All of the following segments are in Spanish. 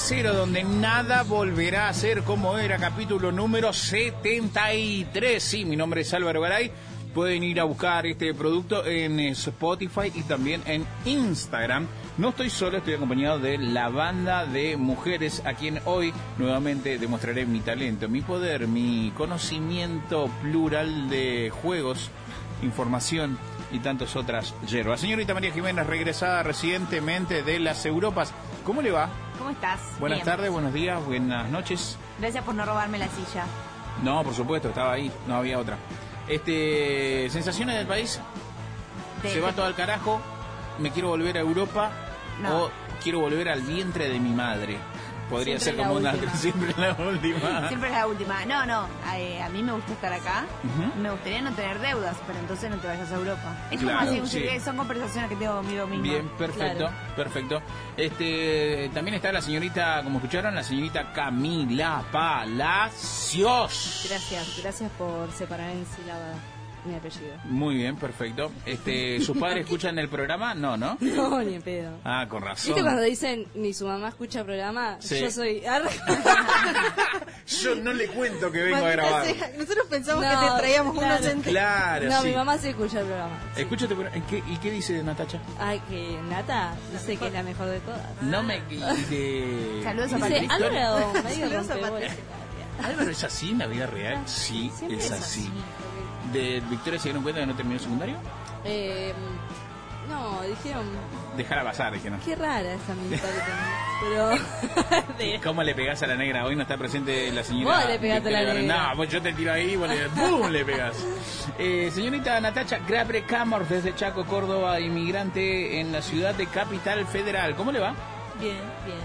0, donde nada volverá a ser como era, capítulo número 73. Sí, mi nombre es Álvaro Garay. Pueden ir a buscar este producto en eh, Spotify y también en Instagram. No estoy solo, estoy acompañado de la banda de mujeres a quien hoy nuevamente demostraré mi talento, mi poder, mi conocimiento plural de juegos, información y tantas otras hierbas. Señorita María Jiménez, regresada recientemente de las Europas, ¿cómo le va? ¿Cómo estás? Buenas tardes, buenos días, buenas noches. Gracias por no robarme la silla. No, por supuesto, estaba ahí, no había otra. Este, sensaciones del país, se va todo al carajo, me quiero volver a Europa No. o quiero volver al vientre de mi madre. Podría Siempre ser como una última. siempre la última. Siempre es la última. No, no. eh, a mí me gusta estar acá. Me gustaría no tener deudas, pero entonces no te vayas a Europa. Es Claro, como así, sí. son conversaciones que tengo conmigo mismo. Bien, perfecto, perfecto. Este, también está la señorita, como escucharon, la señorita Camila Palacios. Gracias, gracias por separar en sílaba mi apellido. Muy bien, perfecto. Este, ¿sus padres escuchan el programa? No, ¿no? No, ni en pedo. Ah, con razón. ¿Viste cuando dicen ni su mamá escucha programa? Sí. Yo soy. Yo no le cuento que vengo a grabar. sea, Nosotros pensamos No, que te traíamos claro. unos ente- Claro, No, sí. mi mamá sí escucha el programa. Sí. Escúchate, pero, ¿en qué- ¿y qué dice Natacha? Ay, que Nata, dice que es la mejor de todas. No me... De... Saludos a Dice, Patricia. Álvaro, medio Saludos a rompebolas. Álvaro, ¿es así en la vida real? Sí, Siempre es es así. ¿De Victoria se dieron cuenta que no terminó el secundario? Eh, no, dijeron, Dejala pasar, dije no. qué rara esa militar. Pero. de- ¿Cómo le pegás a la negra? Hoy no está presente la señora. Vos le pegaste a la negra. No, pues yo te tiro ahí, vos le, ¡pum! le pegás. Eh, señorita Natacha Grabre Camor, desde Chaco, Córdoba, inmigrante en la ciudad de Capital Federal. ¿Cómo le va? Bien, bien,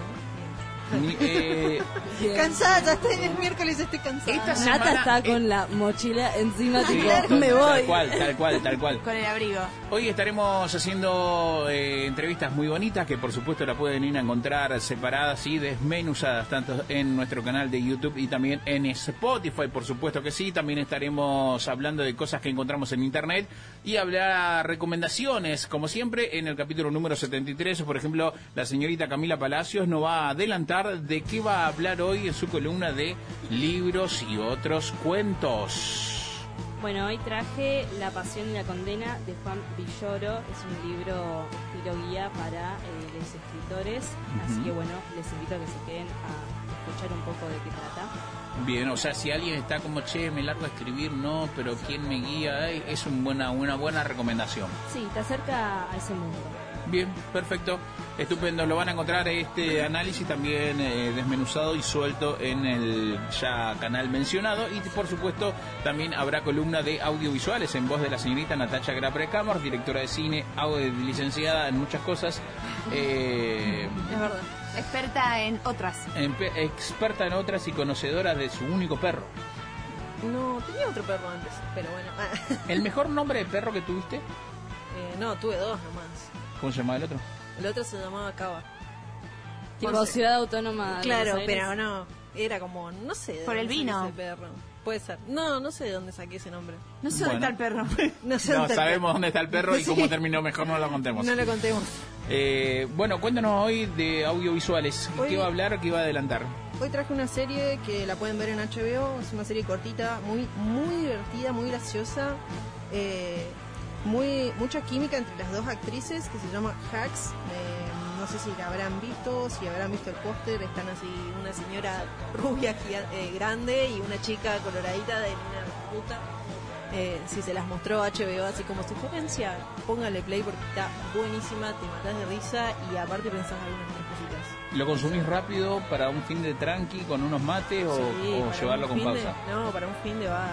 eh. Cansada, ya estoy el miércoles estoy cansada. Esta Nata está es- con la mochila encima, Sí, tipo, tal- me voy. Tal cual, tal cual, tal cual. Con el abrigo. Hoy estaremos haciendo eh, entrevistas muy bonitas que por supuesto la pueden ir a encontrar separadas y desmenuzadas tanto en nuestro canal de YouTube y también en Spotify, por supuesto que sí. También estaremos hablando de cosas que encontramos en Internet y hablar recomendaciones, como siempre, en el capítulo número 73. Por ejemplo, la señorita Camila Palacios nos va a adelantar de qué va a hablar hoy en su columna de libros y otros cuentos. Bueno, hoy traje La Pasión y la Condena de Juan Villoro. Es un libro estilo guía para eh, los escritores. Así que bueno, les invito a que se queden a escuchar un poco de qué trata. Bien, o sea, si alguien está como, che, me largo a escribir, no, pero ¿quién me guía? Es un buena, una buena recomendación. Sí, te acerca a ese mundo. Bien, perfecto, estupendo. Lo van a encontrar este análisis también eh, desmenuzado y suelto en el ya canal mencionado. Y por supuesto, también habrá columna de audiovisuales en voz de la señorita Natacha Grapre Camor, directora de cine, audio- licenciada en muchas cosas. eh, Es verdad. Experta en otras. experta en otras y conocedora de su único perro. No, tenía otro perro antes, pero bueno. ¿El mejor nombre de perro que tuviste? Eh, no, tuve dos nomás. ¿Cómo se llama el otro? El otro se llamaba Cava. Tipo Ciudad Autónoma de Claro, pero no. Era como, no sé. de Por el vino. ese perro. Puede ser. No, no sé de dónde saqué ese nombre. No sé dónde está el perro. No sé No dónde está el sabemos dónde está el perro y Sí. cómo terminó, mejor no lo contemos. No lo contemos. Eh, bueno, cuéntanos hoy de audiovisuales. ¿Qué Hoy- va a hablar? ¿Qué va a adelantar? Hoy traje una serie que la pueden ver en HBO, es una serie cortita, muy muy divertida, muy graciosa, eh, muy mucha química entre las dos actrices que se llama Hacks. Eh, no sé si la habrán visto, si habrán visto el póster, están así una señora rubia eh, grande y una chica coloradita de una puta. Eh, si se las mostró HBO así como sugerencia, póngale play porque está buenísima, te matás de risa y aparte pensás algunas otras cositas. ¿Lo consumís rápido para un fin de tranqui con unos mates o, Sí, o llevarlo un con fin de- pausa? no, para un fin de va,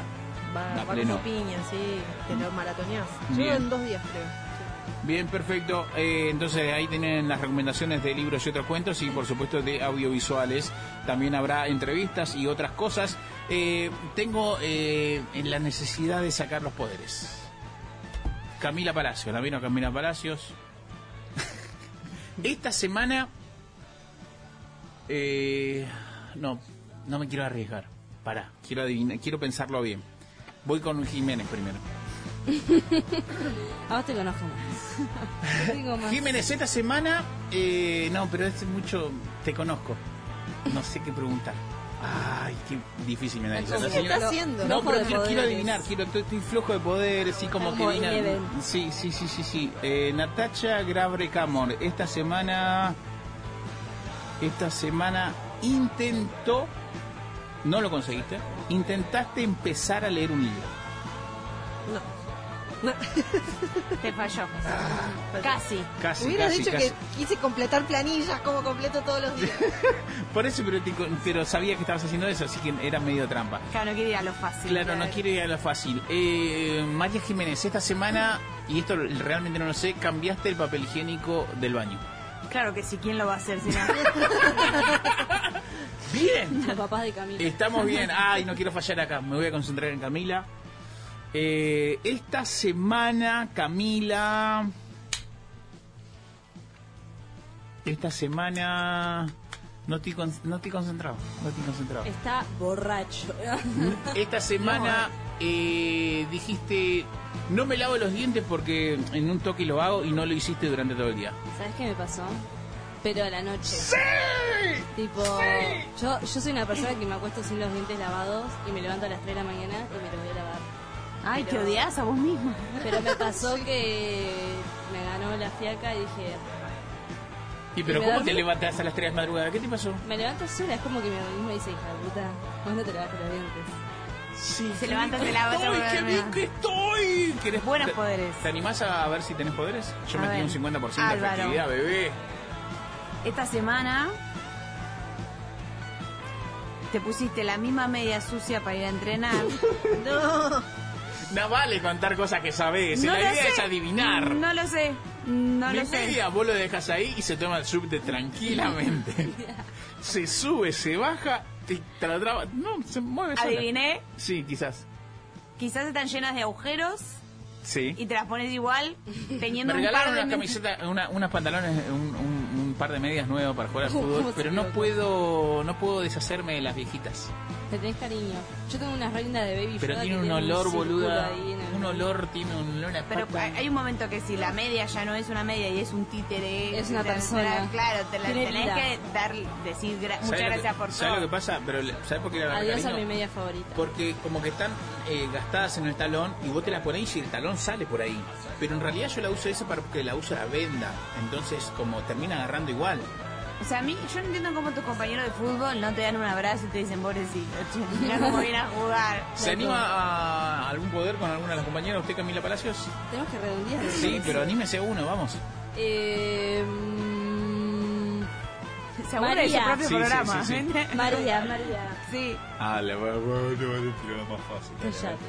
va, va como piña, sí, te lo maratoneás. Bien. Yo en dos días creo. sí. Bien, perfecto. Eh, entonces ahí tienen las recomendaciones de libros y otros cuentos y por supuesto de audiovisuales. También habrá entrevistas y otras cosas. Eh, tengo eh, la necesidad de sacar los poderes. Camila Palacios, la vino Camila Palacios. Esta semana... no, no me quiero arriesgar. Pará, quiero adivinar, quiero pensarlo bien. Voy con Jiménez primero. A vos te conozco más. Te digo más. Jiménez, esta semana, eh, no, pero es mucho, te conozco. No sé qué preguntar. Ay, qué difícil me. La ¿Qué está haciendo? No, pero quiero, adivinar, quiero, estoy, estoy flojo de poder, sí, como que. Sí, sí, sí, sí, sí. Eh, Natacha Grabre Camor, esta semana, esta semana intentó, no lo conseguiste, intentaste empezar a leer un libro. No. Te falló. Casi. Casi, Hubieras casi, dicho casi. que quise completar planillas como completo todos los días. Por eso, pero, te- pero sabía que estabas haciendo eso, así que era medio trampa. Claro, no quiere ir a lo fácil. Claro, no quiero ir a lo fácil. Eh, María Jiménez, esta semana, y esto realmente no lo sé, cambiaste el papel higiénico del baño. Claro que sí, ¿quién lo va a hacer? Si no? ¡Bien! Los papás de Camila. Estamos bien. Ay, no quiero fallar acá. Me voy a concentrar en Camila. Eh, esta semana, Camila. Esta semana. No estoy, con- no estoy concentrado. No estoy concentrado. Está borracho. Esta semana eh, dijiste. No me lavo los dientes porque en un toque lo hago y no lo hiciste durante todo el día. ¿Sabes qué me pasó? Pero a la noche. Tipo, yo, yo soy una persona que me acuesto sin los dientes lavados y me levanto a las 3 de la mañana y me los voy a lavar. Ay, te Pero- odias a vos misma. Pero me pasó que me ganó la fiaca y dije, ¿Y pero ¿Me cómo das- te levantas a las 3 de la madrugada? ¿Qué te pasó? me levanto sola, es como que mi organismo dice, hija de puta, vos no te lavas los dientes. Sí, Se levanta, que lava, estoy, se qué bien que estoy. ¿Querés- Buenos te- poderes. ¿Te animás a ver si tenés poderes? Yo A metí ver. un 50% de Álvaro. efectividad, bebé. Esta semana te pusiste la misma media sucia para ir a entrenar. No. No vale contar cosas que sabés. No la lo idea sé. es adivinar. No lo sé. No Mi lo sé. media vos lo dejas ahí y se toma el subte tranquilamente. se sube, se baja, te, te la traba. No, se mueve sola. Adiviné. Sí, quizás. Quizás están llenas de agujeros Sí. y te las pones igual Me teniendo un par regalaron de unas camisetas, una- unos pantalones, un, un- un par de medias nuevos para jugar al ¿Cómo fútbol, pero no puedo, no puedo deshacerme de las viejitas. Te tenés cariño. Yo tengo una reina de baby Pero tiene un olor, boluda. el- Un olor, tiene un olor a Pero pata. hay un momento que si la media ya no es una media y es un títere, Es una te- te- persona. Claro, te la Tiene tenés vida. que dar, decir gra- ¿Sabes muchas que- gracias por ¿Sabes lo que todo. pasa? Pero, ¿Sabes por qué la Adiós a cariño? mi media favorita. Porque como que están eh, gastadas en el talón y vos te las ponés y el talón sale por ahí. Pero en realidad yo la uso esa para que la uso la venda. Entonces como termina agarrando igual. O sea, a mí, yo no entiendo cómo tus compañeros de fútbol no te dan un abrazo y te dicen, pobrecito, che, mira cómo viene a jugar. ¿Se anima a algún poder con alguna de las compañeras? ¿Usted Camila Palacios? Tenemos que redondear. Sí, pero anímese a uno, vamos. Eh, mm, Se aburre de su María. propio Sí, sí, programa. sí, sí. María, María. Sí. Ah, le voy a tirar más fácil. Cállate.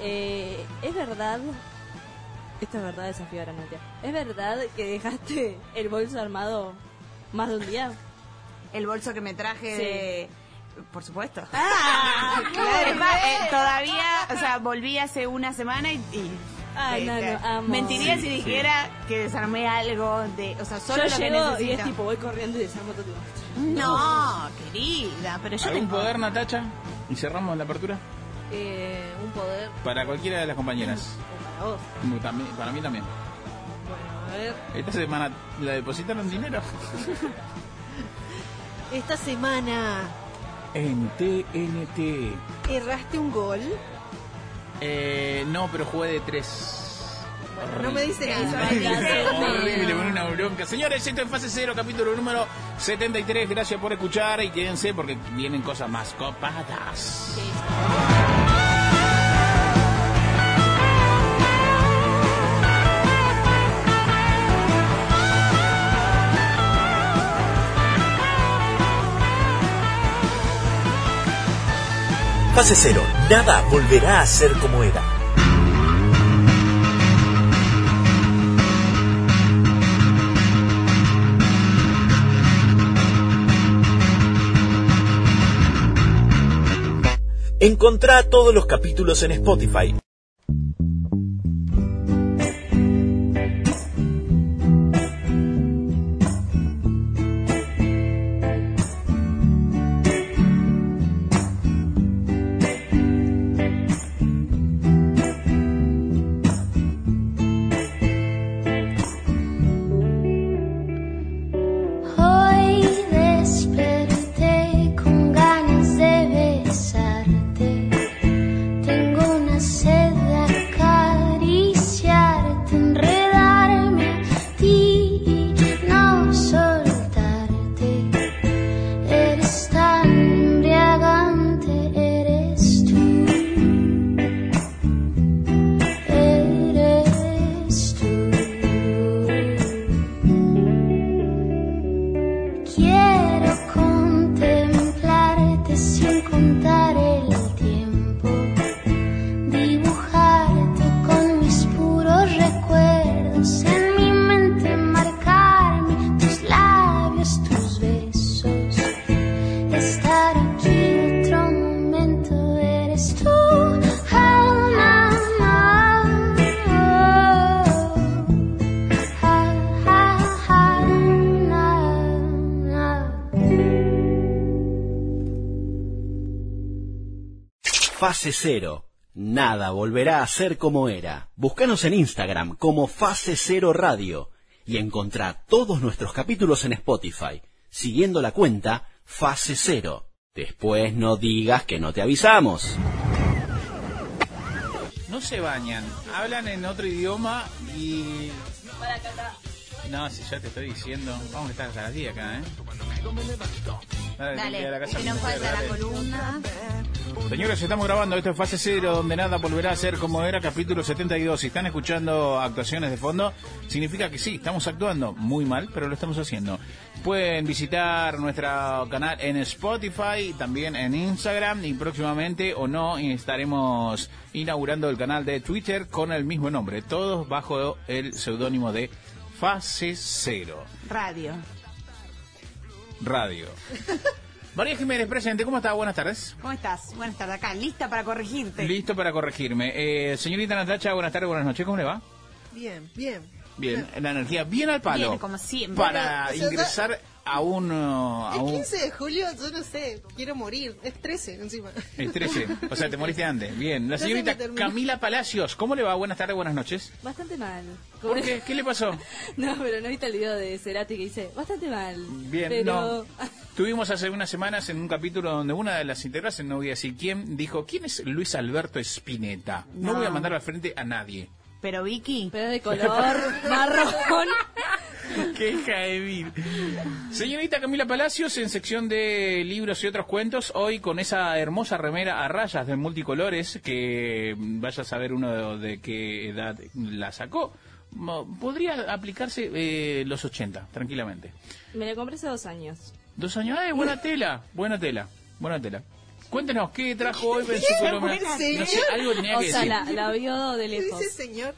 Eh, es verdad. Esto es verdad, desafío ahora, Natia. ¿Es verdad que dejaste el bolso armado más de un día? El bolso que me traje Sí. de... Por supuesto. ¡Ah! Claro, es más, eh, todavía, o sea, volví hace una semana y... y- Ay, no, no, amo. Mentiría Sí, si sí. dijera que desarmé algo de... O sea, solo Yo lo que llego y necesito. es tipo, voy corriendo y desarmo todo. No, querida, pero yo ¿Algún tengo... poder, Natacha? Y cerramos la apertura. Eh, un poder Para cualquiera de las compañeras. o para vos. También- para mí también. A ver. Esta semana la depositaron dinero. Esta semana En TNT. erraste un gol. Eh, no, pero jugué de tres. No me dicen eso. Horrible, con una bronca. Señores, esto es fase cero, capítulo número 73. Gracias por escuchar y quédense porque vienen cosas más copadas. Fase cero, nada volverá a ser como era. Encontrá todos los capítulos en Spotify. Fase cero. Nada volverá a ser como era. Búscanos en Instagram como Fase Cero Radio y encontrá todos nuestros capítulos en Spotify, siguiendo la cuenta Fase Cero. Después no digas que no te avisamos. No se bañan, hablan en otro idioma y. No, si ya te estoy diciendo. Vamos a estar hasta las 10 acá, ¿eh? Dale, Dale, que la casa que nos falta la columna. Señores, estamos grabando esto es fase cero, donde nada volverá a ser como era, capítulo 72. Si están escuchando actuaciones de fondo, significa que sí, estamos actuando muy mal, pero lo estamos haciendo. Pueden visitar nuestro canal en Spotify, también en Instagram y próximamente o no estaremos inaugurando el canal de Twitter con el mismo nombre, todos bajo el seudónimo de Fase Cero Radio. Radio. María Jiménez, presente, ¿cómo está? Buenas tardes. ¿Cómo estás? Buenas tardes acá, lista para corregirte. Listo para corregirme. Eh, señorita Natacha, buenas tardes, buenas noches, ¿cómo le va? Bien, bien. Bien, la energía bien al palo. Bien, como siempre. Para O sea, ingresar a un... uh, a El un 15 de julio, yo no sé, quiero morir. Es 13 encima. el 13. O sea, te moriste antes. Bien. La señorita. Camila Palacios, ¿cómo le va? Buenas tardes, buenas noches. Bastante mal. ¿Por qué? ¿Qué le pasó? No, pero no viste el video de Cerati que dice, bastante mal. Bien, pero... no. Tuvimos hace unas semanas en un capítulo donde una de las integrantes, no voy a decir quién, dijo, ¿quién es Luis Alberto Spinetta? No, No. voy a mandar al frente a nadie. Pero Vicky, Pero de color marrón. ¡Qué hija de mil! Señorita Camila Palacios, en sección de libros y otros cuentos, hoy con esa hermosa remera a rayas de multicolores, que vaya a saber uno de, de qué edad la sacó. Podría aplicarse eh, los 80, tranquilamente. Me la compré hace dos años. Dos años, ¡ay, buena tela! Buena tela, buena tela. Cuéntenos, ¿qué trajo hoy en su columna? No sé, algo tenía O que sea, decir. la, la vio de ¿Qué lejos. dice señor?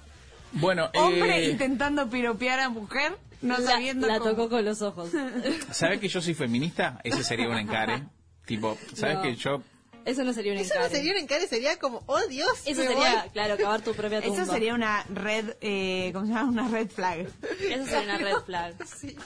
Bueno, hombre eh, intentando piropear a mujer, no la, sabiendo la cómo. tocó con los ojos. ¿sabes que yo soy feminista? Ese sería un encare. Tipo, ¿sabes No. que yo Eso no sería un Eso no encare. sería un encare, sería como, oh Dios. Eso sería, voy. claro, cavar tu propia tumba. Eso sería una red, eh, ¿cómo se llama? Una red flag. Eso sería una red flag. Sí.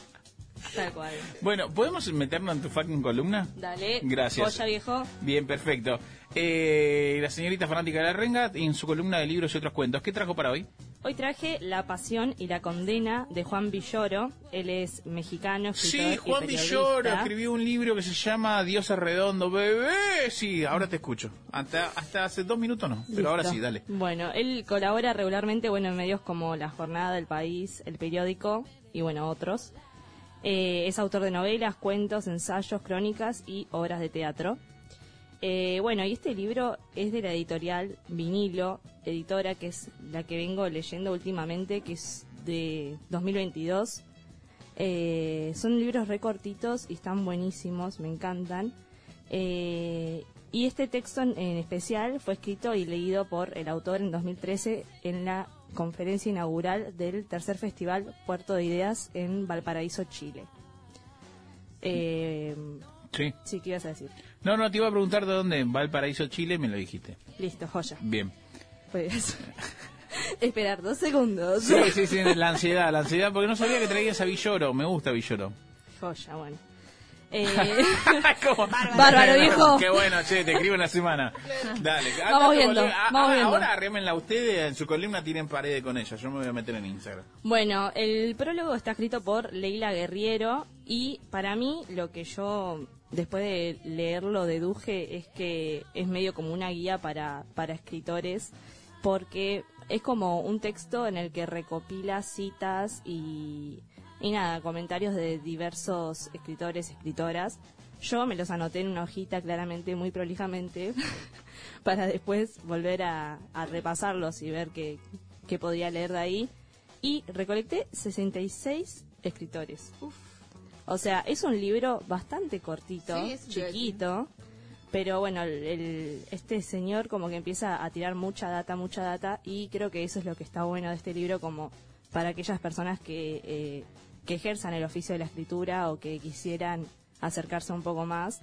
Tal cual. Bueno, ¿podemos meternos en tu fucking columna? Dale. Gracias. Viejo. Bien, perfecto. Eh, la señorita fanática de la renga, en su columna de libros y otros cuentos, ¿qué trajo para hoy? Hoy traje La Pasión y la Condena de Juan Villoro. Él es mexicano, escritor Sí, Juan. Villoro escribió un libro que se llama Dios es redondo, bebé. Sí, ahora te escucho. Hasta, hasta hace dos minutos no, pero ahora sí, dale. Bueno, él colabora regularmente bueno, en medios como La Jornada del País, El Periódico y bueno, otros. Eh, es autor de novelas, cuentos, ensayos, crónicas y obras de teatro. Eh, bueno, y este libro es de la editorial Vinilo, editora que es la que vengo leyendo últimamente, que es de 2022. Eh, son libros recortitos y están buenísimos, me encantan. Y este texto en especial fue escrito y leído por el autor en 2013 en la conferencia inaugural del tercer festival Puerto de Ideas en Valparaíso, Chile. Eh, Sí. sí, ¿qué ibas a decir? No, no, te iba a preguntar de dónde. Valparaíso, Chile, me lo dijiste. Listo, joya. Bien. Pues esperar dos segundos. Sí, sí, sí, la ansiedad, la ansiedad, porque no sabía que traías a Villoro. Me gusta Villoro. Joya, bueno. Eh. Bárbaro, viejo. Qué bueno, che, te escribo en la semana. Dale. Vamos viendo, boludo. Ah, vamos ah, viendo. Ahora arrémenla ustedes, en su columna tienen pared con ella. Yo me voy a meter en Instagram. Bueno, el prólogo está escrito por Leila Guerriero y para mí lo que yo después de leerlo deduje es que es medio como una guía para, para escritores porque es como un texto en el que recopila citas y, y nada, comentarios de diversos escritores, escritoras. Yo me los anoté en una hojita claramente, muy prolijamente, para después volver a, a repasarlos y ver qué, qué podía leer de ahí. Y recolecté 66 escritores. O sea, es un libro bastante cortito, Sí, chiquito, pero bueno, el, el- este señor como que empieza a tirar mucha data, mucha data, y creo que eso es lo que está bueno de este libro como para aquellas personas que, eh, que ejerzan el oficio de la escritura o que quisieran acercarse un poco más.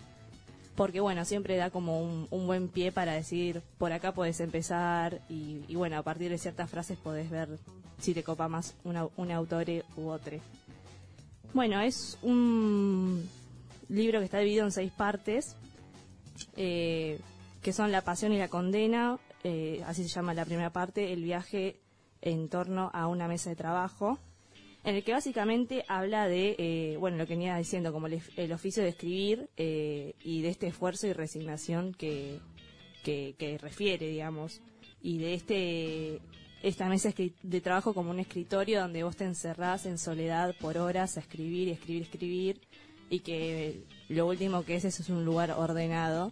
Porque bueno, siempre da como un, buen pie para decir, por acá puedes empezar y, y bueno, a partir de ciertas frases podés ver si te copa más una, un autor u otro. Bueno, es un libro que está dividido en seis partes, eh, que son La pasión y la condena, eh, así se llama la primera parte, el viaje en torno a una mesa de trabajo, en el que básicamente habla de, eh, bueno, lo que venía diciendo, como el, el oficio de escribir eh, y de este esfuerzo y resignación que, que, que refiere, digamos, y de este esta mesa de trabajo como un escritorio donde vos te encerrás en soledad por horas a escribir y escribir, escribir, y que lo último que es eso es un lugar ordenado.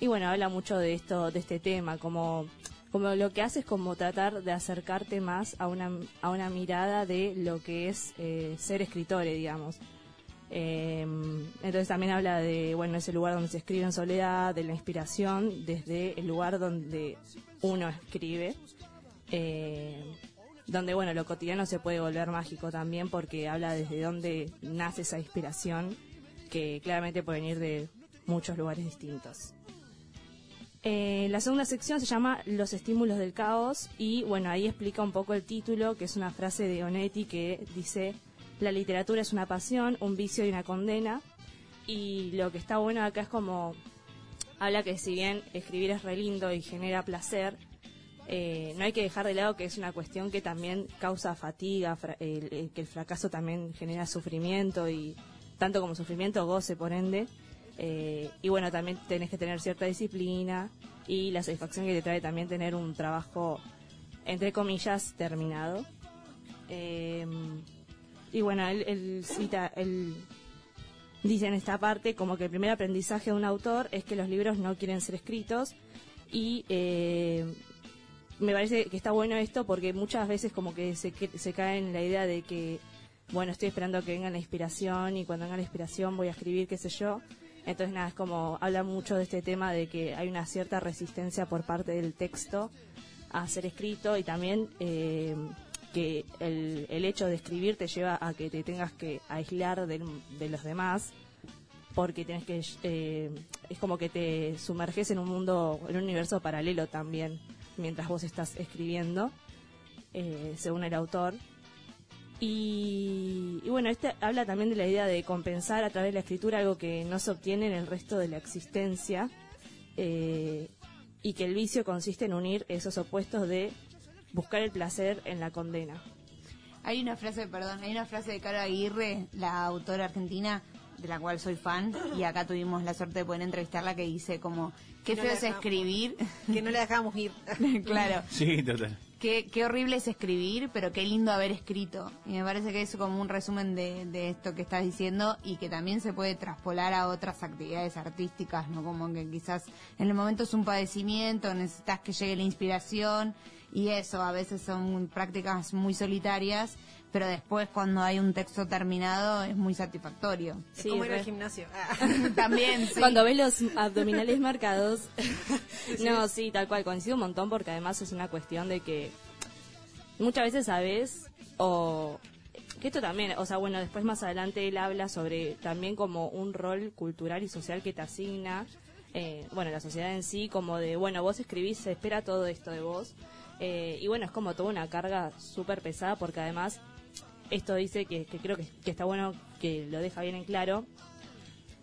Y bueno, habla mucho de esto, de este tema, como, como lo que hace es como tratar de acercarte más a una, a una mirada de lo que es eh, ser escritores, digamos. Eh, entonces también habla de, bueno, ese lugar donde se escribe en soledad, de la inspiración, desde el lugar donde uno escribe, eh, donde, bueno, lo cotidiano se puede volver mágico también porque habla desde dónde nace esa inspiración, que claramente puede venir de muchos lugares distintos. Eh, la segunda sección se llama Los estímulos del caos y bueno, ahí explica un poco el título, que es una frase de Onetti que dice, la literatura es una pasión, un vicio y una condena. Y lo que está bueno acá es como, habla que si bien escribir es re lindo y genera placer, eh, no hay que dejar de lado que es una cuestión que también causa fatiga, que el fracaso también genera sufrimiento y tanto como sufrimiento, goce por ende. Eh, y bueno, también tenés que tener cierta disciplina y la satisfacción que te trae también tener un trabajo, entre comillas, terminado. Eh, y bueno, él, él cita, él dice en esta parte como que el primer aprendizaje de un autor es que los libros no quieren ser escritos y eh, me parece que está bueno esto porque muchas veces como que se, que- se cae en la idea de que, bueno, estoy esperando que venga la inspiración y cuando venga la inspiración voy a escribir, qué sé yo. Entonces, nada, es como habla mucho de este tema de que hay una cierta resistencia por parte del texto a ser escrito y también eh, que el, hecho de escribir te lleva a que te tengas que aislar del- de, los demás porque tienes que eh, es como que te sumerges en un mundo en un universo paralelo también mientras vos estás escribiendo eh, según el autor y, y bueno, este habla también de la idea de compensar a través de la escritura algo que no se obtiene en el resto de la existencia eh, y que el vicio consiste en unir esos opuestos de buscar el placer en la condena. Hay una frase, perdón, hay una frase de Caro Aguirre, la autora argentina, de la cual soy fan, y acá tuvimos la suerte de poder entrevistarla, que dice como, qué No feo la es escribir. Que no le dejamos ir. claro. Sí, total. Qué, qué horrible es escribir, pero qué lindo haber escrito. Y me parece que es como un resumen de, de esto que estás diciendo y que también se puede traspolar a otras actividades artísticas, ¿no? Como que quizás en el momento es un padecimiento, necesitas que llegue la inspiración y eso, a veces son prácticas muy solitarias, pero después cuando hay un texto terminado es muy satisfactorio. Es Sí, como ir al gimnasio. Ah. También, sí. Cuando ves los abdominales marcados. no, sí, tal cual, coincido un montón porque además es una cuestión de que muchas veces sabes o que esto también, o sea, bueno, después más adelante él habla sobre también como un rol cultural y social que te asigna, eh, bueno, la sociedad en sí, como de, bueno, vos escribís, se espera todo esto de vos. Eh, y bueno, es como toda una carga súper pesada porque además esto dice que, creo que, está bueno que lo deja bien en claro,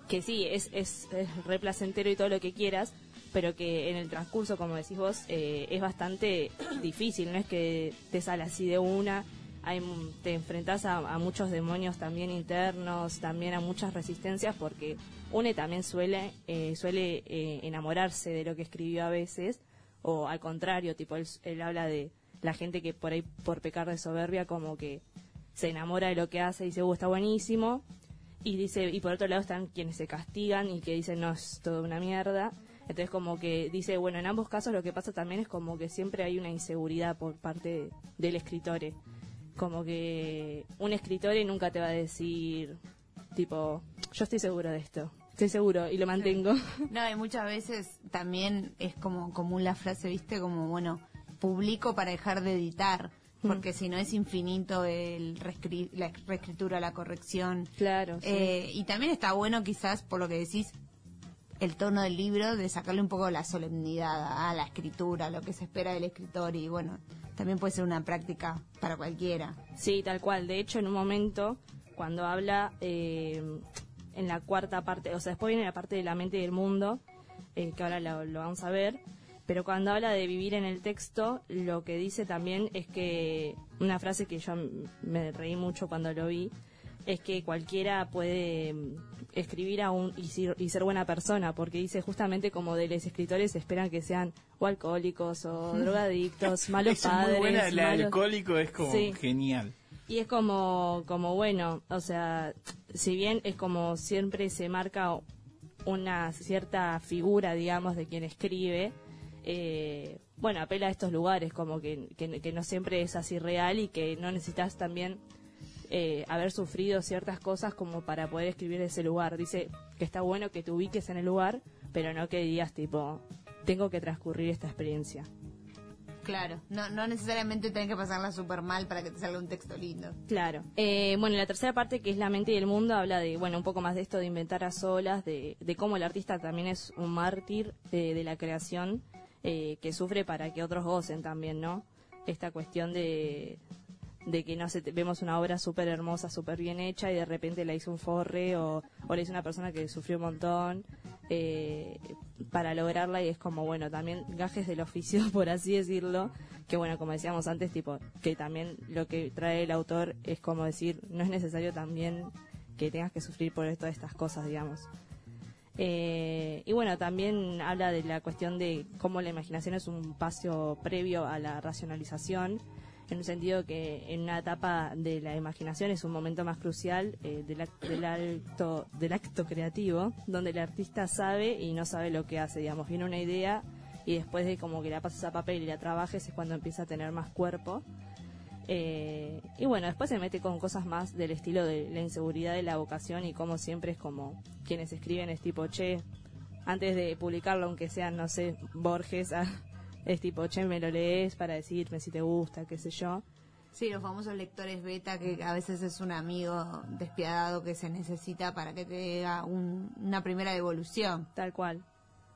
que sí, es, es, es re placentero y todo lo que quieras, pero que en el transcurso, como decís vos, eh, es bastante difícil, no es que te sale así de una, te enfrentás a, a muchos demonios también internos, también a muchas resistencias, porque une también suele, eh, suele eh, enamorarse de lo que escribió a veces, o al contrario, tipo, él, él habla de la gente que por ahí, por pecar de soberbia, como que se enamora de lo que hace y dice, uh, está buenísimo, y dice y por otro lado están quienes se castigan y que dicen no es toda una mierda entonces como que dice bueno en ambos casos lo que pasa también es como que siempre hay una inseguridad por parte del escritor. Como que un escritor nunca te va a decir tipo yo estoy seguro de esto estoy seguro y lo mantengo No, y muchas veces también es como común la frase, viste, como, bueno, publico para dejar de editar, porque si no es infinito el reescri- la reescritura, la corrección. claro sí. Eh, y también está bueno quizás, por lo que decís, el tono del libro, de sacarle un poco la solemnidad a la escritura, lo que se espera del escritor, y bueno, también puede ser una práctica para cualquiera. Sí, tal cual. De hecho, en un momento, cuando habla eh, en la cuarta parte, o sea, después viene la parte de la mente y del mundo, eh, que ahora lo, lo vamos a ver, pero cuando habla de vivir en el texto, lo que dice también es que, una frase que yo me reí mucho cuando lo vi, es que cualquiera puede mm, escribir a un, y, ser- y ser buena persona, porque dice justamente como de los escritores esperan que sean o alcohólicos o drogadictos, malos padres. muy buena, el malos- alcohólico es como Sí. genial. y es como, como bueno, o sea, si bien es como siempre se marca una cierta figura, digamos, de quien escribe, eh, bueno, apela a estos lugares, como que, que, que no siempre es así real y que no necesitas también eh, haber sufrido ciertas cosas como para poder escribir ese lugar. Dice que está bueno que te ubiques en el lugar, pero no que digas tipo, tengo que transcurrir esta experiencia. Claro, no, no necesariamente tenés que pasarla súper mal para que te salga un texto lindo. Claro. Eh, bueno, la tercera parte, que es la mente y el mundo, habla de, bueno, un poco más de esto de inventar a solas, de, de cómo el artista también es un mártir eh, de la creación, eh, que sufre para que otros gocen también, ¿no? Esta cuestión de, de que no sé, vemos una obra súper hermosa, súper bien hecha y de repente la hizo un forre o, o la hizo una persona que sufrió un montón eh, para lograrla y es como, bueno, también gajes del oficio, por así decirlo, que bueno, como decíamos antes, tipo, que también lo que trae el autor es como decir, no es necesario también que tengas que sufrir por todas estas cosas, digamos. Eh, y bueno, también habla de la cuestión de cómo la imaginación es un paso previo a la racionalización, en un sentido que en una etapa de la imaginación es un momento más crucial eh, del, ac- del, acto, del acto creativo, donde el artista sabe y no sabe lo que hace, digamos, viene una idea y después de como que la pases a papel y la trabajes es cuando empieza a tener más cuerpo. Eh, y bueno, después se mete con cosas más del estilo de la inseguridad de la vocación y como siempre es como quienes escriben es tipo, che, antes de publicarlo, aunque sean, no sé, Borges, ah, es tipo, che, me lo lees para decirme si te gusta, qué sé yo. Sí, los famosos lectores beta, que a veces es un amigo despiadado que se necesita para que te diga un- una primera devolución. Tal cual.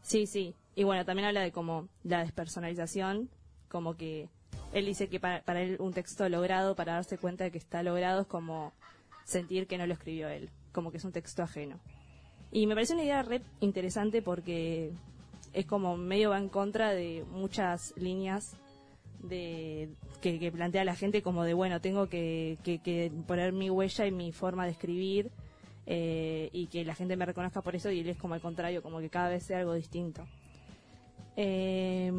Sí, sí. Y bueno, también habla de como la despersonalización, como que él dice que para, para él un texto logrado, para darse cuenta de que está logrado, es como sentir que no lo escribió él, como que es un texto ajeno. Y me parece una idea re interesante porque es como medio va en contra de muchas líneas de que, plantea la gente como de bueno tengo que poner mi huella y mi forma de escribir eh, y que la gente me reconozca por eso y él es como al contrario como que cada vez sea algo distinto Eh,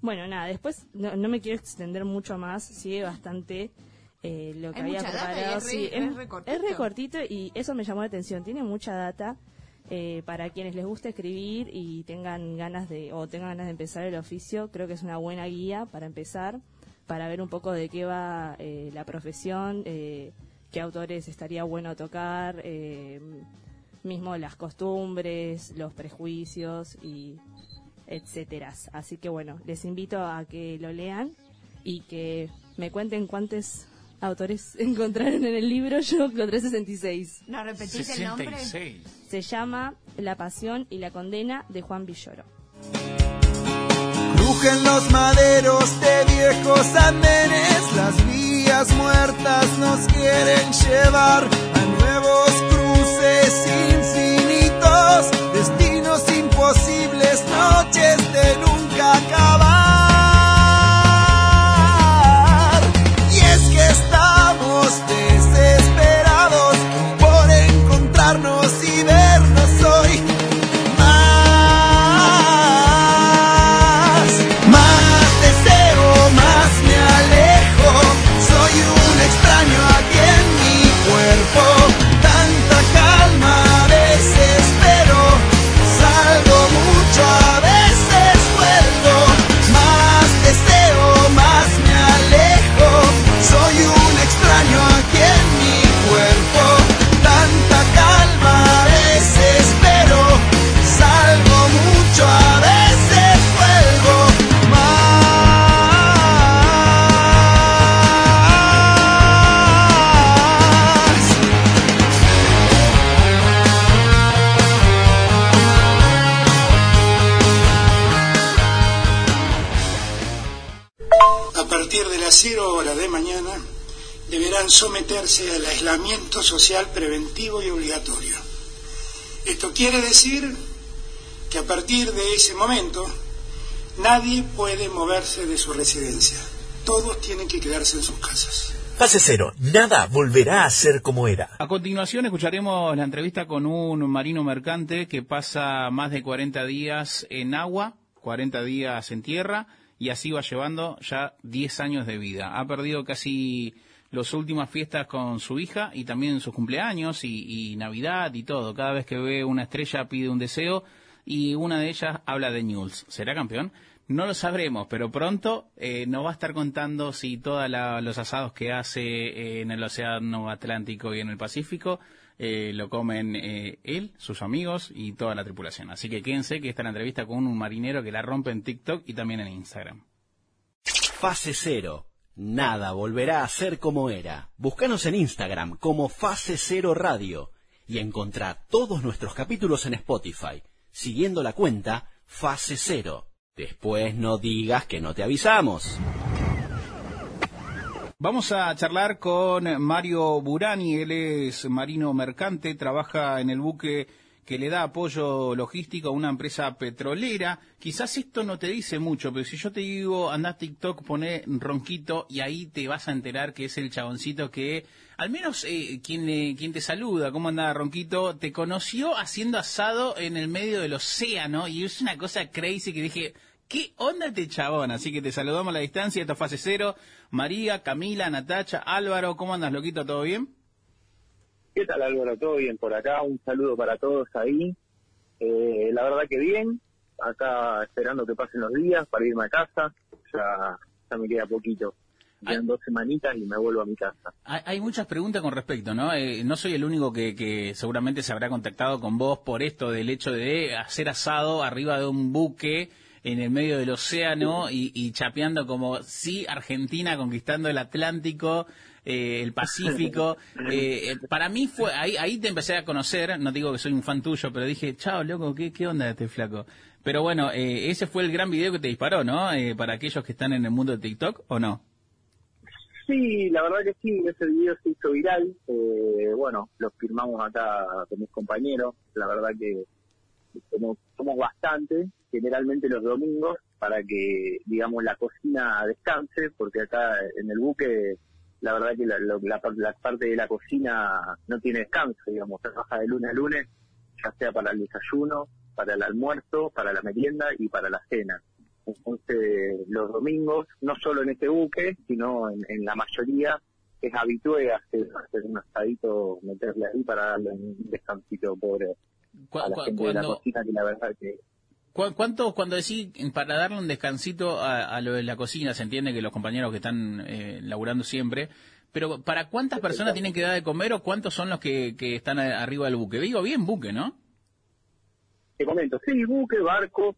bueno nada después no, no me quiero extender mucho más sigue bastante eh, lo que Hay había preparado es re- Sí, es es, re cortito. es re cortito y eso me llamó la atención tiene mucha data eh, para quienes les gusta escribir y tengan ganas de o tengan ganas de empezar el oficio creo que es una buena guía para empezar para ver un poco de qué va eh, la profesión eh, qué autores estaría bueno tocar eh, mismo las costumbres los prejuicios y etcétera así que bueno les invito a que lo lean y que me cuenten cuántos autores encontraron en el libro yo encontré 66 ¿No repetís el nombre? 66. se llama La pasión y la condena de Juan Villoro. Crujen los maderos de viejos andenes, las vías muertas nos quieren llevar a nuevos cruces infinitos, destinos imposibles, noches de nunca acabar. Someterse al aislamiento social preventivo y obligatorio. Esto quiere decir que a partir de ese momento nadie puede moverse de su residencia. Todos tienen que quedarse en sus casas. Fase cero. Nada volverá a ser como era. A continuación escucharemos la entrevista con un marino mercante que pasa más de 40 días en agua, 40 días en tierra y así va llevando ya 10 años de vida. Ha perdido casi las últimas fiestas con su hija y también sus cumpleaños y, Navidad y todo. Cada vez que ve una estrella pide un deseo y una de ellas habla de Newell's. ¿Será campeón? No lo sabremos, pero pronto eh, nos va a estar contando si todos los asados que hace eh, en el Océano Atlántico y en el Pacífico eh, lo comen eh, él, sus amigos y toda la tripulación. Así que quédense que está la entrevista con un marinero que la rompe en TikTok y también en Instagram. Fase Cero. Nada volverá a ser como era. Búscanos en Instagram como Fase Cero Radio y encontrá todos nuestros capítulos en Spotify, siguiendo la cuenta Fase Cero. Después no digas que no te avisamos. Vamos a charlar con Mario Burani, él es marino mercante, trabaja en el buque que le da apoyo logístico a una empresa petrolera. Quizás esto no te dice mucho, pero si yo te digo, anda a TikTok, pone ronquito y ahí te vas a enterar que es el chaboncito que, al menos eh, quien, quien te saluda, ¿cómo anda ronquito? Te conoció haciendo asado en el medio del océano y es una cosa crazy que dije, ¿Qué onda este chabón? Así que te saludamos a la distancia, esto es fase cero. María, Camila, Natacha, Álvaro, ¿cómo andas, loquito? ¿Todo bien? ¿Qué tal Álvaro? ¿Todo bien por acá? Un saludo para todos ahí. Eh, la verdad que bien. Acá esperando que pasen los días para irme a casa. Ya, ya me queda poquito. Quedan dos semanitas y me vuelvo a mi casa. Hay, hay muchas preguntas con respecto, ¿no? Eh, no soy el único que, que seguramente se habrá contactado con vos por esto del hecho de hacer asado arriba de un buque en el medio del océano y, y chapeando como sí Argentina conquistando el Atlántico eh, el Pacífico eh, para mí fue ahí ahí te empecé a conocer no digo que soy un fan tuyo pero dije chao loco qué qué onda este flaco pero bueno eh, ese fue el gran video que te disparó no Eh, para aquellos que están en el mundo de TikTok o no Sí, la verdad que sí, ese video se hizo viral. Eh, bueno, lo firmamos acá con mis compañeros. La verdad que somos, somos bastante. Generalmente los domingos para que, digamos, la cocina descanse, porque acá en el buque, la verdad que la, la, la parte de la cocina no tiene descanso, digamos, trabaja de lunes a lunes, ya sea para el desayuno, para el almuerzo, para la merienda y para la cena. Entonces, los domingos, no solo en este buque, sino en, en la mayoría, es habitué hacer, hacer un asadito, meterle ahí para darle un descansito pobre a la gente de la cocina, que la verdad que ¿Cu- ¿Cuánto, cuando decís para darle un descansito a, a lo de la cocina, se entiende que los compañeros que están eh, laburando siempre, pero ¿para cuántas personas tienen que dar de comer o cuántos son los que, que están a- arriba del buque? Digo bien buque, ¿no? te comento, sí, buque, barco,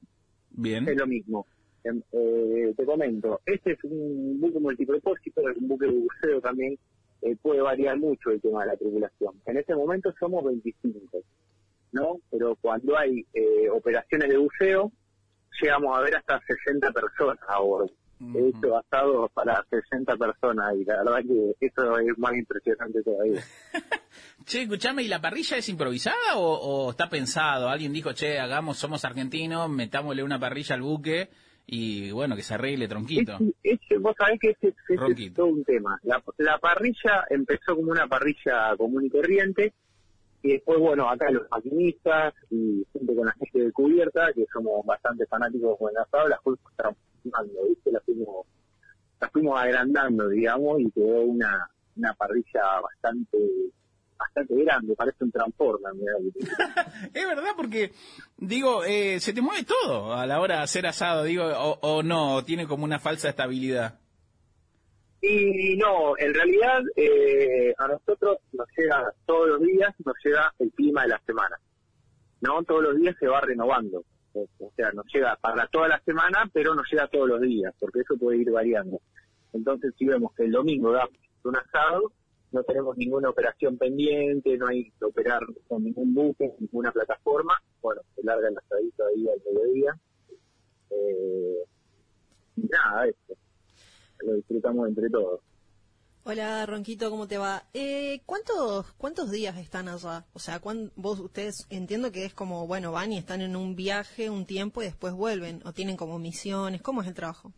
Bien. es lo mismo. Em, eh, te comento, este es un buque multipropósito, es un buque de buceo también, eh, puede variar mucho el tema de la tripulación. En este momento somos 25, ¿no? Pero cuando hay eh, operaciones de buceo, llegamos a ver hasta 60 personas a bordo. He hecho asados para 60 personas y la verdad que eso es más impresionante todavía. Che, escuchame, ¿y la parrilla es improvisada o, o está pensado? Alguien dijo, che, hagamos, somos argentinos, metámosle una parrilla al buque y bueno, que se arregle tronquito. Ese- vos sabés que ese, es todo un tema. La, la parrilla empezó como una parrilla común y corriente, y después, bueno, acá los maquinistas y junto con la gente de cubierta, que somos bastante fanáticos con el asado, las fuimos transformando, ¿viste? Las fuimos, las fuimos agrandando, digamos, y quedó una, una parrilla bastante bastante grande, parece un transformer. mirá. Es verdad, porque, digo, eh, se te mueve todo a la hora de hacer asado, digo, o, o no, tiene como una falsa estabilidad. Y no, en realidad eh, a nosotros nos llega todos los días, nos llega el clima de la semana. ¿No? Todos los días se va renovando. O sea, nos llega para toda la semana, pero nos llega todos los días, porque eso puede ir variando. Entonces, si vemos que el domingo da un asado, no tenemos ninguna operación pendiente, no hay que operar con ningún buque, ninguna plataforma, bueno, se larga el asadito ahí al mediodía. Eh, nada, eso. Lo disfrutamos entre todos. Hola Ronquito, ¿cómo te va? Eh, ¿cuántos, ¿Cuántos días están allá? O sea, ¿cuán- vos ustedes entiendo que es como, bueno, van y están en un viaje un tiempo y después vuelven, o tienen como misiones, ¿cómo es el trabajo?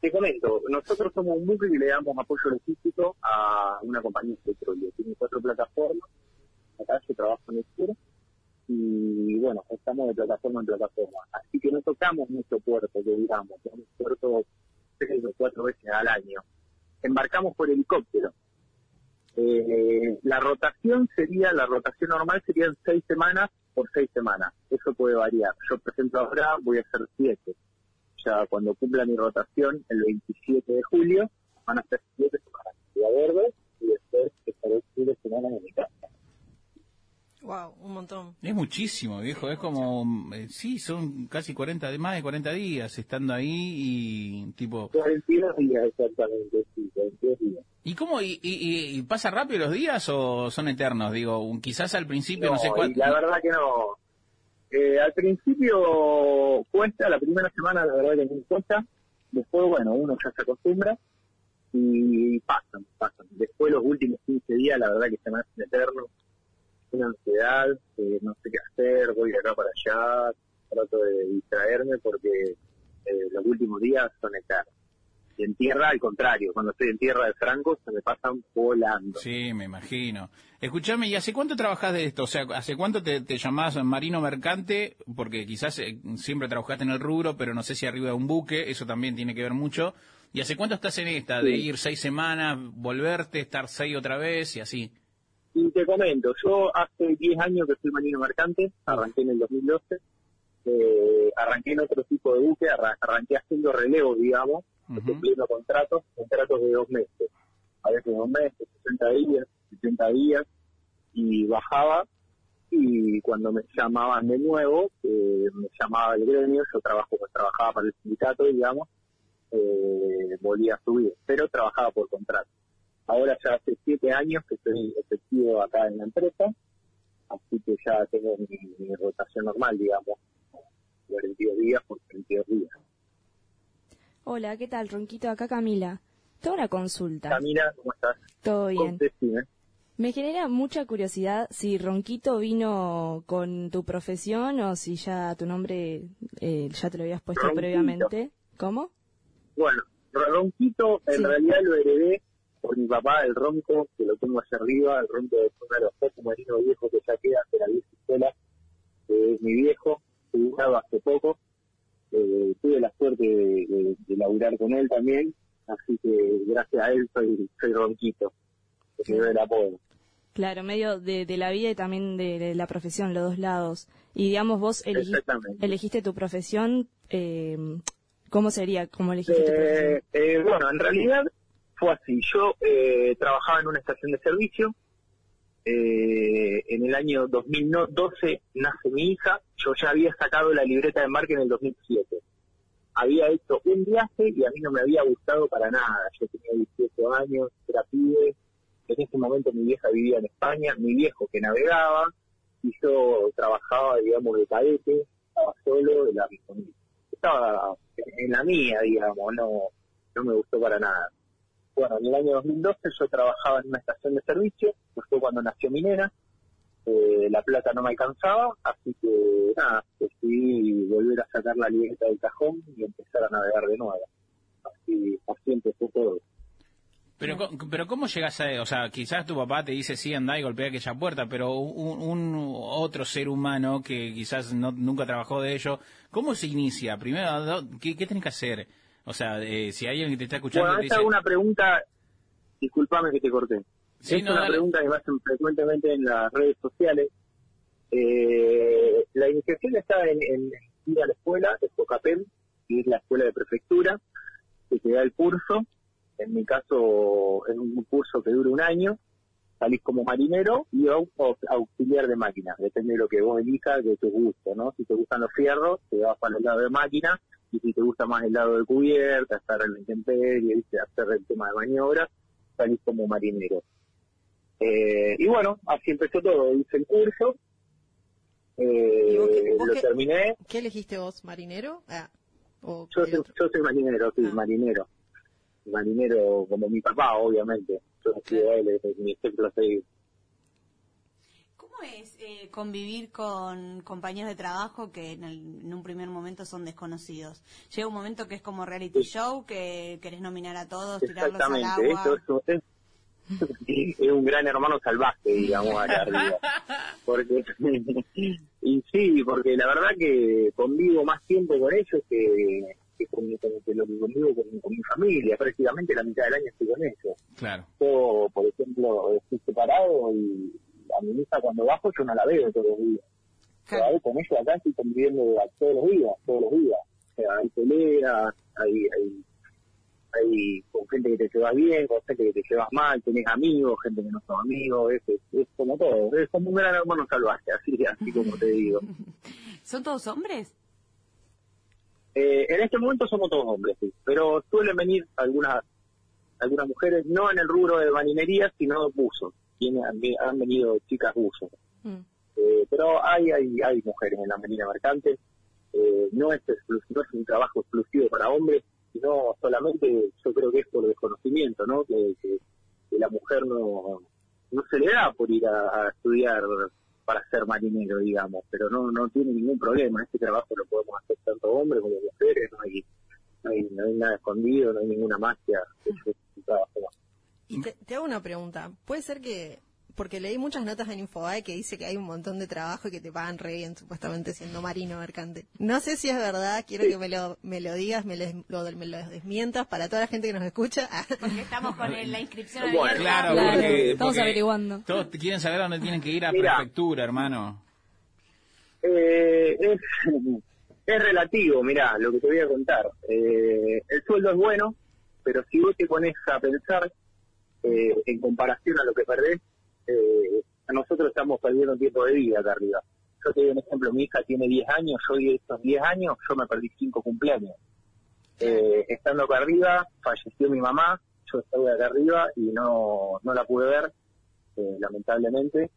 Te comento, nosotros somos un buque que le damos apoyo logístico a una compañía de petróleo. Tiene cuatro plataformas, acá yo trabajo en el sur, y bueno, estamos de plataforma en plataforma. Así que no tocamos mucho puerto, que digamos, tenemos puerto tres o cuatro veces al año. Embarcamos por helicóptero. Eh, la rotación sería, la rotación normal serían seis semanas por seis semanas. Eso puede variar. Yo, por ejemplo, ahora voy a hacer siete ya cuando cumpla mi rotación el 27 de julio, van a ser siete semanas de verde y después estaré siete semanas en mi casa. Wow, un montón. Es muchísimo, viejo, es como, eh, sí, son casi 40, de- más de 40 días estando ahí y tipo... 42 días exactamente, sí, 42 días. ¿Y cómo, y, y- y pasa rápido los días o son eternos? Digo, un- quizás al principio no, No, sé cuánto... la verdad que no. Eh, al principio cuesta, la primera semana la verdad que no cuesta, después bueno, uno ya se acostumbra y pasan, pasan. Después los últimos 15 días la verdad que se me hacen eternos, una ansiedad, eh, no sé qué hacer, voy de acá para allá, trato de distraerme porque eh, los últimos días son eternos. Y en tierra, al contrario, cuando estoy en tierra de Franco se me pasan volando. Sí, me imagino. Escuchame, ¿y hace cuánto trabajas de esto? O sea, ¿hace cuánto te, te llamás marino mercante? Porque quizás eh, siempre trabajaste en el rubro, pero no sé si arriba de un buque, eso también tiene que ver mucho. ¿Y hace cuánto estás en esta? De Sí. ir seis semanas, volverte, estar seis otra vez y así. Y te comento, yo hace 10 años que soy marino mercante, arranqué en el 2012, eh, arranqué en otro tipo de buque, arra- arranqué haciendo relevos, digamos, cumpliendo contratos, contratos de dos meses, a veces dos meses, 60 días, 70 días, y bajaba, y cuando me llamaban de nuevo, eh, me llamaba el gremio, yo trabajo, trabajaba para el sindicato, digamos, eh, volvía a subir, pero trabajaba por contrato. Ahora ya hace siete años que estoy efectivo acá en la empresa, así que ya tengo mi, mi rotación normal, digamos, 42 días por 32 días. Hola, ¿qué tal, Ronquito? Acá Camila. Tengo una consulta. Camila, ¿cómo estás? Todo bien. Me genera mucha curiosidad si Ronquito vino con tu profesión o si ya tu nombre eh, ya te lo habías puesto Ronquito. previamente. ¿Cómo? Bueno, Ronquito en Sí. realidad lo heredé por mi papá, el ronco, que lo tengo allá arriba, el ronco de uno de los pocos marinos viejos que ya queda de la vieja escuela, que es mi viejo, jubilado hace poco. Eh, tuve la suerte de, de- de laburar con él también, así que gracias a él soy, soy ronquito, que me dio el apodo. Claro, medio de, de la vida y también de, de la profesión, los dos lados. Y digamos, vos elegiste tu profesión, eh, ¿cómo sería? ¿Cómo elegiste tu profesión? Eh, eh, bueno, en realidad fue así. Yo eh, trabajaba en una estación de servicio. Eh, en el año 2012 nace mi hija. Yo ya había sacado la libreta de embarque en el 2007. Había hecho un viaje y a mí no me había gustado para nada. Yo tenía 18 años, era pibe. En ese momento mi vieja vivía en España, mi viejo que navegaba y yo trabajaba, digamos, de cadete, estaba solo, en la, estaba en la mía, digamos, no, no me gustó para nada. Bueno, en el año 2012 yo trabajaba en una estación de servicio, que fue cuando nació mi nena, eh, la plata no me alcanzaba, así que nada, decidí volver a sacar la libreta del cajón y empezar a navegar de nuevo. Así, así empezó todo. Pero, pero ¿cómo llegas a...? O sea, quizás tu papá te dice, sí, anda y golpea aquella puerta, pero un, un otro ser humano que quizás no, nunca trabajó de ello, ¿cómo se inicia? Primero, ¿qué, qué tenés que hacer? O sea, eh, si hay alguien que te está escuchando Bueno, esta dice... es una pregunta, discúlpame que te corté. Sí, es no, una dale. pregunta que me hacen frecuentemente en las redes sociales. Eh, la iniciación está en, en ir a la escuela, de Focapem, que es la escuela de prefectura, que te da el curso. En mi caso es un curso que dura un año. Salís como marinero y au- au- auxiliar de máquinas. Depende de lo que vos elijas, de tu gusto, ¿no? Si te gustan los fierros, te vas para el lado de máquina. Y si te gusta más el lado de cubierta, estar en la intemperie, ¿viste? hacer el tema de maniobras, salís como marinero. Eh, y bueno, así empezó todo. Hice el curso, eh, ¿Y vos qué- vos lo qué- terminé. ¿Qué elegiste vos, marinero? Ah, o Yo soy, yo soy marinero, sí, Ah. marinero. Marinero como mi papá, obviamente. Yo he sido él, mi ejemplo. ¿Cómo es eh, convivir con compañeros de trabajo que en, el- en un primer momento son desconocidos? Llega un momento que es como reality show, que querés nominar a todos, tirarlos al Exactamente, agua. eso es, es, es un gran hermano salvaje, digamos, acá arriba. Porque, y sí, porque la verdad que convivo más tiempo con ellos que, que con, con- que lo que convivo con, con mi familia. Prácticamente la mitad del año estoy con ellos. Claro. Yo, por ejemplo, estoy separado y a mi hija cuando bajo yo no la veo todos los días. Pero ahí con ellos acá estoy conviviendo todos los días, todos los días. O sea, hay peleas, hay, hay, hay con gente que te llevas bien, con gente que te llevas mal, tenés amigos, gente que no son amigos, es, es, es como todo, es como un gran hermano salvaje, así, así como te digo. ¿Son todos hombres? Eh, en este momento somos todos hombres, sí, pero suelen venir algunas algunas mujeres, no en el rubro de marinería, sino de buzos. Tienen- han, han venido chicas buzos. Mm. Eh, pero hay, hay hay mujeres en la marina mercante. Eh, no, es no es un trabajo exclusivo para hombres, sino solamente yo creo que es por desconocimiento, ¿no? Que, que- que la mujer no no se le da por ir a, a estudiar para ser marinero, digamos, pero no no tiene ningún problema. Este trabajo lo podemos hacer tanto hombres como mujeres, no hay, no hay, no hay nada escondido, no hay ninguna magia. Es un trabajo más. Y te, te hago una pregunta. ¿Puede ser que, porque leí muchas notas en Infobae que dice que hay un montón de trabajo y que te pagan re bien supuestamente siendo marino mercante? No sé si es verdad, quiero que me lo, me lo digas, me lo, lo- me lo desmientas para toda la gente que nos escucha. Porque estamos con el- la inscripción Bueno, abierta. Claro, Claro, porque, estamos porque averiguando. Todos quieren saber a dónde tienen que ir a Mira. prefectura, hermano. Eh, es, es relativo, mirá, lo que te voy a contar. Eh, el sueldo es bueno, pero si vos te pones a pensar eh, en comparación a lo que perdés, eh, nosotros estamos perdiendo tiempo de vida acá arriba. Yo te doy un ejemplo, mi hija tiene 10 años, yo de estos 10 años, yo me perdí 5 cumpleaños. Eh, estando acá arriba, falleció mi mamá, yo estuve acá arriba y no, no la pude ver, eh, lamentablemente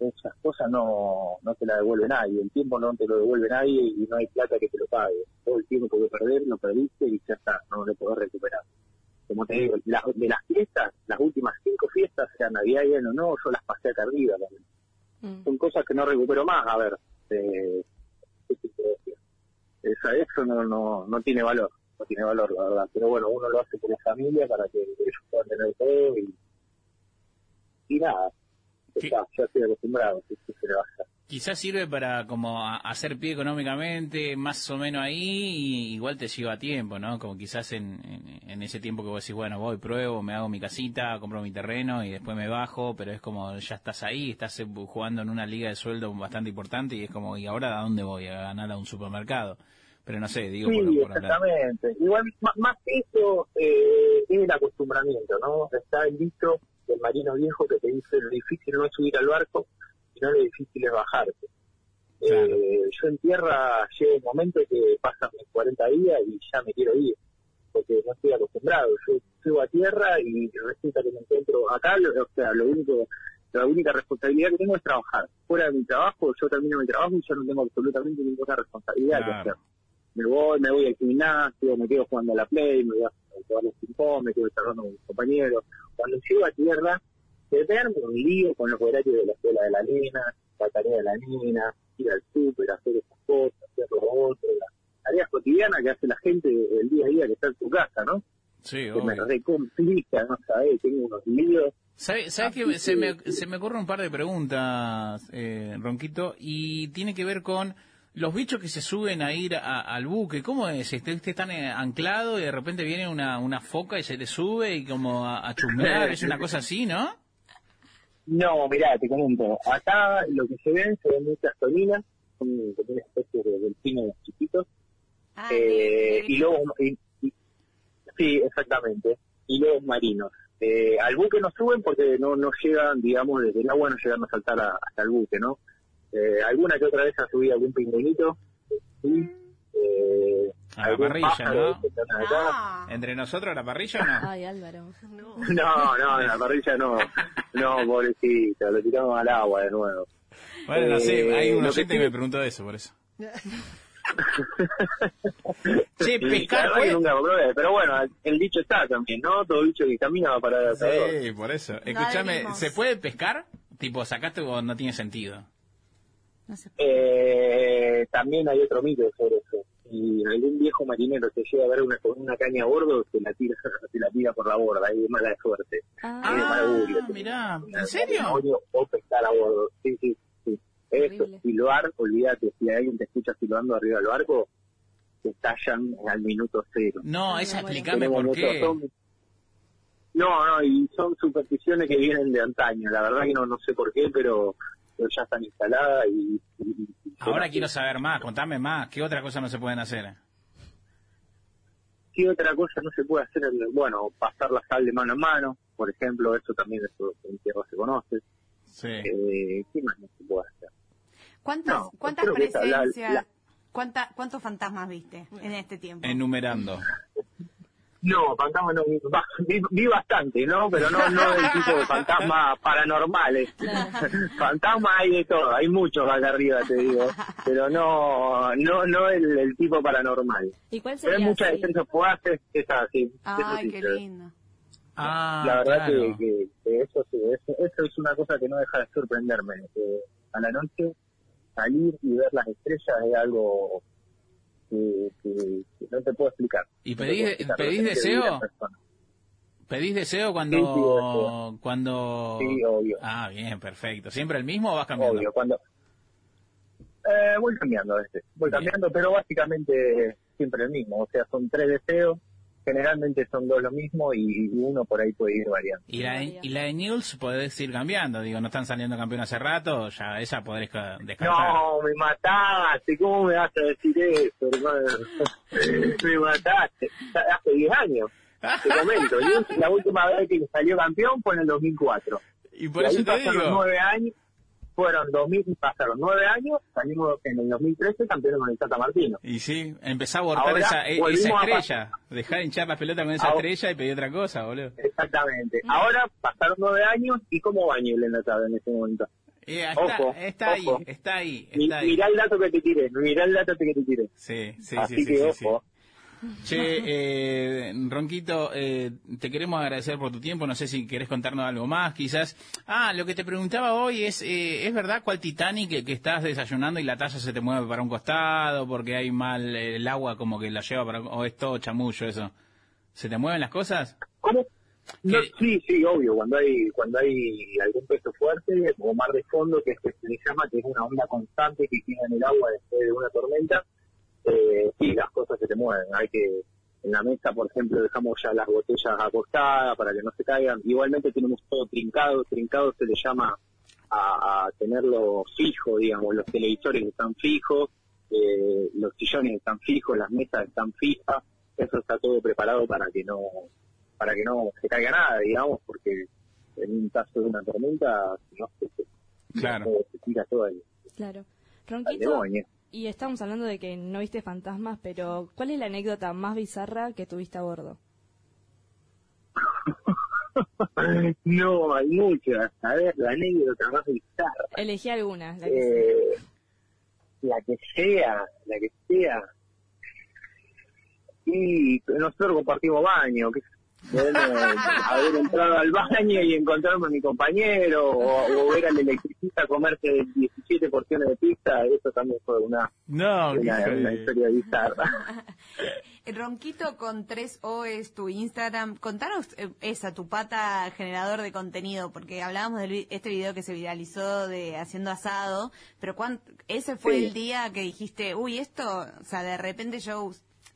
esas cosas no, no te la devuelve nadie, el tiempo no te lo devuelve nadie y no hay plata que te lo pague. Todo el tiempo que perder lo perdiste y ya está, no lo podés recuperar. Como te digo, la- de las fiestas, las últimas cinco fiestas, sea Navidad y Año Nuevo, yo las pasé acá arriba también. Mm. Son cosas que no recupero más, a ver. eh, ¿qué te puedo decir? Esa- eso no, no, no tiene valor, no tiene valor, la verdad. Pero bueno, uno lo hace por la familia para que ellos puedan tener todo y, y nada. Ya. Quizás sirve para como hacer pie económicamente, más o menos ahí, y igual te lleva tiempo, ¿no? Como quizás en, en, en ese tiempo que vos decís, bueno, voy, pruebo, me hago mi casita, compro mi terreno y después me bajo, pero es como ya estás ahí, estás eh, jugando en una liga de sueldo bastante importante y es como, ¿y ahora a dónde voy? A ganar a un supermercado. Pero no sé, digo Sí, por, por hablar. exactamente. Igual, más, más que eso, eh, es el acostumbramiento, ¿no? Está el dicho del marino viejo que te dice lo difícil no es subir al barco, sino lo difícil es bajarte. Claro. Eh, yo en tierra llego un momento que pasan mis 40 días y ya me quiero ir, porque no estoy acostumbrado. Yo subo a tierra y resulta que me encuentro acá, lo- o sea, lo único, la única responsabilidad que tengo es trabajar. Fuera de mi trabajo, yo termino mi trabajo y ya no tengo absolutamente ninguna responsabilidad que Claro. hacer me voy, me voy al gimnasio, me quedo jugando a la play, me voy a jugar los ping-pong, me quedo charlando con mis compañeros. Cuando llego a tierra, se verme un lío con los horarios de la escuela de la nena, la tarea de la nena, ir al súper, hacer esas cosas, hacer lo otro, las tareas cotidianas que hace la gente el día a día que está en su casa, ¿no? Sí, Que me obvio. recomplica, no sabes, tengo unos líos. ¿Sabes sabe Así que se me, que- se me ocurre un par de preguntas, eh, Ronquito, y tiene que ver con los bichos que se suben a ir a- al buque? ¿Cómo es? Este, este están eh, anclado y de repente viene una, una foca y se te sube y como a, a chusmear, es una cosa así, ¿no? No, mirá, te comento. Acá lo que se ven, se ven muchas toninas, son como una especie de delfines chiquitos. Ah, eh, y lobos y- y- sí exactamente y lobos marinos eh, al buque no suben porque no no llegan digamos desde el agua no llegan a saltar a- hasta el buque no eh, alguna que otra vez ha subido algún pingüinito sí eh, A la parrilla, ¿no? Ah, ¿Entre nosotros la parrilla o no? Ay, Álvaro. no no en la parrilla no no pobrecita lo tiramos al agua de nuevo Bueno, no sé, Eh, hay un que oyente que me preguntó eso, por eso. Che, pescar nunca lo probé, pero bueno el dicho está también no todo bicho que camina va a parar. Sí, por eso. Escúchame. ¿se puede pescar? Tipo, sacaste o no tiene sentido. No sé. Eh, también hay otro mito sobre eso. Si algún viejo marinero te llega a ver una, con una caña a bordo, te la tira, te la tira por la borda, ahí es mala suerte. Ah, es mala augurio. mirá, ¿en serio? O pescar a bordo. Sí, sí, sí. Eso, silbar, olvídate, si alguien te escucha silbando arriba del barco, te tallan al minuto cero. No, esa explícame por qué. son- No, no, y son supersticiones que vienen de antaño. La verdad que no, no sé por qué, pero, pero ya están instaladas y... y- y- Ahora quiero saber más, contame más. ¿Qué otra cosa no se pueden hacer? ¿Qué otra cosa no se puede hacer? Bueno, pasar la sal de mano en mano, por ejemplo, eso también eso en tierra se conoce. Sí. Eh, ¿Qué más no se puede hacer? ¿Cuántas, No, cuántas esa, la- presencias, la- cuánta- cuántos fantasmas viste en este tiempo? Enumerando. No, fantasma no, vi, vi- vi bastante, ¿no? Pero no, no del tipo de fantasmas paranormales. fantasmas hay de todo, hay muchos acá arriba, te digo. Pero no, no, no el, el tipo paranormal. ¿Y cuál Pero hay sería? muchas defensas fugaces, es así. Ay, qué lindo. Ah, la verdad claro. que, que- que eso sí, eso, eso es una cosa que no deja de sorprenderme. que a la noche salir y ver las estrellas es algo que, que- que no te puedo explicar. ¿Y No pedís- explicar, pedís deseo? ¿Pedís deseo Sí, cuando... sí, deseo. cuando... Sí, obvio, Ah, bien, perfecto. ¿Siempre el mismo o vas cambiando? obvio. Cuando eh, voy cambiando a veces, voy Bien. cambiando, pero básicamente siempre el mismo. O sea, son tres deseos, generalmente son dos lo mismo y uno por ahí puede ir variando. Y la, de- y la de News podés ir cambiando. Digo, no están saliendo campeón hace rato, ya esa podés ca- descartar. No, me mataste, ¿cómo me vas a decir eso, hermano? me mataste, hace 10 años, te comento. Yo, la última vez que salió campeón fue en el 2004. Y por y ahí eso te digo... nueve años, fueron 2000, pasaron nueve años, salimos en el 2013 campeones con el Tata Martino. Y sí, empezá a abortar Ahora esa, e- esa estrella. Dejá de hinchar las pelotas con esa Ahora- estrella y pedí otra cosa, boludo. Exactamente. Ahora pasaron nueve años y cómo va en la tabla en ese momento. Eh, está, Ojo, está ahí, ojo. está ahí, Mi- está ahí. Mirá el dato que te tiré, mirá el dato que te tiré. Sí, sí, Así sí, que sí, sí. Che, eh, Ronquito, eh, te queremos agradecer por tu tiempo. No sé si querés contarnos algo más, quizás. Ah, lo que te preguntaba hoy es, eh, ¿es verdad cuál Titanic que, que estás desayunando y la taza se te mueve para un costado porque hay mal eh, el agua como que la lleva para... o es todo chamullo eso? ¿Se te mueven las cosas? ¿Cómo? No, sí, sí, obvio, cuando hay cuando hay algún peso fuerte o mar de fondo, que es que se le llama, que es una onda constante que queda en el agua después de una tormenta, eh, sí, las cosas se te mueven. Hay que, en la mesa, por ejemplo, dejamos ya las botellas acostadas para que no se caigan. Igualmente tenemos todo trincado, trincado se le llama a, a tenerlo fijo, digamos, los televisores están fijos, eh, los sillones están fijos, las mesas están fijas, eso está todo preparado para que no para que no se caiga nada, digamos, porque en un caso de una tormenta, si no se, se- Claro. se tira todo el, Claro. al Ronquito, demonio. Y estamos hablando de que no viste fantasmas, pero ¿cuál es la anécdota más bizarra que tuviste a bordo? no, hay muchas. A ver, la anécdota más bizarra. Elegí alguna. La que Eh, la que sea, la que sea. Y nosotros compartimos baño, que haber entrado al baño y encontrarme a mi compañero, o, o ver al electricista comerse 17 porciones de pizza, eso también fue una, No, una, una de- historia bizarra. Ronquito con 3 O es tu Instagram. Contanos eh, esa, tu pata generador de contenido, porque hablábamos de este video que se viralizó de haciendo asado, pero cuán- ese fue Sí. el día que dijiste, uy, esto, o sea, de repente yo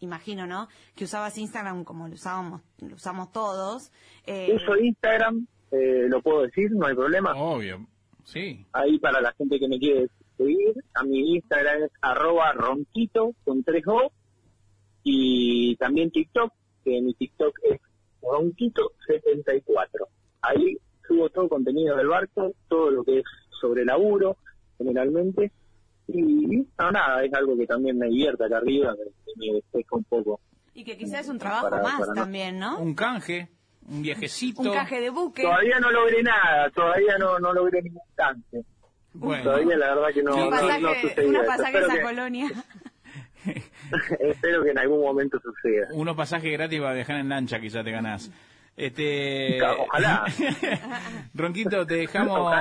imagino, ¿no? Que usabas Instagram como lo usábamos, lo usamos todos. Eh, Uso Instagram, eh, lo puedo decir, no hay problema. Obvio, sí. ahí para la gente que me quiere seguir, a mi Instagram es arroba ronquito con 3 O y también TikTok, que mi TikTok es ronquito74. Ahí subo todo contenido del barco, todo lo que es sobre laburo, generalmente, y no, nada, es algo que también me divierte acá arriba, me, me despeja un poco. y que quizás es un trabajo Para- más para no- también, ¿no? Un canje, un viajecito. Un caje de buque. Todavía no logré nada, todavía no, no logré ningún canje. Bueno, Todavía la verdad que no, un no, no pasaje, sucedió una eso. pasaje a que- colonia. Espero que en algún momento suceda. unos pasajes gratis para viajar en lancha quizá te ganás. Este, Ojalá. Ronquito, te dejamos,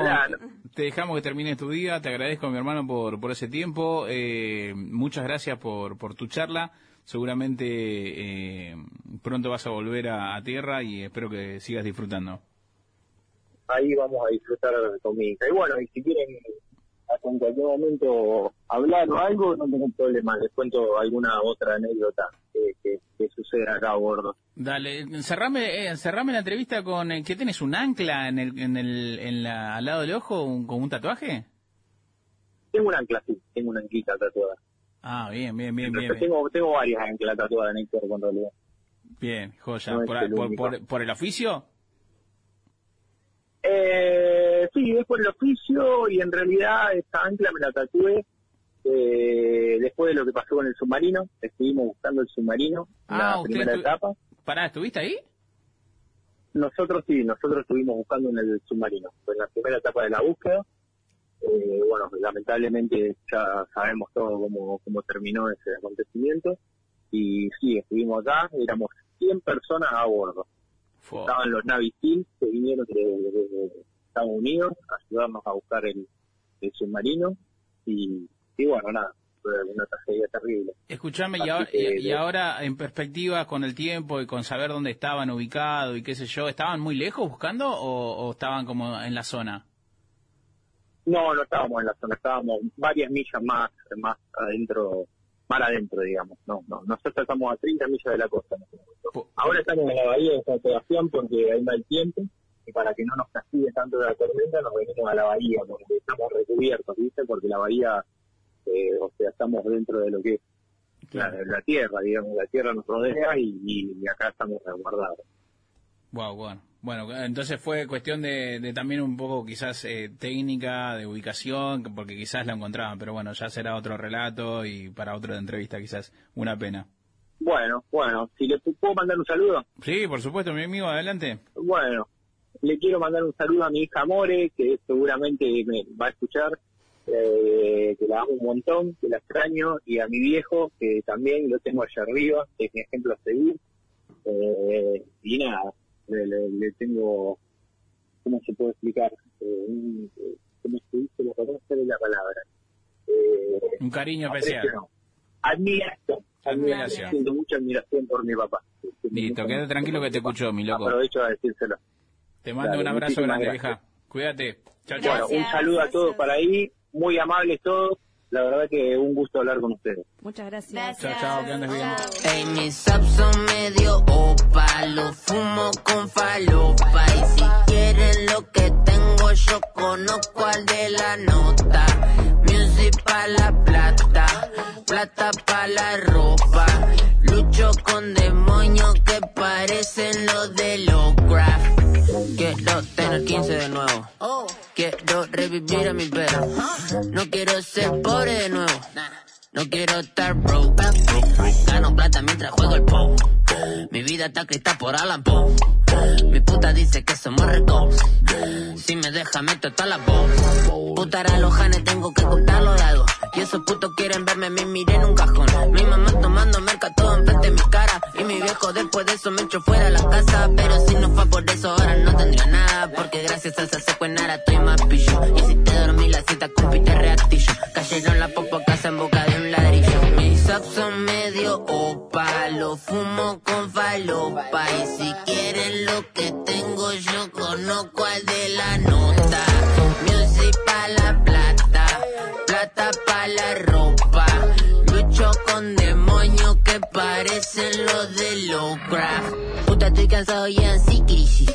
te dejamos que termines tu día. Te agradezco, mi hermano, por, por ese tiempo. Eh, muchas gracias por, por tu charla. Seguramente eh, pronto vas a volver a, a tierra y espero que sigas disfrutando. Ahí vamos a disfrutar con mi hija. Y bueno, y si quieren hasta en cualquier momento hablar o algo, no tengo problema. Les cuento alguna otra anécdota que, que, que sucede acá a bordo. Dale, cerrame, eh, cerrame la entrevista con eh, ¿qué tenés un ancla en el, en el, en la, al lado del ojo un- con un tatuaje? Tengo una ancla, sí, tengo una anclita tatuada. Ah, bien, bien, bien, bien. bien. Tengo, tengo varias anclas tatuadas en el cuerpo en realidad. Bien, joya. No es ¿Por, el por, único. por- por el oficio? Eh, sí, es por el oficio y en realidad esta ancla me la tatué eh, después de lo que pasó con el submarino. Estuvimos buscando el submarino en Ah, la primera etapa. Pará, ¿estuviste ahí? Nosotros sí, nosotros estuvimos buscando en el submarino. Fue en la primera etapa de la búsqueda. Eh, bueno, lamentablemente ya sabemos todo cómo, cómo terminó ese acontecimiento. Y sí, estuvimos acá, éramos 100 personas a bordo. Estaban los Navy Seals que vinieron de, de- de Estados Unidos a ayudarnos a buscar el, el submarino. Y, y bueno, nada, fue una tragedia terrible. Escuchame, y Así ahora, que- y, y ahora en perspectiva con el tiempo y con saber dónde estaban ubicados y qué sé yo, ¿estaban muy lejos buscando o, o estaban como en la zona? No, no estábamos en la zona, estábamos varias millas más, más adentro, más adentro, digamos. No, no, nosotros estamos a 30 millas de la costa. en este momento. Ahora estamos en la bahía de San Sebastián porque hay mal tiempo y para que no nos castigue tanto de la tormenta nos venimos a la bahía porque estamos recubiertos, ¿viste? Porque la bahía, eh, o sea, estamos dentro de lo que es la, la tierra, digamos, la tierra nos rodea y, y acá estamos resguardados. Wow, bueno. Bueno, entonces fue cuestión de, de también un poco quizás eh, técnica, de ubicación, porque quizás la encontraban, pero bueno, ya será otro relato y para otra entrevista quizás una pena. Bueno, bueno, si le puedo mandar un saludo. Sí, por supuesto, mi amigo, adelante. Bueno, le quiero mandar un saludo a mi hija More, que seguramente me va a escuchar. eh, que la amo un montón, que la extraño, y a mi viejo, que también lo tengo allá arriba, que es mi ejemplo a seguir. Eh, y nada, le, le- le tengo, ¿cómo se puede explicar? Eh, un- eh, ¿Cómo se dice? La palabra la palabra. Eh, Un cariño especial. no. Admiración. Admiración. Siento mucha admiración por mi papá. Listo, quédate tranquilo que te escucho, mi loco. Aprovecho a decírselo. Te mando Dale, un abrazo grande, gracias. vieja. Cuídate. Chao, Bueno, chao. un saludo a todos para ahí, muy amables todos. La verdad que un gusto hablar con ustedes. Muchas gracias. Chao, chao, que andes bien. Ey, mis subs son medio opa, lo fumo con falopa y si quieren lo que tengo yo conozco al de la nota. Music pa' la plata, plata pa' la ropa. Lucho con demonios que parecen los de Lovecraft. Quiero tener 15 de nuevo. Quiero revivir a mi perro. No quiero ser pobre de nuevo. No quiero estar broke. Gano plata mientras juego el po. Mi vida está escrita por Alan Poe. Mi puta dice que somos ricos. Si me deja meto toda la voz. Putar a los janes tengo que cortar los lados. Y esos putos quieren verme, me miré en un cajón. Mi mamá tomando merca todo enfrente de mi cara. Y mi viejo después de eso me echó fuera de la casa. Pero si no fue por eso ahora no tendría nada. Porque gracias a esa seco en Nara estoy más pillo. Y si te dormí la cita compite reactillo. Cayeron la popa casa en boca de un ladrillo. Mis subs son medio opa. Lo fumo con falopa. Y si quieren lo que tengo yo conozco al de la nota. Music pa' la plata. Plata pa' la demonios que parecen los de Lovecraft. Puta, estoy cansado y así crisis.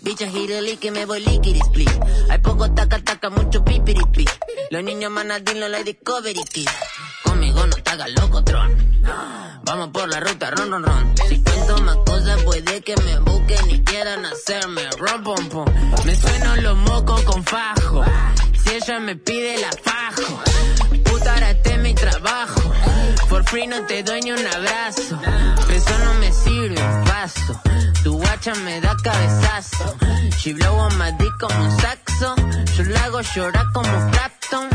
Bicha gireli que me voy liquidis, please. Hay poco taca taca, mucho pipiripi. Los niños manadín, los like Discovery Kids. Conmigo no te hagas loco, Tron. Vamos por la ruta, ron, ron, ron. Si cuento más cosas, puede que me busquen y quieran hacerme rom, pom, pom. Me sueno los mocos con fajo. Si ella me pide la fajo. Puta, ahora este es mi trabajo. For free no te doy ni un abrazo. Eso no me sirve, paso. Tu guacha me da cabezazo. She blow my dick como un saxo. Yo la hago llorar como Clapton.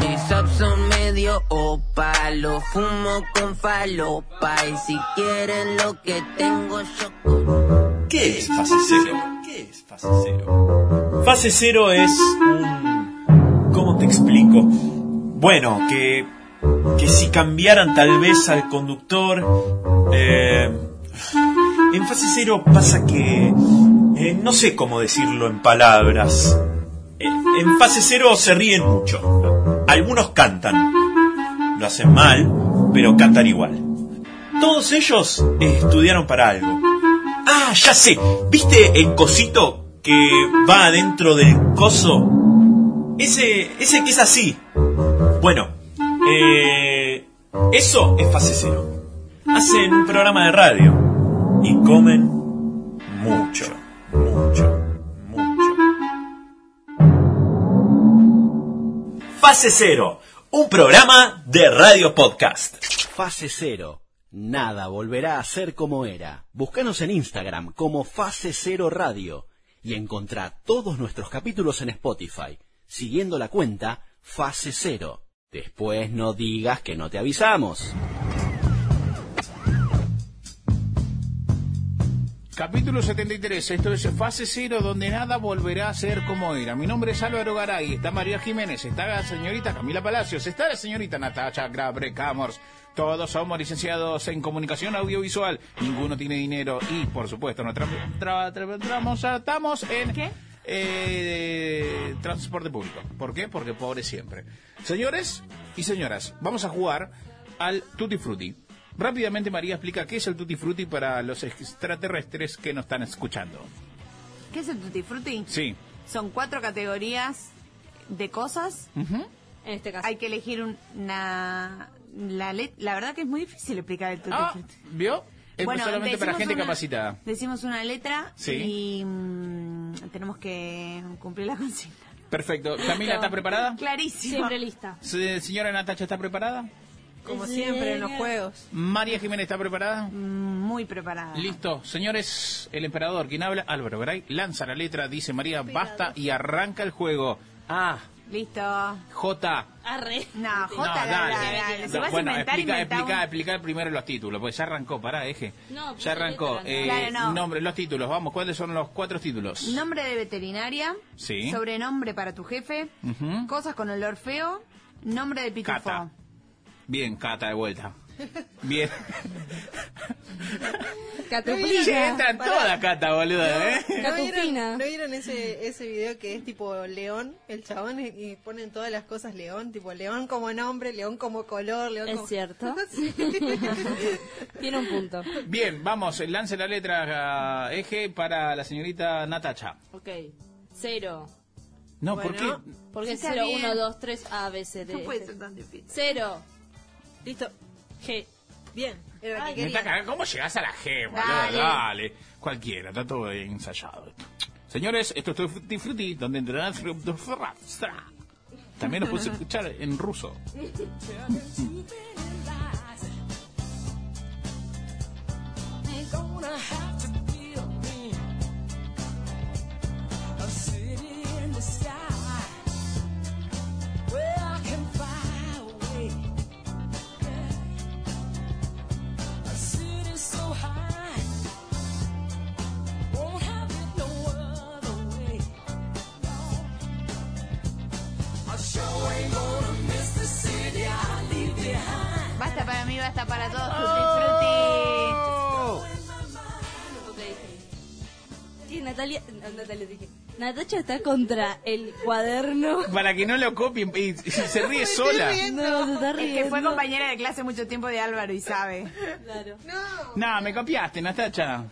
Mis subs son medio opa. Lo fumo con falopa. Y si quieren lo que tengo yo ¿Qué es fase cero? ¿Qué es fase cero? Fase cero es un... ¿Cómo te explico? Bueno, que, que si cambiaran tal vez al conductor... eh, en fase cero pasa que... eh, no sé cómo decirlo en palabras. Eh, en fase cero se ríen mucho. Algunos cantan. Lo hacen mal, pero cantan igual. Todos ellos estudiaron para algo. Ah, ya sé. ¿Viste el cosito que va adentro del coso? Ese, ese que es así. Bueno, eh, eso es fase cero. Hacen un programa de radio y comen mucho, mucho, mucho. Fase cero, un programa de radio podcast. Fase Cero. Nada volverá a ser como era. Búscanos en Instagram como Fase Cero Radio y encontrá todos nuestros capítulos en Spotify, siguiendo la cuenta Fase Cero. Después no digas que no te avisamos. Capítulo 73, esto es fase cero donde nada volverá a ser como era. Mi nombre es Álvaro Garay, está María Jiménez, está la señorita Camila Palacios, está la señorita Natacha Grabre Camors. Todos somos licenciados en comunicación audiovisual, ninguno tiene dinero y por supuesto no tra- tra- tra- tramos- estamos en eh, transporte público. ¿Por qué? Porque pobre siempre. Señores y señoras, vamos a jugar al Tutti Frutti. Rápidamente María explica qué es el Tutti Frutti para los extraterrestres que nos están escuchando. ¿Qué es el Tutti Frutti? Sí. Son cuatro categorías de cosas. En este caso. Hay que elegir un- una... La, let- la verdad que es muy difícil explicar el Tutti Ah, Frutti. ¿vio? Es Bueno, solamente para decimos gente una- capacitada. Decimos una letra Sí. y mm, tenemos que cumplir la consigna. Perfecto. ¿Camila está preparada? Clarísimo. Siempre lista. Se- Señora Natacha, ¿está preparada? Como siempre en los juegos. María Jiménez, ¿está preparada? Mm, Muy preparada. Listo. Señores, el emperador, quien habla, Álvaro Garay, lanza la letra, dice María, basta y arranca el juego. Ah, Listo. J. Arre. No, No, J, la, dale. la- la- si No, vas bueno, a inventar, explica, explica, un- explica primero los títulos, porque ya arrancó, pará, eje. No, ya arrancó. letra, no. Eh, Claro, no. Nombre, los títulos, vamos, ¿cuáles son los cuatro títulos? Nombre de veterinaria. Sí. Sobrenombre para tu jefe. Ujú. Cosas con olor feo. Nombre de pitufo. Cata. Bien, Cata de vuelta. Bien. Catupina. Che, entran Pará. todas Cata, boludo, ¿eh? ¿No vieron. ¿no vieron ese, ese video que es tipo león, el chabón, y, y ponen todas las cosas león? Tipo león como nombre, león como color, león Es como... cierto. Tiene un punto. Bien, vamos, lance la letra ah, eje para la señorita Natacha. Ok. Cero. No, Bueno. ¿por qué? Porque Sí, es está 0, bien. 1, 2, 3, A, B, C, D. No puede ser tan difícil. Cero. Listo. G. Bien. Era Ay, que Me está quería. cagando. ¿Cómo llegás a la G, boludo? Dale. Dale. Cualquiera, está todo ensayado. esto. Señores, esto es Tutti Frutti, donde entrarán También lo puedes escuchar en ruso. Basta para mí, basta para todos. Tutti frutti. Sí, Natalia, no, Natalia dije. Natacha está contra el cuaderno. Para que no lo copien y, y se ríe sola. No, se está Es riendo. que fue compañera de clase mucho tiempo de Álvaro y sabe. Claro. No, me copiaste, Natacha.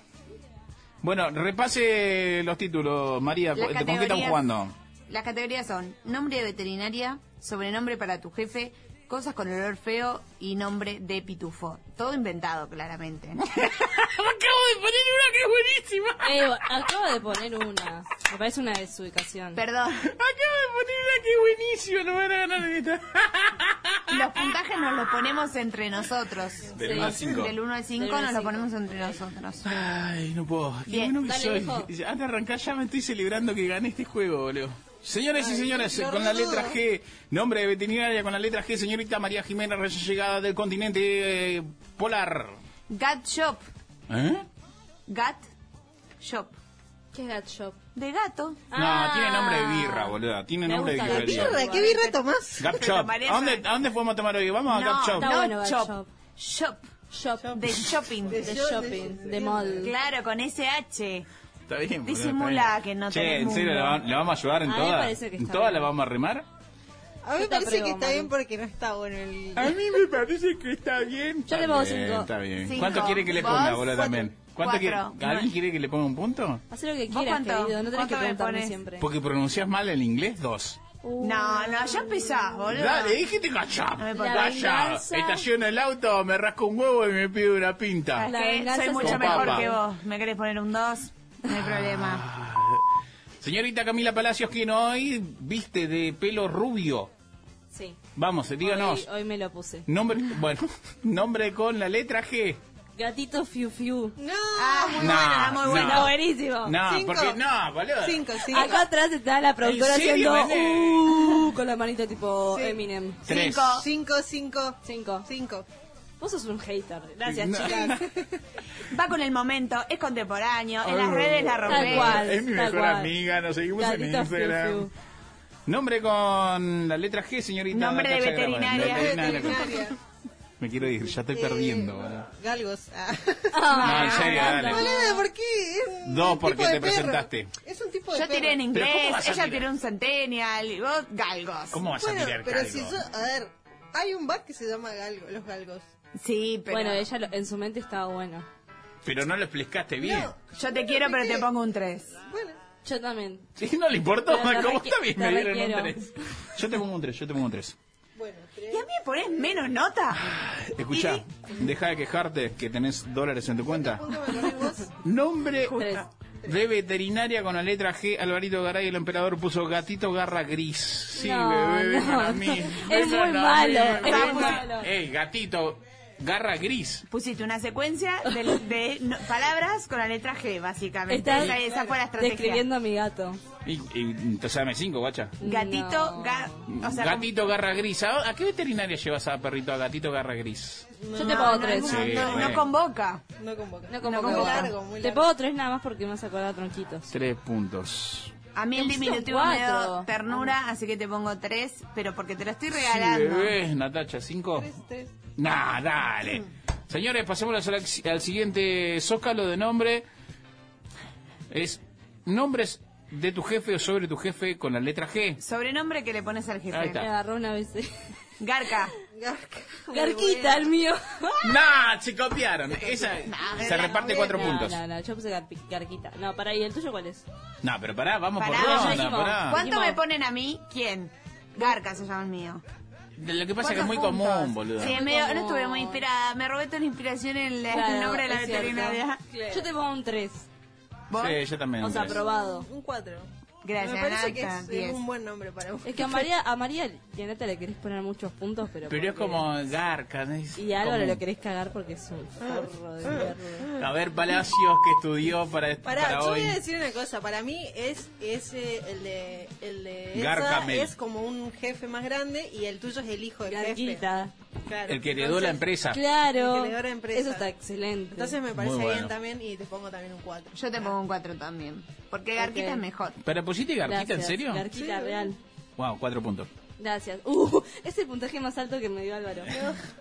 Bueno, repase los títulos, María. ¿Con qué están categorías- jugando? Las categorías son nombre de veterinaria, sobrenombre para tu jefe, cosas con olor feo y nombre de pitufo. Todo inventado, claramente. Acabo de poner una que es buenísima. Eh, acabo de poner una. Me parece una desubicación. Perdón, Acabo de poner una que es buenísima, no van a ganar esta. los puntajes nos los ponemos entre nosotros. Del uno al cinco. Del 1 al 5 Del uno al nos los ponemos entre nosotros. Ay, no puedo. Qué Bien, bueno que dale, soy. viejo. Antes de arrancar ya me estoy celebrando que gané este juego, boludo. Señores y señores, con la letra G, nombre de veterinaria con la letra G, señorita María Jiménez, recién llegada del continente eh, polar. Gat Shop. ¿Eh? Gat Shop. ¿Qué es Gat Shop? De gato. No, tiene nombre de birra, boludo. Tiene Ah. Me nombre de. Birra, ¿qué birra tomás? Gap Te Shop. ¿A dónde, una- ¿A dónde podemos tomar hoy? Vamos a no, Gap Shop. No bueno, Gat Shop. Shop. Shop. Shop. De shopping. De shopping. de- De mall. Claro, con SH. Está bien, boludo, Disimula está bien. que no Che, tenés ¿en serio mundo. la, va- la vamos a ayudar en A mí me todas? parece que ¿En está todas la bien. vamos a remar? A mí me Yo te parece que está Manu. bien porque no está bueno el... A mí me parece que está bien. Yo le Está pongo bien, cinco. Está bien. Cinco. ¿Cuánto quiere que le ¿Vos? ponga, boludo, Cuatro. también? ¿Cuánto quiere? Cuatro. ¿Alguien quiere que le ponga un punto? Haz lo que ¿Vos quieras, cuánto? querido. No tenés que ¿Cuánto me preguntarme pones? siempre. Porque pronuncias mal el inglés, dos. No, no, ya empezás, boludo. Dale, dijiste cachá. Me La Cachá. venganza. Estaciono el auto, me rasco un huevo y me pido una pinta. Es La que venganza soy es mucho con mejor papa. que vos. ¿Me querés poner un 2? No hay problema. Señorita Camila Palacios, ¿quién hoy viste de pelo rubio? Sí. Vamos, díganos. Hoy, hoy me lo puse. Nombre, bueno, nombre con la letra G. Gatito Fiu Fiu. No, Ah, muy No, buena, muy no. buenísimo. No, Cinco. porque no, boludo. cinco, cinco. Acá atrás está la productora ¿En serio, haciendo uh, con la manita tipo Sí. Eminem. Tres. Cinco. Cinco, cinco, Cinco. cinco. Vos sos un hater. Gracias, No. chicas. Va con el momento, es contemporáneo, en las redes la cual. Es mi mejor cual. amiga, nos seguimos en Fiu Instagram. Fiu. Nombre con la letra G, señorita. Nombre de veterinaria. Veterinaria. Me quiero ir, ya estoy perdiendo. boludo. Eh, Galgos. Ah. No, en serio, dale. Boludo, ¿por qué? Tipo porque te perro. presentaste. Es un tipo de Yo tiré en perro. Pero ¿cómo inglés, a ella tiró un centennial y vos galgos. ¿Cómo vas a Bueno, tirar pero calgo? si yo, a ver, hay un bar que se llama Galgo, los Galgos. Sí, pero Bueno, ella lo- en su mente estaba bueno. Pero no lo explicaste bien. No, yo te quiero, pero te pongo un 3. bueno, Yo también. Sí, no le importó. Pero te ¿Cómo requi- está bien? te Me dieron un requiero. 3. Yo te pongo un 3, yo te pongo un 3. bueno, ¿Y a mí me pones menos nota? Escucha, deja de quejarte que tenés dólares en tu cuenta. Nombre Tres. de veterinaria con la letra G. Alvarito Garay, el emperador, puso gatito garra gris. Sí, No, bebé, no, a mí. Es muy mí. malo, es muy malo. Ey, gatito. Garra gris. Pusiste una secuencia de, de no- palabras con la letra G, básicamente. Estás esa, esa fue la estrategia. describiendo a mi gato. Y, y entonces dame cinco, guacha. Gatito, No. ga- o sea, gatito garra gris. ¿A, a qué veterinaria llevas a perrito a gatito garra gris? Yo te pongo tres. no, Sí, no, bueno. no convoca. No convoca. No largo, muy Te pongo tres nada más porque me vas a acordar tronquitos. Tres puntos. A mí el diminutivo me dio ternura, así que te pongo tres, pero porque te lo estoy Sí, regalando. bebé, Natacha, cinco. Nah, dale. Señores, pasemos al, al siguiente zócalo de nombre. Es nombres de tu jefe o sobre tu jefe con la letra G. Sobrenombre que le pones al Ahí jefe. Me está. agarró una vez. Garca. Garquita, el mío. ¡Nah! Se copiaron. Esa se reparte cuatro no, puntos. No, no, yo puse garpi- garquita. No, para ¿y el tuyo cuál es? No, pero pará, vamos Pará, por ronda, pará. ¿Cuánto Dijimos- me ponen a mí? ¿Quién? Garca se llama el mío. De Lo que pasa es que es muy común, boludo. Sí, medio- no estuve muy inspirada. Me robé toda la inspiración en Claro, el nombre de la veterinaria. Yo te pongo un 3. ¿Vos? Sí, yo también. O sea, aprobado. Un 4. Gracias, Me parece que Nata, es, es un buen nombre para vos. Es que a María, a María y a Neta le querés poner muchos puntos, pero. Pero es como Garca. ¿no? Es Y a Álvaro como- lo querés cagar porque es un forro de mierda. A ver, Palacios que estudió para, Pará, para yo hoy. voy a decir una cosa. Para mí es ese, el de, el de Elsa Gargamel. es como un jefe más grande y el tuyo es el hijo del jefe. Garquita. Claro. El que heredó la Entonces- empresa. Claro. El que la empresa. Eso está excelente. Entonces me parece bueno. bien también y te pongo también un 4. Yo te pongo un 4 también. Porque Garquita es mejor. ¿Pero pusiste Garquita en serio? Garquita real. Wow, cuatro puntos. Gracias. Uh, es el puntaje más alto que me dio Álvaro.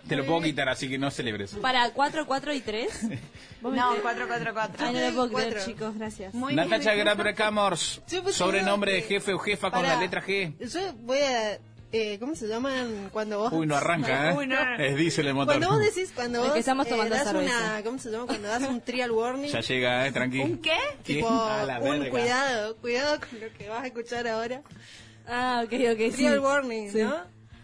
Te lo puedo quitar, así que no celebres. Para 4, 4 y 3. No, 4, 4, 4. Ay, no lo puedo creer, Cuatro. chicos. Gracias. Muy Natacha bien. Graber Camors, Yo puse sobrenombre de jefe o jefa con la letra G. Yo voy a... Eh, ¿Cómo se llaman cuando vos... Uy, no arranca, ¿eh? Uy, no. Es diésel el motor. Cuando vos decís, cuando Es vos que estamos eh, tomando das cerveza. una, ¿cómo se llama? Cuando das un trial warning, Ya llega, ¿eh? Tranquilo. ¿Un qué? tipo, A la un cuidado, cuidado con lo que vas a escuchar ahora. Ah, ok, ok. Sí. Trial warning, Sí. ¿no?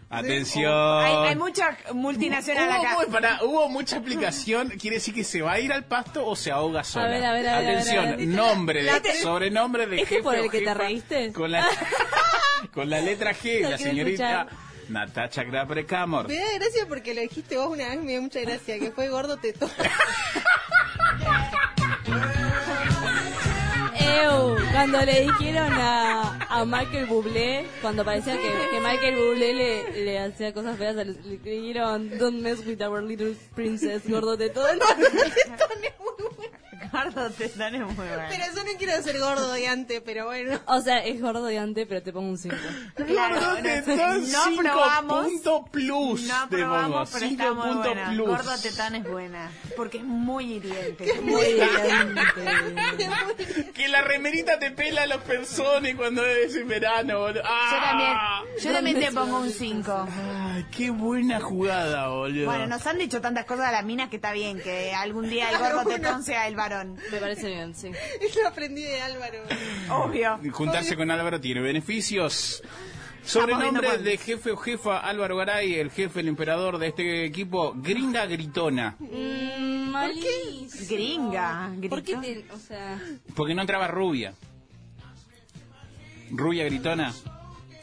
Atención. Hay, hay mucha multinacional Hubo, acá. muy- pará, hubo mucha aplicación. ¿Quiere decir que se va a ir al pasto o se ahoga sola? A ver, a ver, a ver, Atención, a ver, a ver. nombre, de, ¿Este- sobrenombre de este jefe por el que te reíste? Con la, con la letra G, Lo la señorita escuchar. Natacha Graber Camors. Me da gracia porque lo dijiste vos una vez, me dio mucha gracia, que fue gordo tetón. Cuando le dijeron a, a Michael Bublé, cuando parecía que, Michael Bublé le, hacía cosas feas, le, le dijeron Don't mess with our little princess, gordo de todo. Gordo Tetón es muy bueno. Pero yo no quiero ser gordo de antes, pero bueno. O sea, es gordo de antes, pero te pongo un 5. Claro, Gordo no, Tetón, no cinco probamos. punto plus. No te pongo, probamos, pero cinco está muy buena. plus. Gordo Tetón es buena. Porque es muy hiriente. Muy elegante. Que la remerita te pela a los personas cuando es en verano. boludo. Yo ¡Ah! también, yo también te pongo un 5. Ay, qué buena jugada, boludo. Bueno, nos han dicho tantas cosas a las minas que está bien que algún día el gordo tetón sea el varón. Me parece bien, sí. Eso aprendí de Álvaro. Obvio. Juntarse con Álvaro tiene beneficios. Sobrenombre de jefe o jefa Álvaro Garay, el jefe, el emperador de este equipo, Gringa Gritona. Mm, malísimo. Gringa, ¿Por qué te, o sea, Porque no entraba rubia. Rubia Gritona.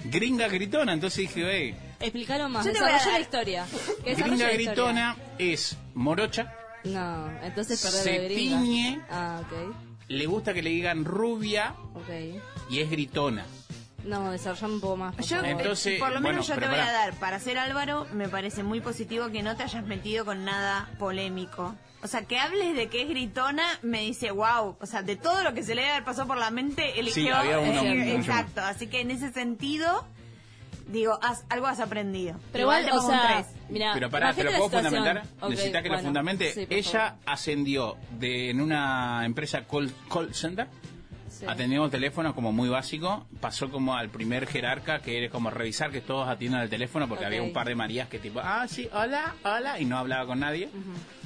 Gringa Gritona, entonces dije, hey, explícalo más, Yo te voy a dar- la historia. Gringa la historia. Gritona es morocha, No, entonces Se perder de gringa. tiñe. Ah, ok, le gusta que le digan rubia ok. y es gritona. No, desarrollame un poco más. por Yo. Entonces, por lo bueno, menos yo te voy a dar, para ser Álvaro, me parece muy positivo que no te hayas metido con nada polémico. O sea, que hables de que es gritona, me dice, wow. O sea, de todo lo que se le debe haber pasado por la mente, eligió. había uno eh, exacto. Así que en ese sentido, digo, has- algo has aprendido. Pero igual, te o sea, mira, Pero pará, ¿pero la puedo fundamentar? Ok, Necesita que lo bueno, fundamente. sí, Ella favor. ascendió de en una empresa call, call center, Sí. atendiendo el teléfono como muy básico, pasó como al primer jerarca, que era como revisar que todos atiendan el teléfono, porque había un par de Marías que tipo, ah, sí, hola, hola, y no hablaba con nadie.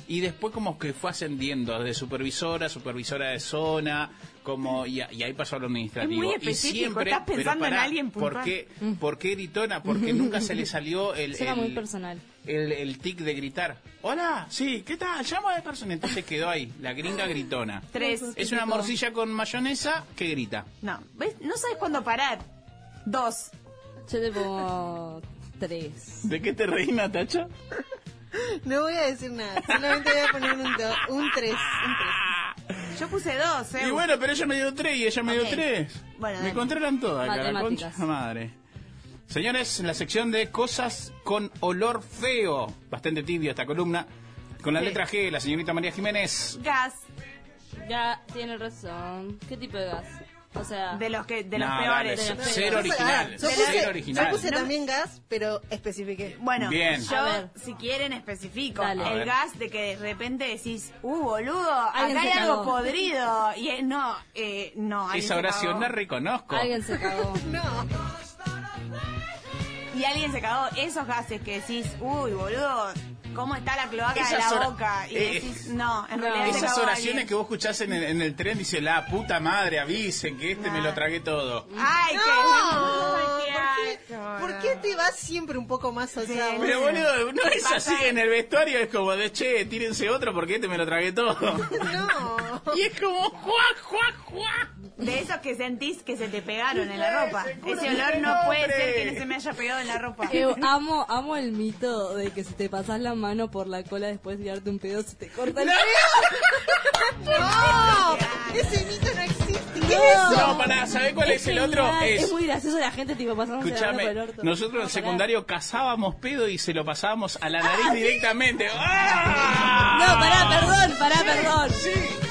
Y después como que fue ascendiendo de supervisora, supervisora de zona, como y, y ahí pasó a lo administrativo. Es muy y siempre, estás pero pensando en alguien ¿por qué, ¿Por qué gritona? Porque nunca se le salió el, Suena muy el- personal. El, el tic de gritar. Hola, sí, ¿qué tal? Llamo de persona. Entonces quedó ahí, la gringa gritona. Tres. Es una morcilla con mayonesa que grita. No, ¿ves? No sabes cuándo parar. Dos. Yo pongo tres. ¿De qué te reí, Natacha? No voy a decir nada, solamente voy a poner un 3. Un 3. Yo puse dos, ¿eh? Y bueno, pero ella me dio tres y ella me dio tres. Bueno, me dale. encontraron todas, concha madre. Señores, la sección de cosas con olor feo. Bastante tibio esta columna. Con la Sí. letra G, la señorita María Jiménez. Gas. Ya tiene razón. ¿Qué tipo de gas? O sea, De los que, de los No, peores. dale, de los cero peores. original. Yo Cero puse, original. yo puse también gas, pero especifiqué. Bueno, Bien. yo, ver. si quieren, especifico. Dale. El gas de que de repente decís, uh, boludo, acá Alguien hay algo cagó. podrido. Y eh, no, eh, no. Esa oración la reconozco. alguien se cagó. No. Y alguien se cagó. Esos gases que decís, uy, boludo, ¿cómo está la cloaca Esas de la boca? Y eh, decís, no, en no. realidad se Esas cagó oraciones alguien. que vos escuchás en el, en el tren dice la puta madre, avisen que este me lo tragué todo. Ay, No, qué... ¿por Ay, qué, qué asco, por no. qué te vas siempre un poco más allá? Pero boludo, no es Pasa- así en el vestuario, es como de che, tírense otro porque este me lo tragué todo. No. y es como juá, juá, juá. De esos que sentís que se te pegaron en la ropa. Ese olor no puede ser que no se me haya pegado en la ropa. Eh, amo, amo el mito de que si te pasas la mano por la cola después de tirarte un pedo se te corta el pelo. No. Ese mito no existe. ¿Qué es No. eso? No, pará, ¿sabés cuál es, el otro? Es, Es muy gracioso la gente tipo pasándose la mano por el escúchame, orto. nosotros en secundario cazábamos pedo y se lo pasábamos a la nariz Ah, directamente. pará. ¡Ah! No, pará, perdón, pará, perdón. Sí, sí.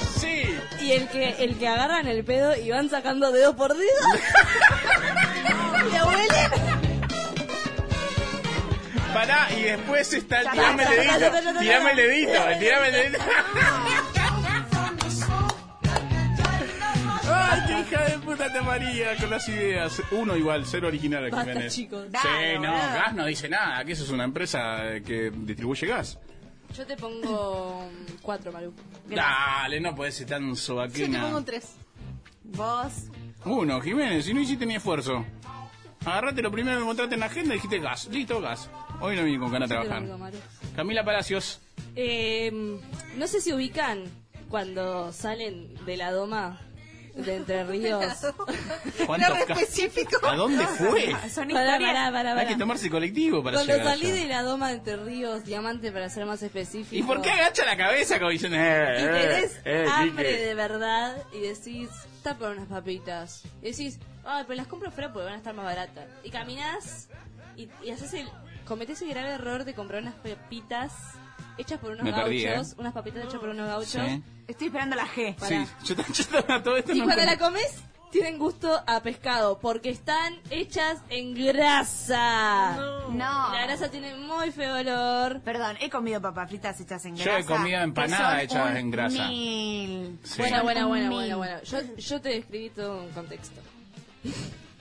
Y el que, el que agarran el pedo y van sacando dedo por dedo. ¿Le huele? Pará, y después está el tirame el basta, dedito. Tirame el dedito, el tirame el dedito. Ay, qué hija de puta te María con las ideas. Uno igual, cero original Basta, Jiménez. chicos. Sí, Dale, no, boludo. gas no dice nada, que eso es una empresa que distribuye gas. Yo te pongo cuatro, Maru. Dale, no puedes ser tan Yo te pongo un 3. Vos, Uno, Jiménez, si no hiciste ni esfuerzo. Agarrate lo primero que encontraste en la agenda y dijiste gas. Listo, gas. Hoy no vine con ganas de Yo te trabajar. Maru. Camila Palacios. Eh, no sé si ubican cuando salen de la doma de Entre Ríos. ¿Cuántos ca- específico. ¿A dónde fue? son Pará, historias. pará, pará, Hay pará. que tomarse colectivo para Cuando llegar salí allá. de la doma de Entre Ríos, Diamante para ser más específico. ¿Y por qué agacha la cabeza como diciendo... Eh, Y eh, tenés eh, hambre Quique? de verdad y decís, está por unas papitas. Y decís, ay, pero las compro fuera porque van a estar más baratas. Y caminás y, y haces el, cometés el grave error de comprar unas papitas hechas por unos Me perdí, gauchos, ¿eh? unas papitas hechas por unos gauchos. Sí. Estoy esperando la G. Pará. Sí, yo, yo todo esto Y no cuando la comes, tienen gusto a pescado porque están hechas en grasa. No. La grasa tiene muy feo olor. Perdón, he comido papas fritas hechas en Yo grasa. he comido empanadas hechas en grasa. Mil. Sí. Bueno, bueno, bueno, bueno, bueno. Yo, yo te describí todo un contexto.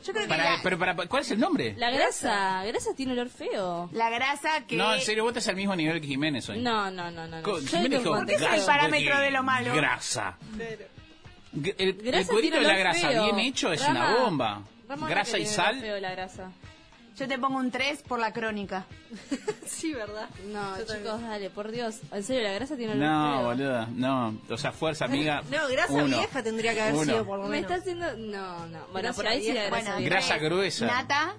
Yo creo que Para- la, pero para, ¿Cuál es el nombre? La grasa, grasa tiene olor feo. la grasa que... No, en serio, vos estás al mismo nivel que Jiménez hoy. No, no, no, no. no. Jiménez dijo ¿Por qué es el parámetro de lo malo? Grasa. El, el cuerito de la grasa feo. bien hecho es Rama, una bomba. Rama grasa que y sal. feo la grasa. Yo te pongo un 3 por la crónica. Sí, ¿verdad? No, Yo chicos, también. dale, por Dios. En serio, la grasa tiene No, boluda, no. O sea, fuerza, amiga. No, grasa Uno. vieja tendría que haber Uno. sido por lo Me menos. está haciendo... No, no. Bueno, Grasa por ahí sí la grasa Bueno, vieja. Grasa gruesa. Nata.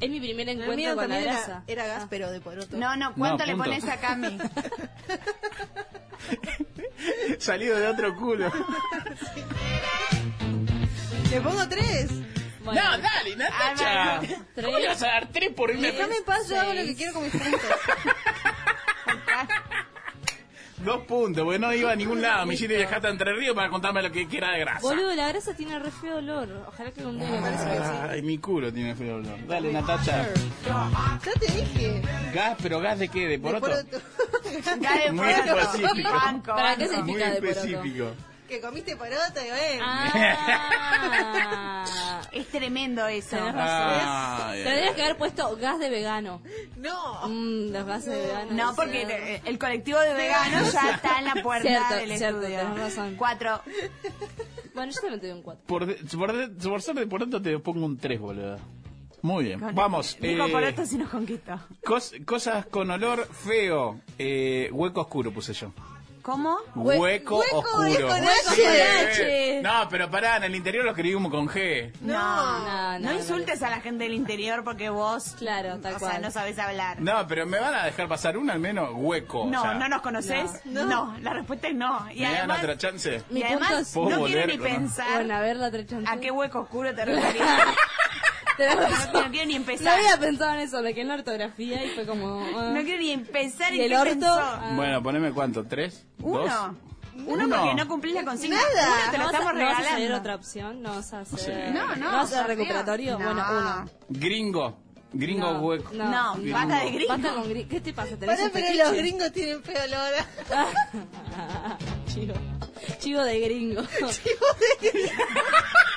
Es mi primer El encuentro mío con la también era, grasa. era gas, pero de poroto. No, no, ¿cuánto No, le pones a Cami? Salido de otro culo. Le pongo tres. Bueno, No, dale, Natacha. Ah. ¿Cómo le vas a dar tres por irme? Déjame en paz, yo hago lo que quiero con mis puntos. Dos puntos, porque no iba a ningún lado. Me hiciste viajar a Entre Ríos para contarme lo que, que era de grasa. Boludo, la grasa tiene re feo olor. Ojalá que un día me parezca que sí. Ay, mi culo tiene feo olor. Dale, Natacha. Ya te dije. ¿Gas? ¿Pero gas de qué? ¿De De poroto? poroto. Dale, Muy poroto. específico. Banco, ¿Para qué banco. Muy significa de poroto? específico. Que comiste poroto y bueno. Ah, Es tremendo eso. tenés Ah, razón. ay, Tendrías que haber puesto gas de vegano. No. Mm, los gases de vegano. No, porque eh, el colectivo de veganos ya está en la puerta Cierto, del cierto, estudio. tenés razón. Cuatro. Bueno, yo también te doy un 4. Por, de- por, por ser de poroto te pongo un 3, boludo. Muy bien, Con- vamos. Dijo eh, poroto si nos conquistó. cos- cosas con olor feo. Eh, hueco oscuro puse yo. ¿Cómo? Hueco, hueco oscuro. es con Hueco H. No, pero pará, en el interior lo escribimos con G. No, No, no, no, no, insultes a la gente del interior porque vos, Claro, tal o sea, no sabes hablar. No, pero me van a dejar pasar una al menos hueco. No, o sea, no nos conoces. No. No. la respuesta es no. Y ¿Me dan además, otra chance? y Mi además punto es- ¿Puedo no quiero ni pensar Bueno, a ver la otra chance. a qué hueco oscuro te referís. Tenés no, razón. no quiero ni No empezar. había pensado en eso, me quedé en la ortografía y fue como... ah. No quiero ni empezar ¿Y en el qué orto? pensó. Ah. Bueno, poneme cuánto, ¿tres? Uno. ¿Dos? Uno, Uno. porque no cumplís la consigna. Nada. Uno te lo ¿No vas a- estamos ¿No vas a hacer regalando. otra opción? ¿No vas a hacer...? Sí. No, no. vas a hacer recuperatorio? No. Bueno, uno. Gringo. Gringo No, hueco. no. No, Gringo. basta de gringo. Con gri- ¿Qué te pasa? ¿Tenés Para, pero los gringos tienen feo olor. Chivo. Chivo de gringo.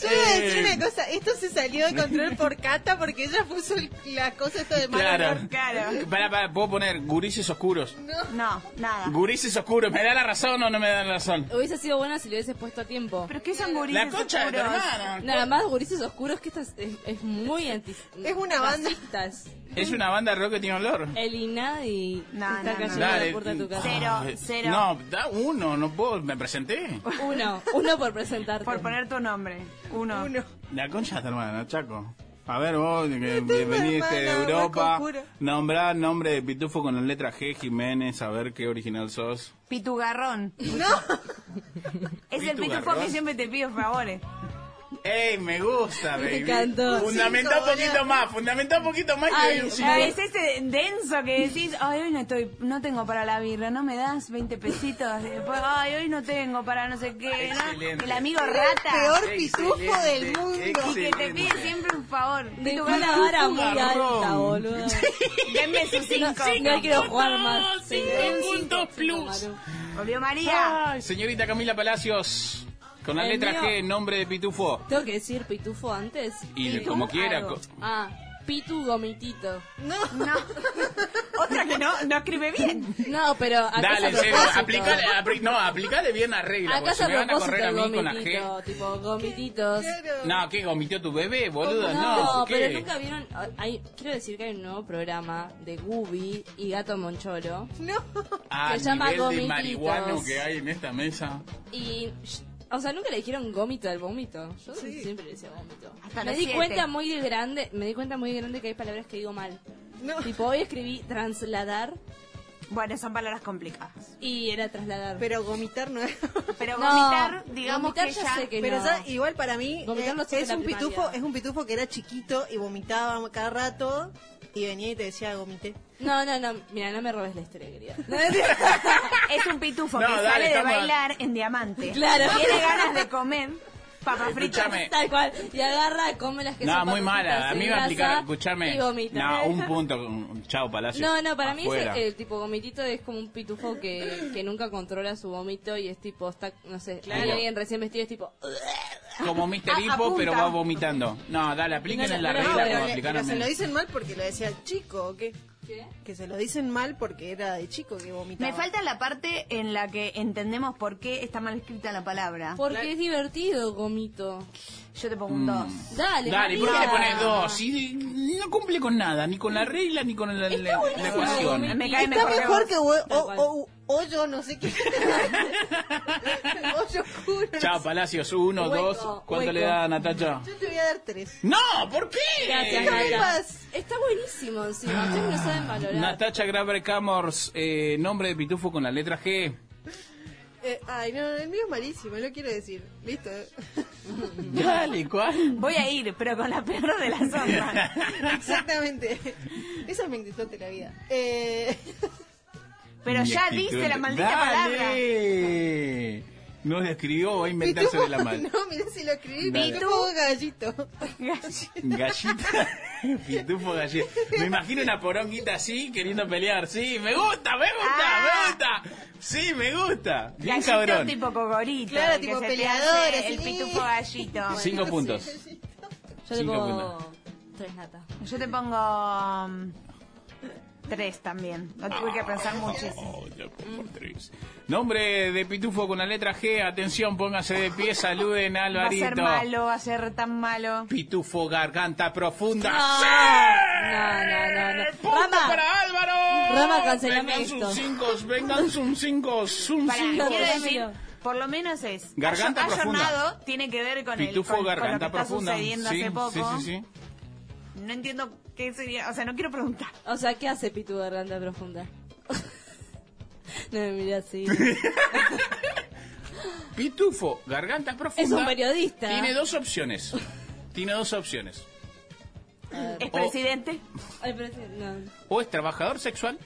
Yo voy a decir Eh. una cosa, esto se salió de control por Cata porque ella puso el- la cosa esto de mal Claro. olor. Claro. Pará, pará, puedo poner gurises oscuros. No, nada. Gurises oscuros, ¿me da la razón o no me da la razón? Hubiese sido buena si lo hubieses puesto a tiempo. ¿Pero qué son gurises La concha de tu oscuros? hermana. Nada más, gurises oscuros, que esta es, es, es muy anti... Es una banda. racista, es una banda de rock que tiene olor. El INADI No, está no, no. cayendo a Dale. la puerta de tu casa. Cero, Ay, cero. No, da uno, no puedo, me presenté. Uno, uno por presentarte. Por poner tu nombre. Uno. Uno. La concha de tu hermana, Chaco. A ver vos, que veniste de Europa, nombrá nombre de pitufo con la letra G, Jiménez, a ver qué original sos. Pitugarrón. No, Es el pitufo que siempre te pido favores. ¡Ey, me gusta, Me baby! encantó. Fundamenta Cinco, un poquito más, fundamenta un poquito más Ay, que un ay, cinco. Es ese denso que decís, ay, hoy no estoy, no tengo para la birra, ¿no me das 20 pesitos? Después, ay, hoy no tengo para no sé qué, ¿no? Excelente. El amigo rata. peor pitufo Excelente, del mundo. Y que te excelente. pide siempre un favor. Dejó una vara muy alta, boludo. Denme sus cinco. No, no quiero jugar más. Cinco puntos plus. Volvió María. Ay, señorita Camila Palacios, con la El letra mío. G, nombre de pitufo. ¿Tengo que decir pitufo antes? Y como quiera. co- Ah, pitu gomitito. no. No. Otra que no, no escribe bien. No, pero acá Dale, propósito. aplicale, apli- no, aplicale bien la regla, Acá a me van a correr a mí con la G. tipo gomititos. No, ¿qué? ¿Gomitió tu bebé, boludo? No, No, ¿qué? pero nunca vieron. Hay, quiero decir que hay un nuevo programa de Gubi y Gato Moncholo. A se llama nivel de marihuano que hay en esta mesa. Y. O sea, nunca le dijeron gómito al vómito. Yo siempre le decía vómito. Hasta me di siete. cuenta muy de grande, me di cuenta muy de grande que hay palabras que digo mal. Tipo, hoy escribí trasladar Bueno, son palabras complicadas. y era trasladar. Pero vomitar no es. Pero No, vomitar, digamos vomitar que ya ya... sé que Pero no. ¿sabes? igual para mí Vomitar eh, de es la un primaria. pitufo, es un pitufo que era chiquito y vomitaba cada rato y venía y te decía vomité. No, no, no, mira, no me robes la historia, querida. Es un pitufo No, que dale, sale de estamos- bailar en diamante. Claro. Tiene ganas de comer papas fritas. Escúchame. Tal cual. Y agarra, come las que No, son muy mala. A mí me va a escuchame. Y vomita. No, un punto. Chao, Palacio. No, no, para mí Afuera. es el tipo vomitito es como un pitufo que, que nunca controla su vómito y es tipo, está, no sé, Claro. hay alguien recién vestido es tipo... Como Mr. Hippo, pero va vomitando. No, dale, apliquen No, en la no, no, regla pero, como pero se lo dicen mal porque lo decía chico, ¿o qué? ¿Qué? Que se lo dicen mal porque era de chico que vomitaba. Me falta la parte en la que entendemos por qué está mal escrita la palabra. Porque es divertido, gomito. Yo te pongo un 2. Dale, Dale, ¿por qué le pones dos? Si no cumple con nada, ni con la regla, ni con la, la- ecuación. Gomi. Me cae Está mejor, mejor que o, o, o- hoyo, no sé qué. hoyo oscuro. Chao, Palacios. Uno, Hueco, dos. ¿Cuánto hueco. le da Natacha? Yo te voy a dar tres. ¡No! ¿Por qué? Gracias. Está buenísimo encima. Ustedes no saben valorar. Natacha Graver Camors, eh, nombre de pitufo con la letra G. Eh, ay, no, el mío es malísimo, no quiero decir. Listo. Dale, ¿cuál? Voy a ir, pero con la peor de las ondas. Exactamente. Esa es mi actitud de la vida. Eh, Pero Mi ya actitud. dice la maldita palabra. Dale. No le escribió, va a inventarse de la mal. No, mira si lo escribí. Pitufo gallito. Gallita. Pitufo galleta. Me imagino una poronguita así queriendo pelear. Sí, me gusta, me gusta, Ah. me gusta. Sí, me gusta. Bien Gallito cabrón. tipo cogorito. Claro, tipo te peleador. El pitufo gallito. Cinco puntos. Yo Cinco pongo tres Nata. Yo te pongo tres también. No tuve que pensar muchísimo. Oh, ya por tres. Nombre de pitufo con la letra G. Atención, pónganse de pie, saluden a Va a ser Alvarito. malo, va a ser tan malo. Pitufo garganta profunda. No, ¡Sí! no, no, no, no. ¡Punto Rama. para Álvaro! Rama, cancelame Vengan esto. sus cinco, vengan sus cinco, sus cinco. por lo menos es. Garganta ayor- profunda. tiene que ver con, el, Pitufo, con lo garganta que está profunda. sucediendo Sí, hace poco. sí, sí, sí. No entiendo qué sería. O sea, no quiero preguntar. O sea, ¿qué hace Pitu Garganta Profunda? no me mira así. Pitufo, garganta profunda. Es un periodista. Tiene dos opciones. Tiene dos opciones. ¿Es O- presidente? No. O es trabajador sexual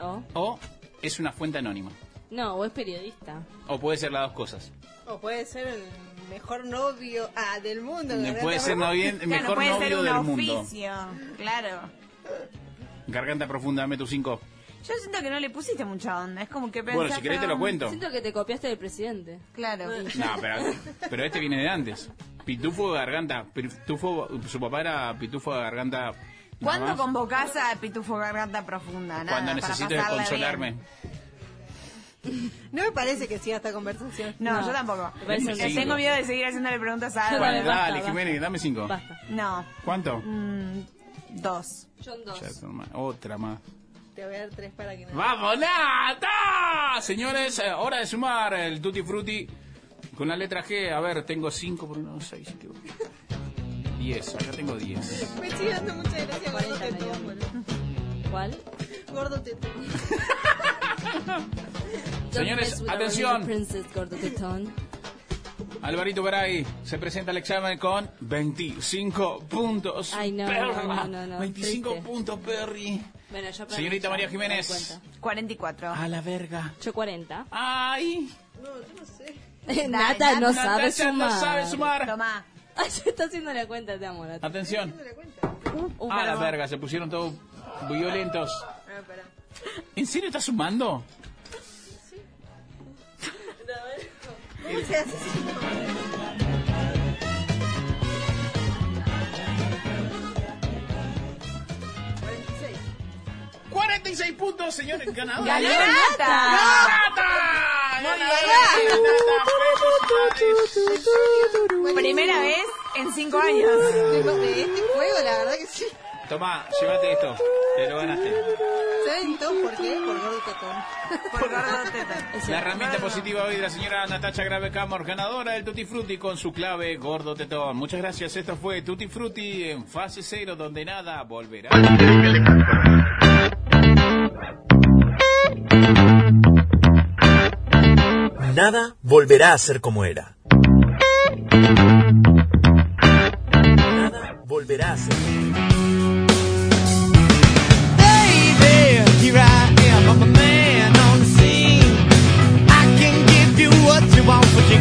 O, o es una fuente anónima. no, o es periodista. O puede ser las dos cosas. O puede ser el mejor novio ah, del mundo. Me ¿verdad? puede ser novio- Claro, mejor ser novio un del mundo. oficio. Claro. Garganta profunda, dame tus cinco. Yo siento que no le pusiste mucha onda. Es como que Bueno, pensás si querés te que- lo cuento. Siento que te copiaste del presidente. Claro. No, pero, pero este viene de antes. Pitufo de garganta. Pitufo, su papá era pitufo de garganta. ¿Cuándo convocás a Pitufo Garganta Profunda? Nada, Cuando necesites consolarme. bien. No me parece que siga esta conversación. No, No, yo tampoco. cinco. Tengo miedo de seguir haciéndole preguntas a Yo Álvaro. Dale, basta, Jiménez, dame cinco. Basta. No. ¿Cuánto? Mm, dos. John 2. Ya, tu hermana. Otra más. Te voy a dar tres para que no. ¡Vamos, Nata! Señores, eh, hora de sumar el Tutti Frutti con la letra G. A ver, tengo 5 por 1, 6, 7, 8. 10, acá tengo 10. Me sigue dando mucha gracia gordo 40 me tetón. ¿Cuál? Gordo tetón. Señores, atención. Alvarito Garay se presenta al examen con 25 puntos. Ay, no, Perra. no, no, no, 25 triste. puntos, Perry. Bueno, yo para Señorita mí María Jiménez. cuenta. 44. A la verga. Yo 40. ¡Ay! No, yo no sé. Nata no Natacha sabe sumar. no sabe sumar. Tomá. Ay, se está haciendo la cuenta, te amo, Nata. Atención. ¿Te la cuenta? Uh, A la verga, se pusieron todos violentos. Ah. ¿En serio estás sumando? ¿Cómo se hace eso? 46. 46 puntos, señores, ganador. ¡Ganó ¡Nata! Nata! ¡Ganadora! Primera vez en cinco años. De de este juego, la verdad que sí. Toma, llévate esto. Te lo ganaste. ¿Saben todos por qué? Por gordo tetón. Por gordo tetón. La herramienta positiva hoy de la señora Natacha Grave Camor, ganadora del Tutti Frutti con su clave gordo tetón. Muchas gracias. Esto fue Tutti Frutti en fase cero, donde nada volverá. Nada volverá a ser como era. Nada volverá a ser Baby,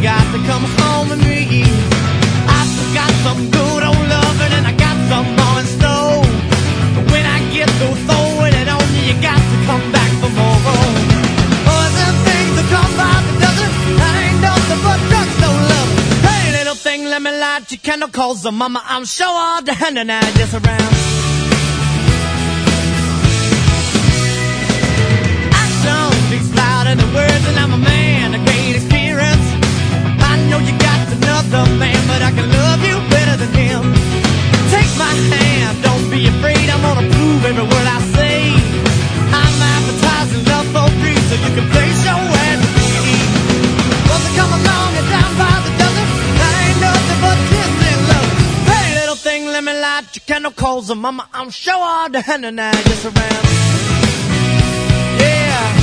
got to come home with me. I've got some good old loving and I got some more in store. But when I get through throwing it on you, you got to come back for more. Other things that come by the dozen, that ain't nothing but drugstore love. Hey, little thing, let me light your candle, cause the mama, I'm sure all the hand and I just around. Action speaks louder than words, you got another man, but I can love you better than him. Take my hand, don't be afraid, I'm gonna prove every word I say. I'm advertising love for free, so you can place your ads with me. Once I come along and down by the dozen, that ain't nothing but kissing love. Hey, little thing, let me light your candle, cause mama, I'm sure all the hand and I just around. Yeah.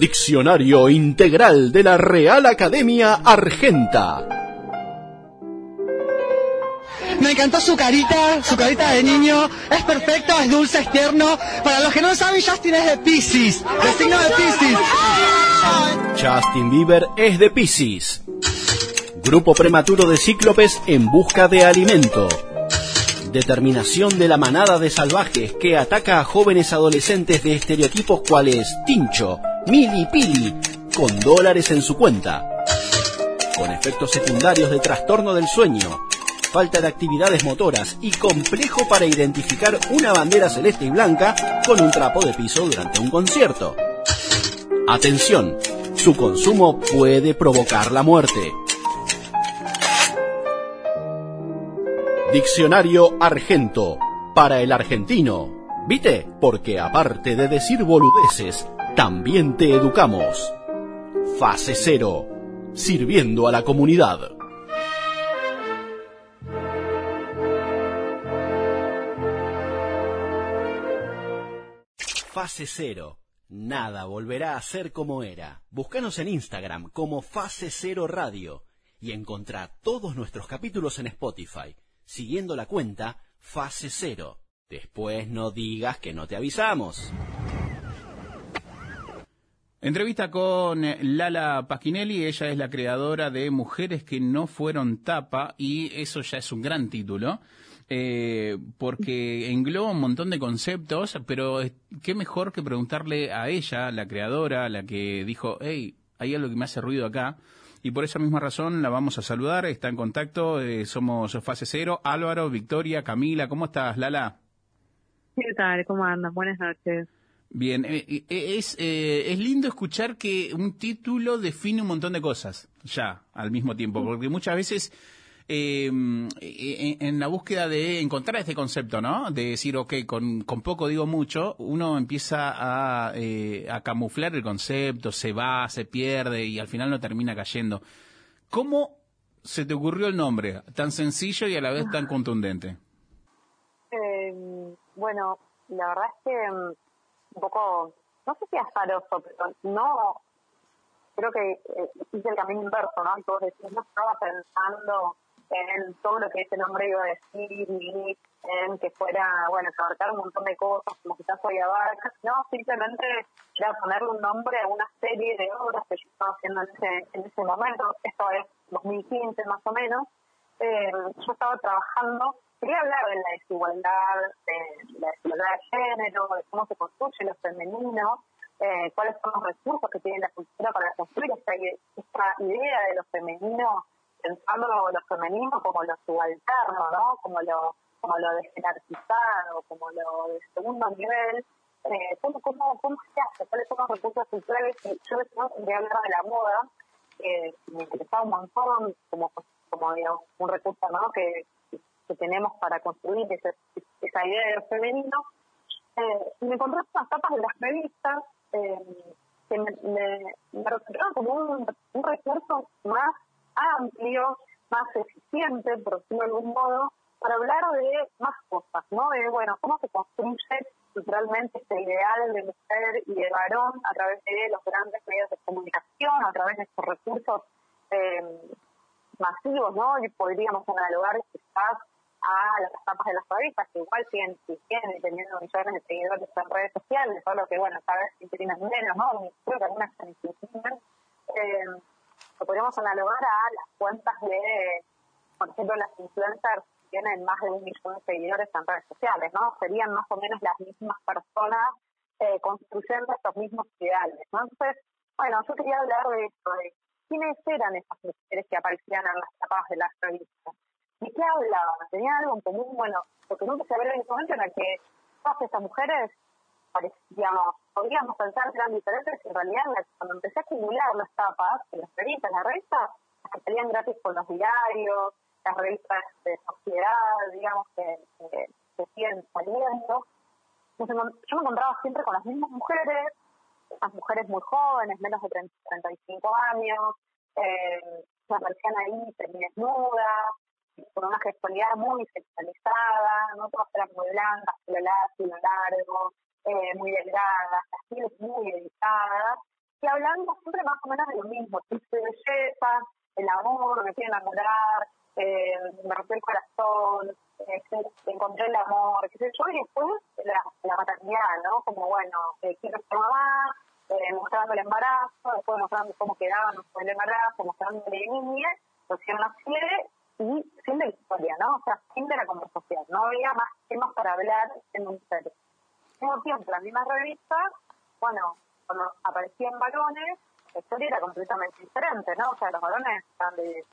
Diccionario Integral de la Real Academia Argenta. Me encantó su carita, su carita de niño. Es perfecto, es dulce, es tierno. Para los que no saben, Justin es de Pisces, de signo de Pisces. Justin Bieber es de Pisces. Grupo prematuro de cíclopes en busca de alimento. Determinación de la manada de salvajes que ataca a jóvenes adolescentes de estereotipos cuales Tincho, Mili Pili, con dólares en su cuenta. Con efectos secundarios de trastorno del sueño, falta de actividades motoras y complejo para identificar una bandera celeste y blanca con un trapo de piso durante un concierto. Atención, su consumo puede provocar la muerte. Diccionario Argento para el argentino. ¿Viste? Porque aparte de decir boludeces, también te educamos. Fase cero. Sirviendo a la comunidad. Fase cero. Nada volverá a ser como era. Búscanos en Instagram como Fase Cero Radio y encontrá todos nuestros capítulos en Spotify, siguiendo la cuenta Fase Cero. Después no digas que no te avisamos. Entrevista con Lala Pasquinelli, ella es la creadora de Mujeres que no fueron tapa y eso ya es un gran título. eh, porque engloba un montón de conceptos, pero eh, qué mejor que preguntarle a ella, la creadora, la que dijo, hey, hay algo que me hace ruido acá, y por esa misma razón la vamos a saludar, está en contacto, eh, somos Fase Cero, Álvaro, Victoria, Camila, ¿cómo estás, Lala? ¿Qué tal? ¿Cómo andan? Buenas noches. Bien, eh, eh, es, eh, es lindo escuchar que un título define un montón de cosas, ya, al mismo tiempo, porque muchas veces eh, en, la búsqueda de encontrar este concepto, ¿no? De decir, ok, con, con poco digo mucho, uno empieza a, eh, a camuflar el concepto, se va, se pierde y al final no termina cayendo. ¿Cómo se te ocurrió el nombre tan sencillo y a la vez tan contundente? Eh, bueno, la verdad es que mm, un poco, no sé si azaroso, pero no, creo que eh, hice el camino inverso, ¿no? Entonces, no estaba pensando en todo lo que ese nombre iba a decir, ni en que fuera, bueno, abarcar un montón de cosas, como quizás hoy abarca, no, simplemente era ponerle un nombre a una serie de obras que yo estaba haciendo en ese, en ese momento, esto es 2015 más o menos, eh, yo estaba trabajando, quería hablar de la desigualdad, de la desigualdad de género, de cómo se construye lo femenino, eh, cuáles son los recursos que tiene la cultura para construir esta, idea de lo femenino pensando lo femenino como lo subalterno, ¿no? Como lo como lo desjerarquizado, como lo de segundo nivel, eh, ¿cómo, cómo, ¿cómo se hace? ¿Cuáles son los recursos culturales? Yo quería hablar de la moda, que me interesaba un montón, como, como digamos, un recurso ¿no? que, que tenemos para construir esa idea de femenino. Eh, me encontré unas tapas de las revistas eh, que me, me, me como un, un recurso más amplio, más eficiente, por decirlo de algún modo, para hablar de más cosas, ¿no? De, bueno, cómo se construye culturalmente este ideal de mujer y de varón a través de los grandes medios de comunicación, a través de estos recursos eh, masivos, ¿no? Y podríamos analogar quizás a las tapas de las revistas, que igual siguen y teniendo millones de seguidores en redes sociales, solo que, bueno, cada vez tienen menos, ¿no? Creo que algunas se eh, lo podríamos analogar a las cuentas de, por ejemplo, las influencers que tienen más de un millón de seguidores en redes sociales, ¿no? Serían más o menos las mismas personas eh, construyendo estos mismos ideales, ¿no? Entonces, bueno, yo quería hablar de esto, de quiénes eran esas mujeres que aparecían en las tapas de las revistas. ¿De qué hablaban? ¿Tenían algo en común? Bueno, porque nunca se había en ese momento en el que todas estas mujeres parecíamos, podríamos pensar que eran diferentes, en realidad cuando empecé a acumular las tapas de las revistas, las revistas que salían gratis con los diarios, las revistas de sociedad, digamos, que, que, que siguen saliendo, yo me encontraba siempre con las mismas mujeres, las mujeres muy jóvenes, menos de 30, 35 años, eh, que aparecían ahí desnudas, con una gestualidad muy sexualizada, no todas eran muy blancas, pelo largo, largo, eh, muy delgadas, las pieles muy dedicadas, y hablando siempre más o menos de lo mismo, tips de belleza, el amor, me quiero enamorar, eh, me rompió el corazón, eh, encontré el amor, qué sé yo, y después la, maternidad, ¿no? Como, bueno, eh, quiero ser mamá, eh, mostrando el embarazo, después mostrando cómo quedaba el embarazo, mostrando la niña, una serie y fin de la historia, ¿no? O sea, fin de la conversación. No había más temas para hablar en. Al mismo tiempo, la misma revista, bueno, cuando aparecían varones, la historia era completamente diferente, ¿no? O sea, los varones estaban de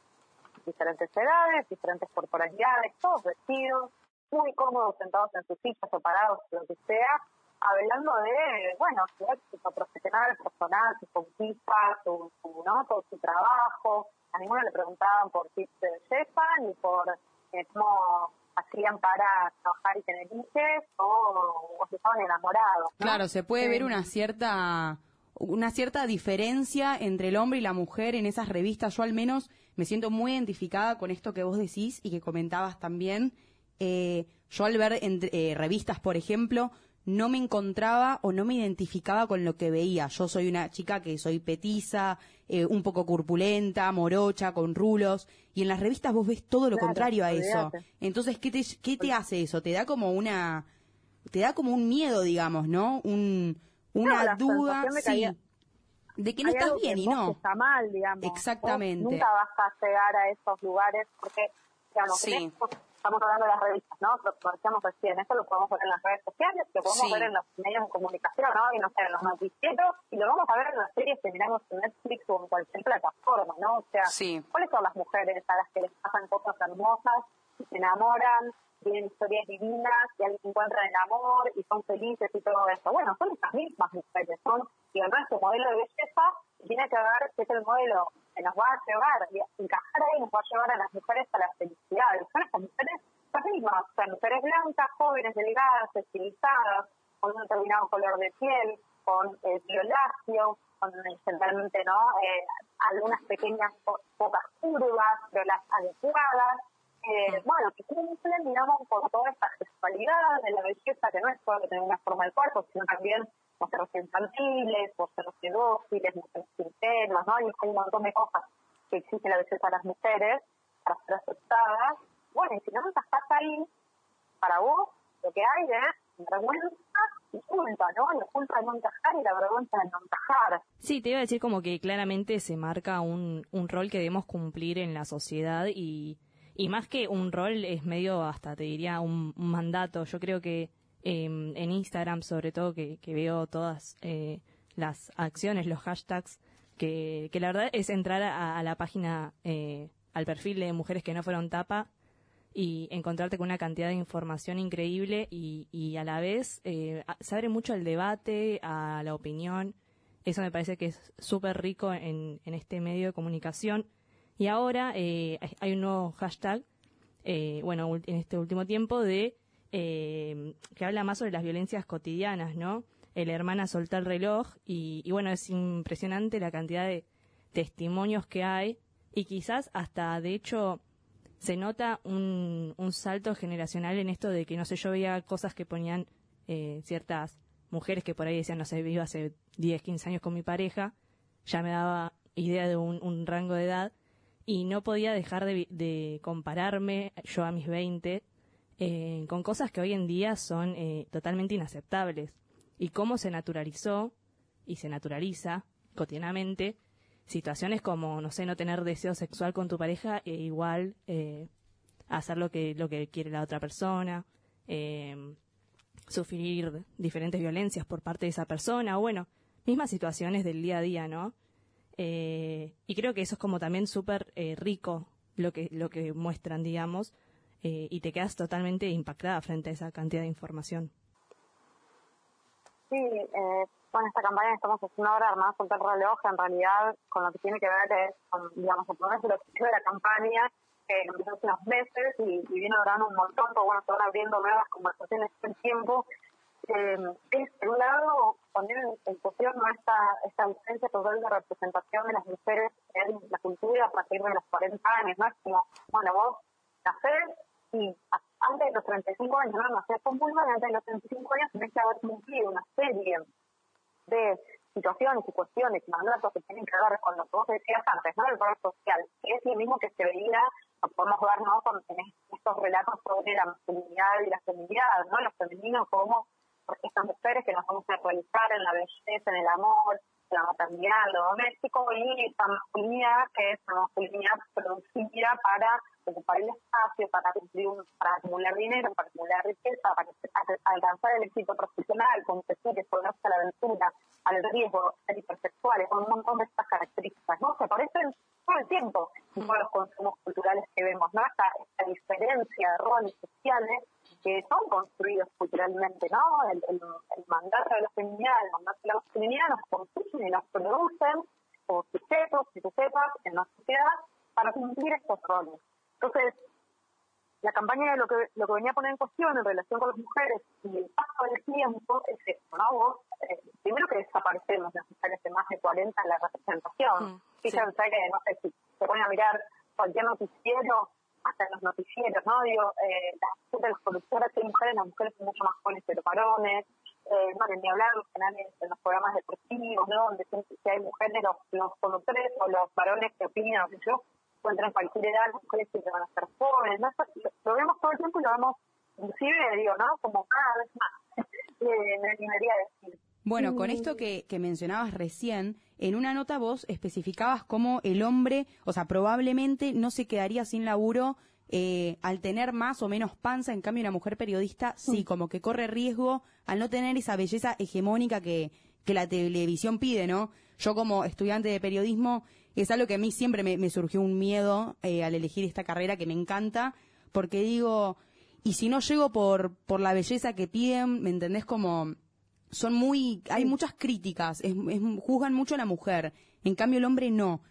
diferentes edades, diferentes corporalidades, todos vestidos, muy cómodos, sentados en sus sillas o parados, lo que sea, hablando de, bueno, su éxito profesional, personal, sus conquistas, su, su, ¿no? todo su trabajo. A ninguno le preguntaban por tips de belleza ni por eh, cómo hacían para trabajar y tener hijos o, o si estaban enamorados. ¿no? Claro, se puede ver una cierta una cierta diferencia entre el hombre y la mujer en esas revistas. Yo al menos me siento muy identificada con esto que vos decís y que comentabas también. Eh, yo al ver entre- eh, revistas, por ejemplo, no me encontraba o no me identificaba con lo que veía. Yo soy una chica que soy petiza, eh, un poco corpulenta, morocha, con rulos, y en las revistas vos ves todo lo Claro, contrario a eso. Entonces, ¿qué te, qué te hace eso? Te da como una, te da como un miedo, digamos, ¿no? Un, una No, duda, sí, de que no hay estás algo que bien y no. Está mal, digamos. Exactamente. Vos nunca vas a llegar a esos lugares porque, digamos, Sí. esto estamos hablando de las revistas, ¿no? Lo decíamos recién, esto lo podemos ver en las redes sociales, lo podemos Sí. ver en los medios de comunicación, ¿no? Y no sé, en los noticieros, y lo vamos a ver en las series que miramos en Netflix o en cualquier plataforma, ¿no? O sea, Sí. ¿cuáles son las mujeres a las que les pasan cosas hermosas se enamoran? Tienen historias divinas y ahí se encuentran el amor y son felices y todo eso. Bueno, son estas mismas mujeres, son, y además este modelo de belleza tiene que ver que es el modelo que nos va a llevar, encajar ahí nos va a llevar a las mujeres a la felicidad. Y son estas mujeres las mismas, o sea, mujeres blancas, jóvenes, delgadas, estilizadas, con un determinado color de piel, con eh, violáceo, con generalmente, ¿no? Eh, algunas pequeñas po- pocas curvas, pero las adecuadas, eh, bueno, que cumplen, digamos, con toda esta sexualidad de la belleza, que no es solo tener una forma del cuerpo, sino también mostrarse infantiles, mostrarse dóciles, mostrarse sinceros, ¿no? Y hay un montón de cosas que exige la belleza de las mujeres para ser aceptadas. Bueno, y si no estás ahí, para vos, lo que hay es vergüenza y culpa, ¿no? La culpa de no encajar y la vergüenza de no encajar. Sí, te iba a decir como que claramente se marca un, un rol que debemos cumplir en la sociedad y, y más que un rol es medio hasta te diría un, mandato. Yo creo que eh, en Instagram sobre todo que, veo todas eh, las acciones, los hashtags, que, la verdad es entrar a, la página, eh, al perfil de mujeres que no fueron tapa y encontrarte con una cantidad de información increíble y, y a la vez eh, se abre mucho el debate, a la opinión. Eso me parece que es súper rico en este medio de comunicación. Y ahora eh, hay- un nuevo hashtag, eh, bueno, en este último tiempo, de eh, que habla más sobre las violencias cotidianas, ¿no? El hermana soltó el reloj y, y bueno, es impresionante la cantidad de testimonios que hay y quizás hasta, de hecho, se nota un, un salto generacional en esto de que, no sé, yo veía cosas que ponían eh, ciertas mujeres que por ahí decían, no sé, vivo hace 10, 15 años con mi pareja, ya me daba idea de un rango de edad y no podía dejar de, de compararme yo a mis 20 eh, con cosas que hoy en día son eh, totalmente inaceptables y cómo se naturalizó y se naturaliza cotidianamente situaciones como, no sé, no tener deseo sexual con tu pareja e igual eh, hacer lo que, lo que quiere la otra persona, eh, sufrir diferentes violencias por parte de esa persona, o bueno, mismas situaciones del día a día, ¿no? Eh, y creo que eso es como también súper eh, rico lo que, lo que muestran, digamos, eh, y te quedas totalmente impactada frente a esa cantidad de información. Sí, eh, con esta campaña estamos haciendo ahora, Armada Soltar el Reloj, en realidad con lo que tiene que ver es, con, digamos, el objetivo de la campaña, que empezó hace unos meses y, y viene durando un montón, pero bueno, se van abriendo nuevas conversaciones todo el tiempo. Eh, es, por un lado, poner en, cuestión esta, esta ausencia total de representación de las mujeres en la cultura a partir de los 40 años, ¿no? Es como, bueno, vos nacés y antes de los 35 años, no nacés con vulva y antes de los 35 años tenés que haber cumplido una serie de situaciones y cuestiones y mandatos que tienen que ver con lo que vos decías antes, ¿no? El rol social, que es lo mismo que se veía, podemos ver, ¿no? Con en estos relatos sobre la masculinidad y la feminidad, ¿no? Lo femenino como porque estas mujeres que nos vamos a realizar en la belleza, en el amor, en la maternidad, en lo doméstico, y esta masculinidad que es una masculinidad producida para ocupar el espacio, para cumplir para acumular dinero, para acumular riqueza, para alcanzar el éxito profesional, competir, exponerse a la aventura, al riesgo, ser hipersexuales, con un montón de estas características, ¿no? Que aparecen todo el tiempo en todos los consumos culturales que vemos, ¿no? Esta, esta diferencia de roles sociales que son construidos culturalmente, ¿no? El, el, el mandato de la feminidad, el mandato de la masculinidad nos construyen y nos producen como sujetos y sujetas en la sociedad para cumplir estos roles. Entonces, la campaña de lo que, lo que venía a poner en cuestión en relación con las mujeres y el paso del tiempo es esto, ¿no? Vos, eh, primero que desaparecemos las mujeres de más de 40 en la representación. Fíjense que, no sé, si se ponen a mirar cualquier noticiero, hasta en los noticieros, ¿no? Digo, eh, las, de las productoras hay mujeres, las mujeres son mucho más jóvenes que los varones, eh, no, ni hablar en los canales, en los programas deportivos, ¿no? Donde siempre si hay mujeres, los, los conductores o los varones que opinan, o qué sé yo, encuentran cualquier edad, las mujeres siempre van a ser jóvenes, ¿no? Lo vemos todo el tiempo y lo vemos, inclusive, digo, ¿no? Como cada vez más, eh, me animaría a decir. Bueno, con Mm. esto que, que mencionabas recién, en una nota vos especificabas cómo el hombre, o sea, probablemente no se quedaría sin laburo eh, al tener más o menos panza, en cambio una mujer periodista sí, como que corre riesgo al no tener esa belleza hegemónica que, que la televisión pide, ¿no? Yo como estudiante de periodismo es algo que a mí siempre me, me surgió un miedo eh, al elegir esta carrera que me encanta, porque digo, y si no llego por, por la belleza que piden, ¿me entendés? Como son muy, hay muchas críticas, es- es- juzgan mucho a la mujer, en cambio el hombre no.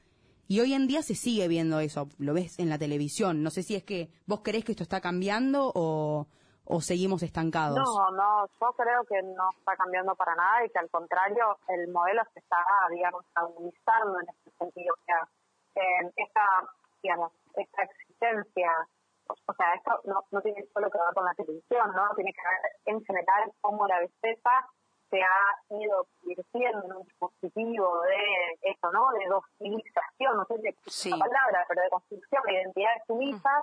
Y hoy en día se sigue viendo eso, lo ves en la televisión. No sé si es que vos creés que esto está cambiando o, o seguimos estancados. No, no, yo creo que no está cambiando para nada y que al contrario el modelo se está, digamos, agudizando en este sentido. O sea, eh, esta, digamos, esta exigencia, o, o sea, esto no, no tiene solo que ver con la televisión, ¿no? Tiene que ver en general cómo la belleza se ha ido convirtiendo en un dispositivo de eso, ¿no? De dosilización, no sé si es la palabra, pero de construcción de identidades sumisas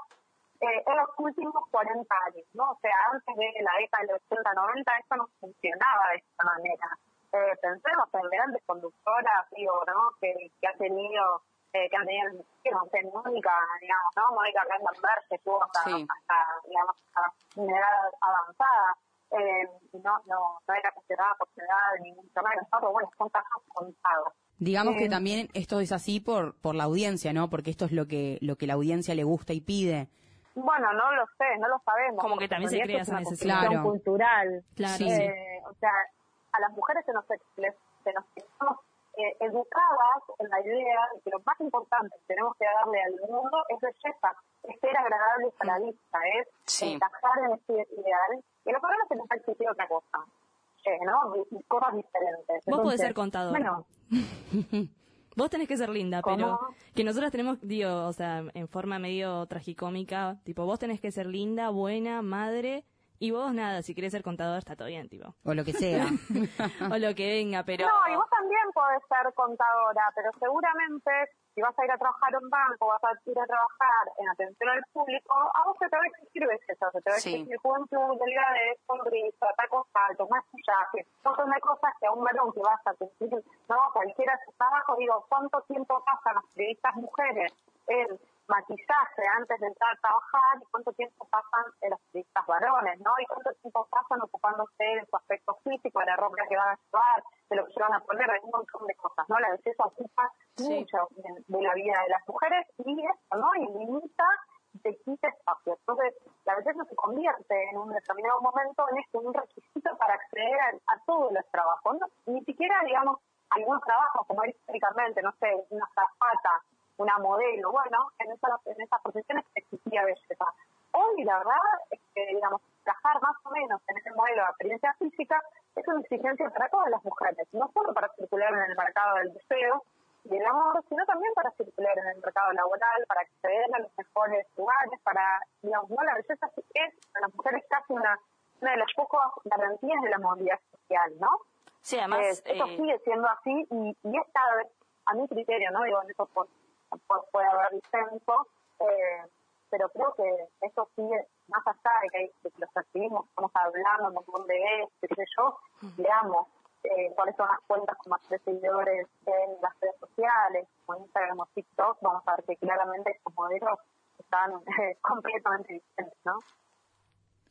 eh, en los últimos 40 años, ¿no? O sea, antes de la década del 80-90 esto no funcionaba de esta manera. Eh, pensemos en grandes conductoras, digo, ¿no? Que, que ha tenido, eh, que han tenido, que no sé, Mónica, digamos, ¿no? Mónica Gandenberg, que estuvo hasta, hasta, digamos, hasta una edad avanzada. Eh, y no, no, no era considerada por su edad ni mucho menos, ¿no? Pero bueno, son casos contados. Digamos que Eh, también esto es así por, por la audiencia, ¿no? Porque esto es lo que, lo que la audiencia le gusta y pide. Bueno, no lo sé, no lo sabemos. Como que también se crea esa necesidad. Claro. cultural. Claro. Sí. Eh, o sea, a las mujeres se nos, les- se nos estamos eh, educadas en la idea de que lo más importante que tenemos que darle al mundo es belleza, es ser agradable a la vista, es Sí. encajar en ese ideal. Y los varones se nos ha exigido otra cosa, eh, ¿no? Cosas diferentes. Vos podés Entonces, ser contadora. Bueno, Vos tenés que ser linda, ¿Cómo? pero que nosotros tenemos, digo, o sea, en forma medio tragicómica, tipo, vos tenés que ser linda, buena, madre, y vos nada, si querés ser contador está todo bien, tipo. O lo que sea. o lo que venga, pero... No, y vos también podés ser contadora, pero seguramente si vas a ir a trabajar a un banco, vas a ir a trabajar en atención al público, a vos se te va a exigir belleza, se te va a Sí. exigir juventud, delgadez, sonrisa, tacos altos, maquillaje, un montón de cosas que a un varón que vas a cumplir, no, cualquiera de sus trabajos, digo, ¿cuánto tiempo pasan las periodistas mujeres en maquillaje antes de entrar a trabajar y cuánto tiempo pasan en los periodistas varones, ¿no? Y cuánto tiempo pasan ocupándose de su aspecto físico, de la ropa que van a llevar, de lo que se van a poner, de un montón de cosas, ¿no? La belleza ocupa mucho de, la vida de las mujeres y eso, ¿no? Y limita y te quita espacio. Entonces, la belleza se convierte en un determinado momento en esto, un requisito para acceder a, a todos los trabajos, ¿no? Ni siquiera, digamos, algunos trabajos, como históricamente, no sé, una zapata, una modelo, bueno, en, esa, en esas profesiones existía belleza. Hoy, la verdad, es que, digamos, trabajar más o menos en ese modelo de apariencia física es una exigencia para todas las mujeres, no solo para circular en el mercado del deseo y el amor, sino también para circular en el mercado laboral, para acceder a los mejores lugares, para, digamos, no, la belleza es para las mujeres casi una, una de las pocas garantías de la movilidad social, ¿no? Sí, además, Eh, esto eh, sigue siendo así y, y es cada vez, a mi criterio, ¿no? Digo, en eso por, puede haber disenso, eh, pero creo que eso sigue más allá de que, hay, de que los recibimos, estamos hablando un montón de veces, qué sé yo, veamos eh, cuáles son las cuentas con más de seguidores en las redes sociales, como Instagram o TikTok, vamos a ver que claramente estos modelos están eh, completamente diferentes, ¿no?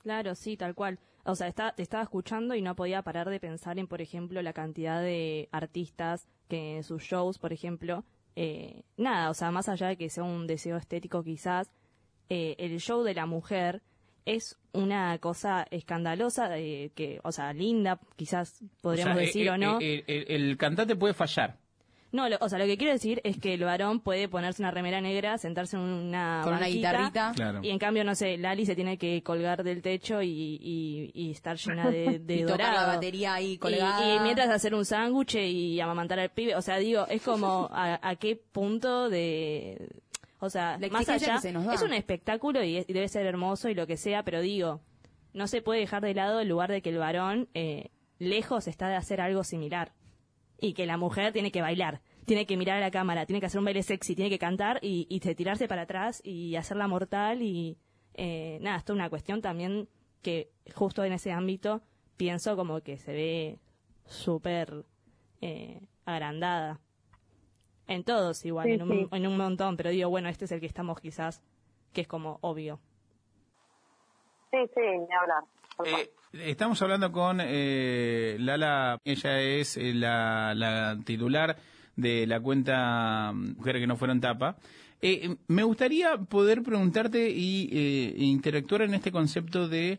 Claro, sí, tal cual. O sea, está, te estaba escuchando y no podía parar de pensar en, por ejemplo, la cantidad de artistas que en sus shows, por ejemplo, eh, nada, o sea, más allá de que sea un deseo estético quizás, eh, el show de la mujer es una cosa escandalosa, eh, que, o sea, linda, quizás podríamos O sea, decir eh, o no. eh, eh, el, el cantante puede fallar. No, lo- o sea, lo que quiero decir es que el varón puede ponerse una remera negra, sentarse en una Con una guitarrita. Claro. y en cambio, no sé, Lali se tiene que colgar del techo y, y, y estar llena de, de Y tocar la batería ahí Y- colgada. Y, mientras hacer un sándwich y amamantar al pibe, o sea, digo, es como a, a qué punto de... O sea, La más allá, que se nos da. es un espectáculo y, es- y debe ser hermoso y lo que sea, pero digo, no se puede dejar de lado el lugar de que el varón eh, lejos está de hacer algo similar y que la mujer tiene que bailar, tiene que mirar a la cámara, tiene que hacer un baile sexy, tiene que cantar y, y de tirarse para atrás y hacerla mortal y eh, nada, esto es una cuestión también que justo en ese ámbito pienso como que se ve súper eh, agrandada. En todos igual, Sí, en, un, sí. en un montón, pero digo, bueno, este es el que estamos quizás, que es como obvio. Sí, sí, ni hablar. Eh, estamos hablando con eh, Lala, ella es eh, la, la titular de la cuenta mm, Mujeres que no fueron tapa. Eh, me gustaría poder preguntarte y eh, interactuar en este concepto de...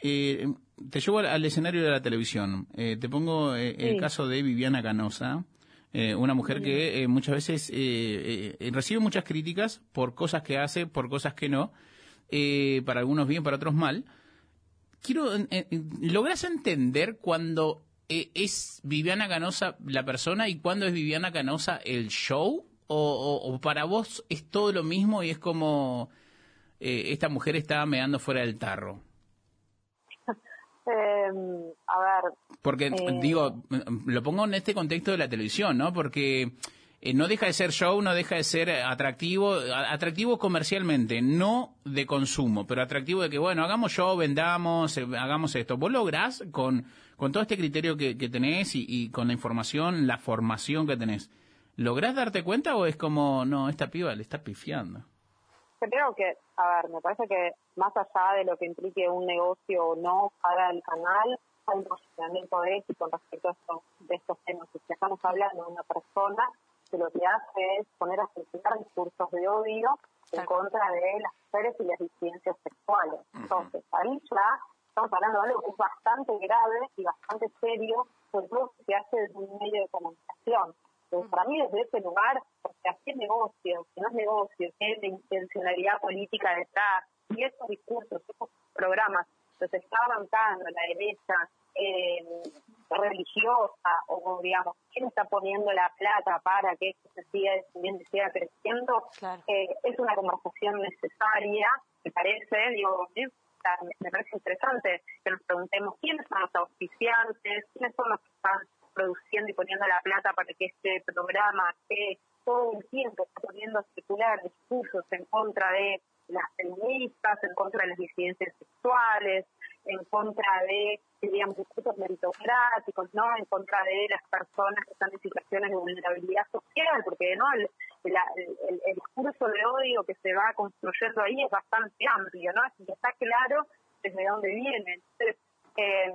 eh, te llevo al, al escenario de la televisión. Te pongo el caso de Viviana Canosa, eh, una mujer que eh, muchas veces eh, recibe muchas críticas por cosas que hace, por cosas que no. Para algunos bien, para otros mal quiero, eh, ¿logras entender cuando eh, es Viviana Canosa la persona y cuando es Viviana Canosa el show? ¿O, o- o para vos es todo lo mismo y es como eh, esta mujer está meando fuera del tarro? Eh, a ver, Porque, Eh. digo, lo pongo en este contexto de la televisión, ¿no? Porque eh, no deja de ser show, no deja de ser atractivo, a- atractivo comercialmente, no de consumo, pero atractivo de que, bueno, hagamos show, vendamos, eh, hagamos esto. ¿Vos lográs con, con todo este criterio que, que tenés y, y con la información, la formación que tenés, ¿lográs darte cuenta o es como, no, esta piba le está pifiando? creo que, a ver, me parece que más allá de lo que implique un negocio o no para el canal, hay un posicionamiento ético respecto a de estos temas. Si estamos hablando de una persona que lo que hace es poner a circular discursos de odio en contra de las mujeres y las disidencias sexuales. Entonces, ahí ya estamos hablando de algo que es bastante grave y bastante serio, sobre todo si se hace desde un medio de comunicación. Entonces, para mí, desde ese lugar, porque así es negocio, si no es negocio, si hay una intencionalidad política detrás, y esos discursos, esos programas, los está avanzando la derecha eh, religiosa, o digamos, quién está poniendo la plata para que esto se siga descendiendo y siga creciendo, eh, es una conversación necesaria, me parece, digo, me- parece interesante que nos preguntemos quiénes son los auspiciantes, quiénes son los que están produciendo y poniendo la plata para que este programa que todo el tiempo está poniendo a circular discursos en contra de las feministas, en contra de las disidencias sexuales, en contra de, digamos, discursos meritocráticos, ¿no? En contra de las personas que están en situaciones de vulnerabilidad social, porque, ¿no? El, el- el discurso de odio que se va construyendo ahí es bastante amplio, ¿no? Así que está claro desde dónde viene. Entonces, eh,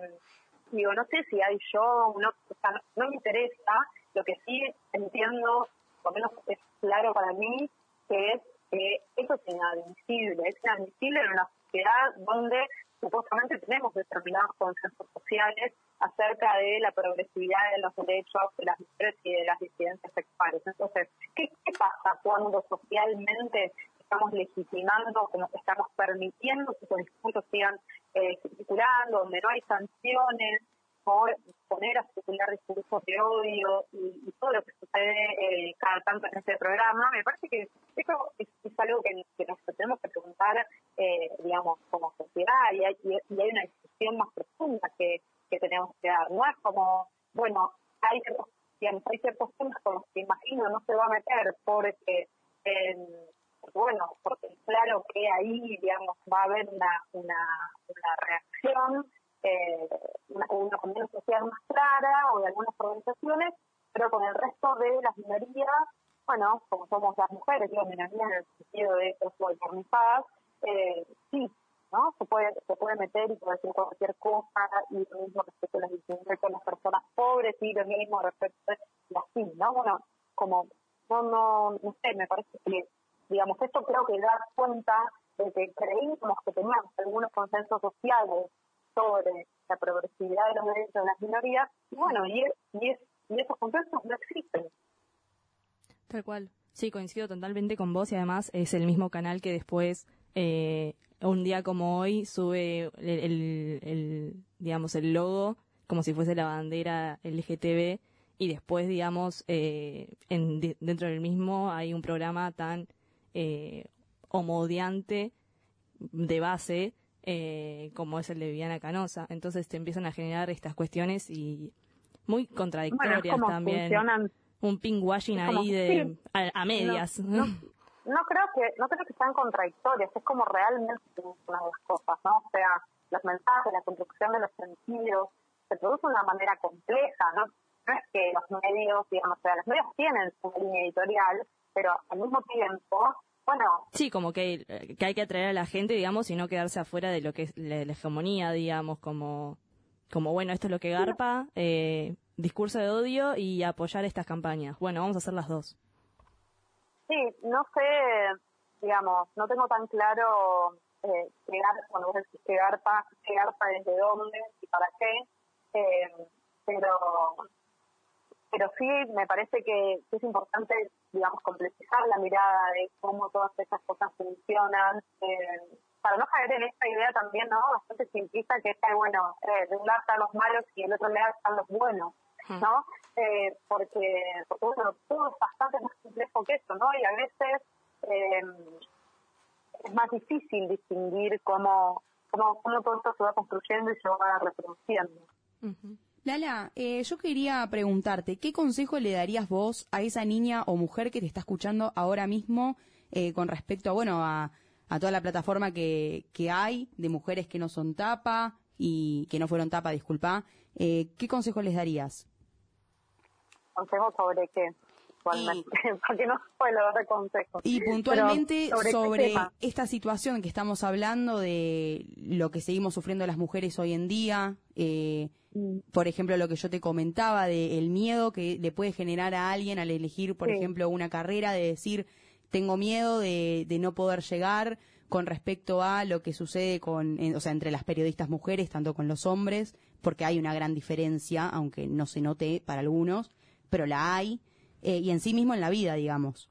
digo, no sé si hay show, no, o sea, no, no me interesa, lo que sí entiendo, por lo menos es claro para mí, que es que eso es inadmisible, es inadmisible en una sociedad donde supuestamente tenemos determinados consensos sociales acerca de la progresividad de los derechos de las mujeres y de las disidencias sexuales. Entonces, ¿qué, pasa cuando socialmente estamos legitimando, estamos permitiendo que esos discursos sigan eh, circulando, donde no hay sanciones por poner a circular discursos de odio y, todo lo que sucede eh, cada tanto en este programa, me parece que eso es, es algo que, que nos tenemos que preguntar, eh, digamos, como sociedad y hay, una discusión más profunda que, que tenemos que dar. No es como, bueno, hay ciertos, digamos, hay ciertos temas con los que imagino no se va a meter porque eh, bueno, porque claro que ahí, digamos, va a haber una, una reacción, eh, una, una comunidad social más clara o de algunas organizaciones, pero con el resto de las minorías, bueno, como somos las mujeres, digo minorías en el sentido de paz, eh, sí, ¿no? Se puede, se puede meter y puede decir cualquier cosa, y lo mismo respecto a las discriminaciones con las personas pobres, y lo mismo respecto a así, ¿no? Bueno, como, no, no, no sé, me parece que, digamos, esto creo que da cuenta de que creíamos que teníamos algunos consensos sociales sobre la progresividad de los derechos de las minorías, y bueno, y, es- y, es- y esos consensos no existen. Tal cual. Sí, coincido totalmente con vos y además es el mismo canal que después, eh, un día como hoy, sube el, el- digamos, el logo como si fuese la bandera LGTB y después, digamos, eh, en, de- dentro del mismo hay un programa tan eh, homodiante de base eh, como es el de Viviana Canosa. Entonces te empiezan a generar estas cuestiones y muy contradictorias también. funcionan. Un como- ahí de sí. a, a medias. No, no creo que no creo que sean contradictorias, es como realmente funcionan las cosas, ¿no? O sea, los mensajes, la construcción de los sentidos, se produce de una manera compleja, ¿no? No es que los medios, digamos, o sea, los medios tienen una línea editorial, pero al mismo tiempo, bueno, Sí, como que, eh, que hay que atraer a la gente, digamos, y no quedarse afuera de lo que es la, la hegemonía, digamos, como, como bueno, esto es lo que garpa, eh, discurso de odio y apoyar estas campañas. Bueno, vamos a hacer las dos. Sí, no sé, digamos, no tengo tan claro eh, qué garpa, cuando vos decís qué garpa, qué garpa desde dónde y para qué, eh, pero pero sí me parece que, es importante, digamos, complejizar la mirada de cómo todas estas cosas funcionan, eh, para no caer en esta idea también, ¿no? Bastante simplista que es que, bueno, eh, de un lado están los malos y del otro lado están los buenos, ¿no? Eh, porque, porque, bueno, todo es bastante más complejo que eso, ¿no? Y a veces eh, es más difícil distinguir cómo, cómo, cómo todo esto se va construyendo y se va reproduciendo. Lala, eh, yo quería preguntarte, ¿qué consejo le darías vos a esa niña o mujer que te está escuchando ahora mismo eh, con respecto a, bueno, a, toda la plataforma que, que hay de mujeres que no son tapa y que no fueron tapa, disculpa? Eh, ¿Qué consejo les darías? Consejos sobre qué, igualmente, porque no puedo dar consejos. Y Pero, puntualmente sobre tema? esta situación que estamos hablando de lo que seguimos sufriendo las mujeres hoy en día, eh, por ejemplo, lo que yo te comentaba de el miedo que le puede generar a alguien al elegir, por Sí. ejemplo, una carrera, de decir, tengo miedo de, de no poder llegar con respecto a lo que sucede con, en- o sea, entre las periodistas mujeres, tanto con los hombres, porque hay una gran diferencia, aunque no se note para algunos, pero la hay, eh, y en sí mismo en la vida, digamos.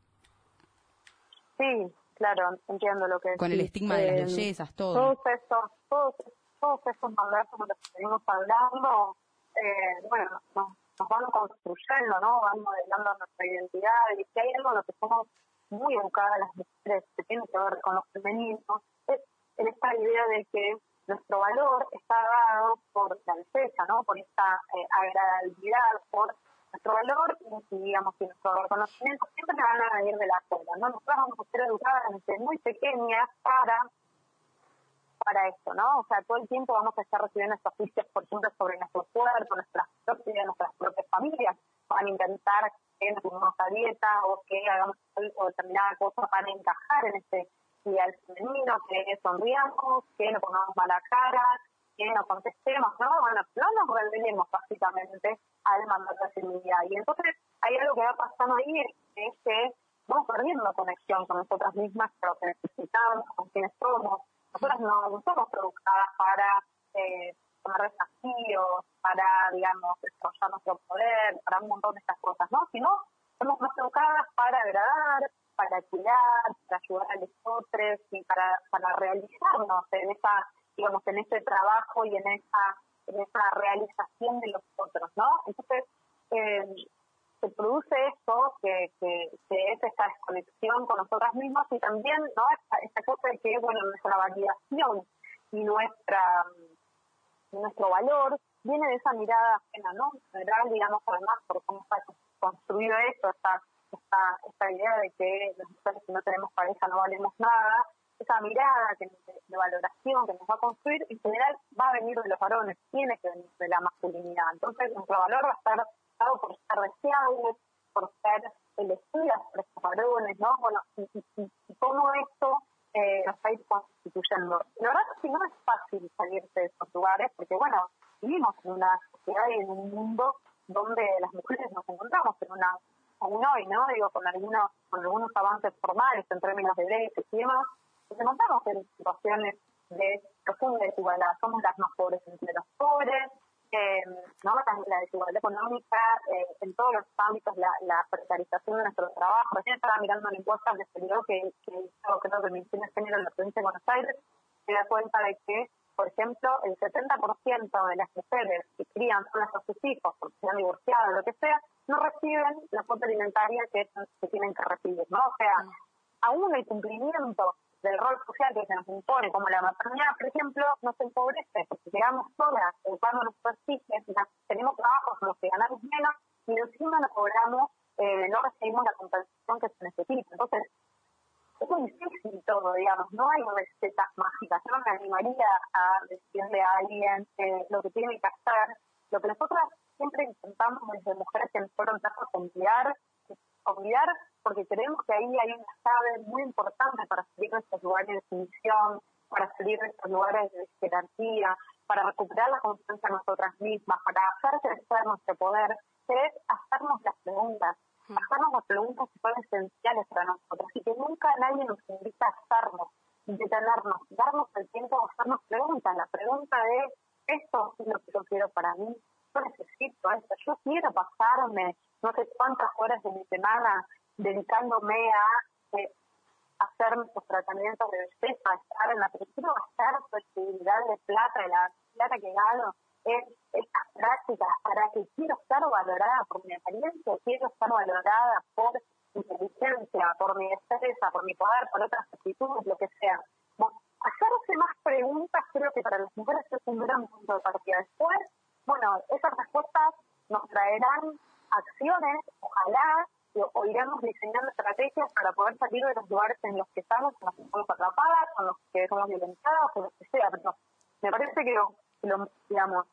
Sí, claro, entiendo lo que Con el estigma de las Eh, bellezas, todo. Todos estos, todos, todos estos mandatos de los que venimos hablando, eh, bueno, nos, nos van construyendo, ¿no? Van modelando nuestra identidad y si hay algo en lo que somos muy educadas las mujeres que tiene que ver con lo femenino, es en esta idea de que nuestro valor está dado por la belleza, ¿no? Por esta eh, agradabilidad, por nuestro valor y digamos y nuestro reconocimiento siempre van a venir de la escuela, ¿no? Nosotros vamos a ser educadas desde muy pequeñas para para esto, ¿no? O sea, todo el tiempo vamos a estar recibiendo estos juicios, por ejemplo, sobre nuestro cuerpo, nuestras propias, nuestras propias familias. Van a intentar que nos pongamos a dieta o que hagamos algo determinada cosa para encajar en este ideal femenino, que sonriamos, que no pongamos mala cara, que no contestemos, ¿no? No nos revelemos básicamente al mandato de feminidad. Y entonces hay algo que va pasando ahí, es que vamos perdiendo conexión con nosotras mismas, con lo que necesitamos, con quienes somos. Nosotras no, somos educadas para eh, tomar desafíos, para, digamos, desarrollar nuestro poder, para un montón de estas cosas, ¿no? Sino somos más educadas para agradar, para cuidar, para ayudar a los otros y para, para realizarnos en esa, digamos, en ese trabajo y en esa, en esa realización de los otros, ¿no? Entonces, eh, se produce esto, que, que, que es esta desconexión con nosotras mismas y también, ¿no? Esta, esta cosa de que, bueno, nuestra validación y nuestra y nuestro valor viene de esa mirada ajena, ¿no? En general, digamos, además, por cómo está construido esto, está esta, esta idea de que las mujeres si no tenemos pareja no valemos nada, esa mirada que, de, valoración que nos va a construir, en general va a venir de los varones, tiene que venir de la masculinidad. Entonces nuestro valor va a estar dado por ser deseables, por ser elegidas por estos varones, ¿no? Bueno, y cómo esto eh, nos va a ir constituyendo. La verdad es que no es fácil salirse de esos lugares, porque bueno, vivimos en una sociedad y en un mundo donde las mujeres nos encontramos en una, aún hoy, ¿no? Digo, con algunos, con algunos avances formales en términos de derechos y demás, nos encontramos en situaciones de profunda desigualdad. Somos las más pobres entre los pobres, eh, ¿no? La desigualdad económica, eh, en todos los ámbitos, la, la precarización de nuestro trabajo. Recién estaba mirando una encuesta que se dio que, que hizo, creo que Ministerio de Género en la provincia de Buenos Aires, se da cuenta de que, por ejemplo, el 70% de las mujeres que crían solas a sus hijos, porque se han divorciado lo que sea, no reciben la cuota alimentaria que, que tienen que recibir, ¿no? O sea, aún el cumplimiento del rol social que se nos impone, como la maternidad, por ejemplo, nos empobrece, porque llegamos solas, educando a nuestros hijos, tenemos trabajos en los que ganamos menos y encima no cobramos, eh, no recibimos la compensación que se necesita. Entonces, es muy difícil todo, digamos, no hay recetas mágicas. Yo no me animaría a decirle a alguien eh, lo que tiene que hacer. Lo que nosotros siempre intentamos desde mujeres que nos fueron tapas olvidar, olvidar porque creemos que ahí hay una clave muy importante para salir de estos lugares de sumisión, para salir de estos lugares de jerarquía, para recuperar la confianza en nosotras mismas, para hacer crecer nuestro poder, que es hacernos las preguntas, hacernos las preguntas que son esenciales para nosotros y que nunca nadie nos invita a hacernos, detenernos, darnos el tiempo de hacernos preguntas. La pregunta es, ¿esto es lo que yo quiero para mí? Yo necesito esto, yo quiero pasarme no sé cuántas horas de mi semana dedicándome a eh, hacer mis tratamientos de belleza, estar en la quiero gastar flexibilidad de plata, de la plata que gano en estas prácticas para que quiero estar valorada por mi apariencia, quiero estar valorada por mi inteligencia, por mi destreza, por mi poder, por otras actitudes, lo que sea. Bueno, hacerse más preguntas creo que para las mujeres es un gran punto de partida. Después, bueno, esas respuestas nos traerán acciones, ojalá, o, iremos diseñando estrategias para poder salir de los lugares en los que estamos, en los que estamos atrapadas, con los que somos violentadas, o lo que sea. Pero me parece que lo, digamos,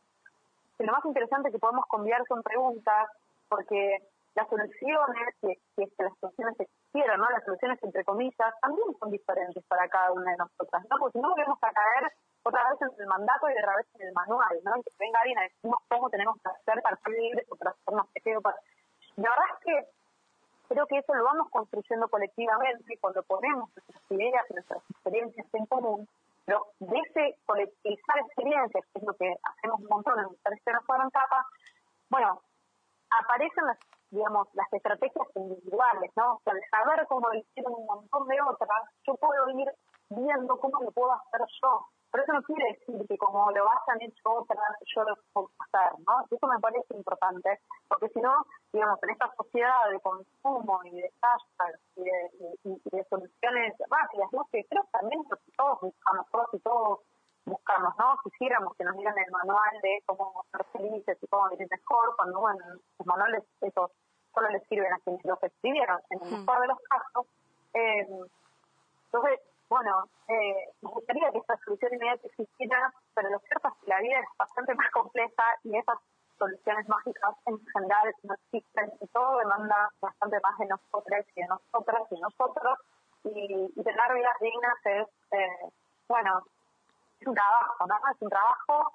que lo más interesante que podemos cambiar son preguntas, porque las soluciones, si es que las soluciones existieran, ¿no? Las soluciones entre comillas, también son diferentes para cada una de nosotras, ¿no? Porque si no volvemos a caer otra vez en el mandato y otra vez en el manual, ¿no? Que venga alguien a decirnos cómo tenemos que hacer para ser libres o para pequeños. Para... La verdad es que creo que eso lo vamos construyendo colectivamente cuando ponemos nuestras ideas y nuestras experiencias en común, pero de ese colectivizar experiencias, que es lo que hacemos un montón en Mujeres que no fueron capas, bueno, aparecen las, digamos, las estrategias individuales, ¿no? O sea, de saber cómo lo hicieron un montón de otras, yo puedo ir viendo cómo lo puedo hacer yo. Pero eso no quiere decir que como lo hayan hecho otras, yo lo puedo hacer, ¿no? Eso me parece importante, porque si no, digamos, en esta sociedad de consumo y de hashtags y de, y- y de soluciones rápidas, ¿no? Que creo también que todos buscamos, todos y todos buscamos, ¿no? Quisiéramos que nos dieran el manual de cómo ser felices y cómo vivir mejor, cuando, bueno, los manuales esos solo les sirven a quienes los escribieron, en el mejor de los casos. Eh, entonces, bueno, eh, me gustaría que esta solución inmediata existiera, pero lo cierto es que la vida es bastante más compleja y esas soluciones mágicas en general no existen y todo demanda bastante más de nosotras y de nosotras y de nosotros y, y tener vidas dignas es, eh, bueno, es un trabajo, ¿no? Es un trabajo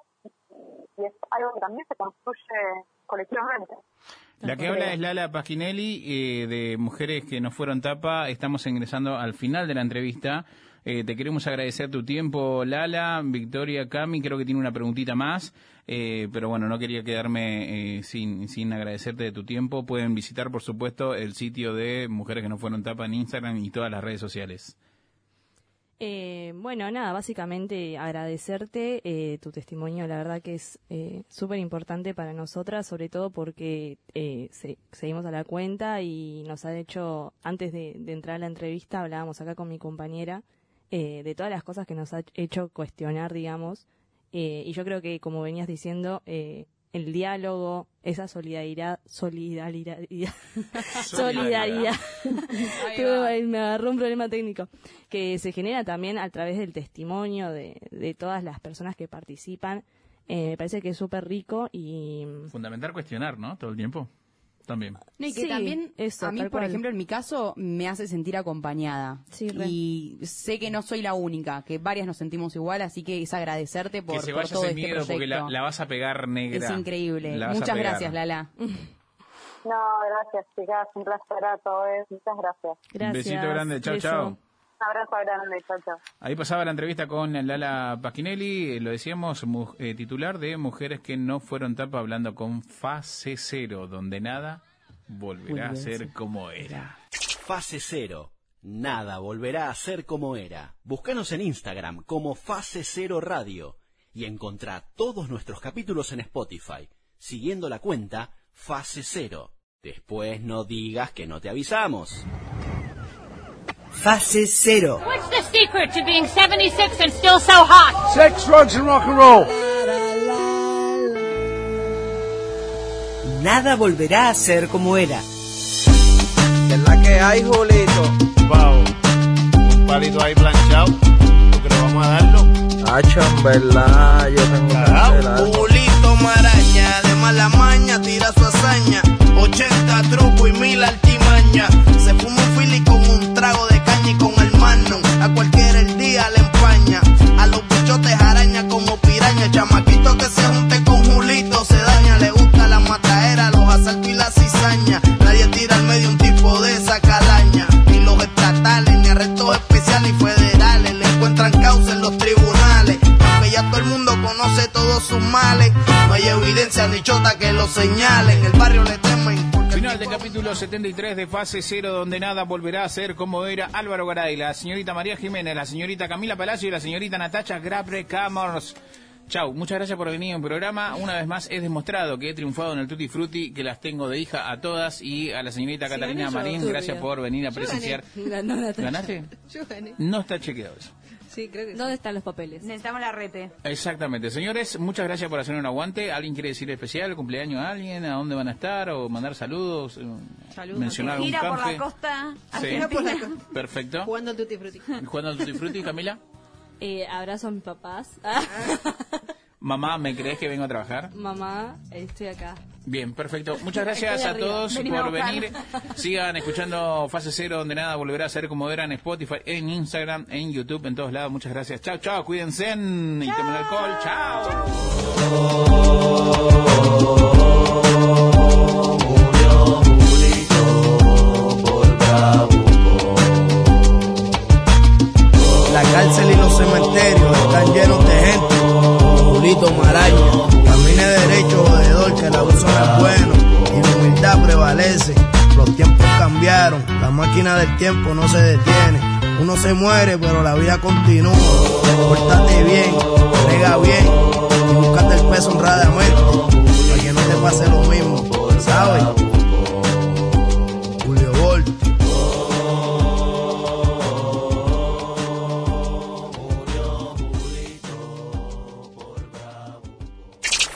y es algo que también se construye colectivamente. La que habla es Lala Pasquinelli, eh, de Mujeres que no fueron tapa. Estamos ingresando al final de la entrevista. Eh, te queremos agradecer tu tiempo, Lala. Victoria, Cami, creo que tiene una preguntita más. Eh, pero bueno, no quería quedarme eh, sin, sin agradecerte de tu tiempo. Pueden visitar, por supuesto, el sitio de Mujeres que no fueron tapa en Instagram y todas las redes sociales. Eh, bueno, nada, básicamente agradecerte eh, tu testimonio, la verdad que es eh, súper importante para nosotras, sobre todo porque se- seguimos a la cuenta y nos ha hecho, antes de, de entrar a la entrevista, hablábamos acá con mi compañera eh, de todas las cosas que nos ha hecho cuestionar, digamos, eh, y yo creo que, como venías diciendo, eh, el diálogo, esa solidaridad, solidaridad, solidaridad. Tuve- me agarró un problema técnico que se genera también a través del testimonio de, de todas las personas que participan. Eh, me parece que es súper rico y Fundamental cuestionar, ¿no? Todo el tiempo. También. No, y que Sí, también, eso, a mí, por cual. ejemplo, en mi caso, me hace sentir acompañada. re. y sé que no soy la única, que varias nos sentimos igual, así que es agradecerte por, que se por vaya todo ese este miedo porque proyecto. la, la vas a pegar negra. Es increíble. Muchas gracias, Lala. No, gracias, chicas. Un placer a todos. Muchas gracias. Un besito grande. Chao, chao. Un abrazo grande. Chao, chao. Ahí pasaba la entrevista con Lala Paquinelli, eh, lo decíamos, mu- eh, titular de Mujeres que no fueron tapa, hablando con Fase Cero, donde nada volverá a ser como era. Fase Cero. Nada volverá a ser como era. Búscanos en Instagram como Fase Cero Radio y encontrá todos nuestros capítulos en Spotify, siguiendo la cuenta Fase Cero. Después no digas que no te avisamos. Fase cero. What's the secret to being 76 and still so hot? Sex, drugs and rock and roll. Nada volverá a ser como era. Que es la que hay, Julito. Wow. Un palito ahí planchado. ¿Tú crees que vamos a darlo? Hacho, en verdad, yo tengo que hacer algo. Julito Maraña, de mala maña, tira su hazaña. 80 truco y mil altimaña. Se fuma un fili A cualquiera el día le empaña. A los bichotes araña como piraña. Chamaquito que se junte con Julito se daña. Le gusta la mataera, los asaltos y la cizaña. Nadie tira al medio un tipo de esa calaña. Ni los estatales, ni arrestos especiales y federales. Le encuentran causa en los tribunales. Aunque ya todo el mundo conoce todos sus males. No hay evidencia ni chota que lo señale. En el barrio le temen. Final del capítulo 73 de Fase Cero, donde nada volverá a ser como era Álvaro Garay, la señorita María Jiménez, la señorita Camila Palacio y la señorita Natacha Grabre Camors. Chau, muchas gracias por venir a un programa. Una vez más he demostrado que he triunfado en el Tutti Frutti, que las tengo de hija a todas y a la señorita Catalina gané yo, Marín, gracias por venir a Yo presenciar. gané. Ganó Natacha. ¿Ganaste? Yo gané. No está chequeado eso. Sí, creo que ¿Dónde están los papeles? Necesitamos la rete. Exactamente. Señores, muchas gracias por hacer un aguante. ¿Alguien quiere decir especial, cumpleaños a alguien? ¿A dónde van a estar? ¿O mandar saludos? eh, ¿Mencionar algún Gira por la costa. Sí. Gira por la costa. Perfecto. Jugando al Tutti Frutti. Jugando al Tutti Frutti, Camila. Eh, abrazo a mis papás. Mamá, ¿me crees que vengo a trabajar? Mamá, estoy acá. Bien, perfecto. Muchas gracias a todos por venir. Sigan escuchando Fase Cero, donde nada volverá a ser como era en Spotify, en Instagram, en YouTube, en todos lados. Muchas gracias. Chao, chao. Cuídense y tomen alcohol. Chao. La cárcel y los cementerios están llenos de gente. Camine derecho, jodedor, que el abuso no es bueno y la humildad prevalece. Los tiempos cambiaron, la máquina del tiempo no se detiene. Uno se muere, pero la vida continúa. Pórtate bien, brega bien y búscate el peso honradamente para que no te pase lo mismo, ¿sabes?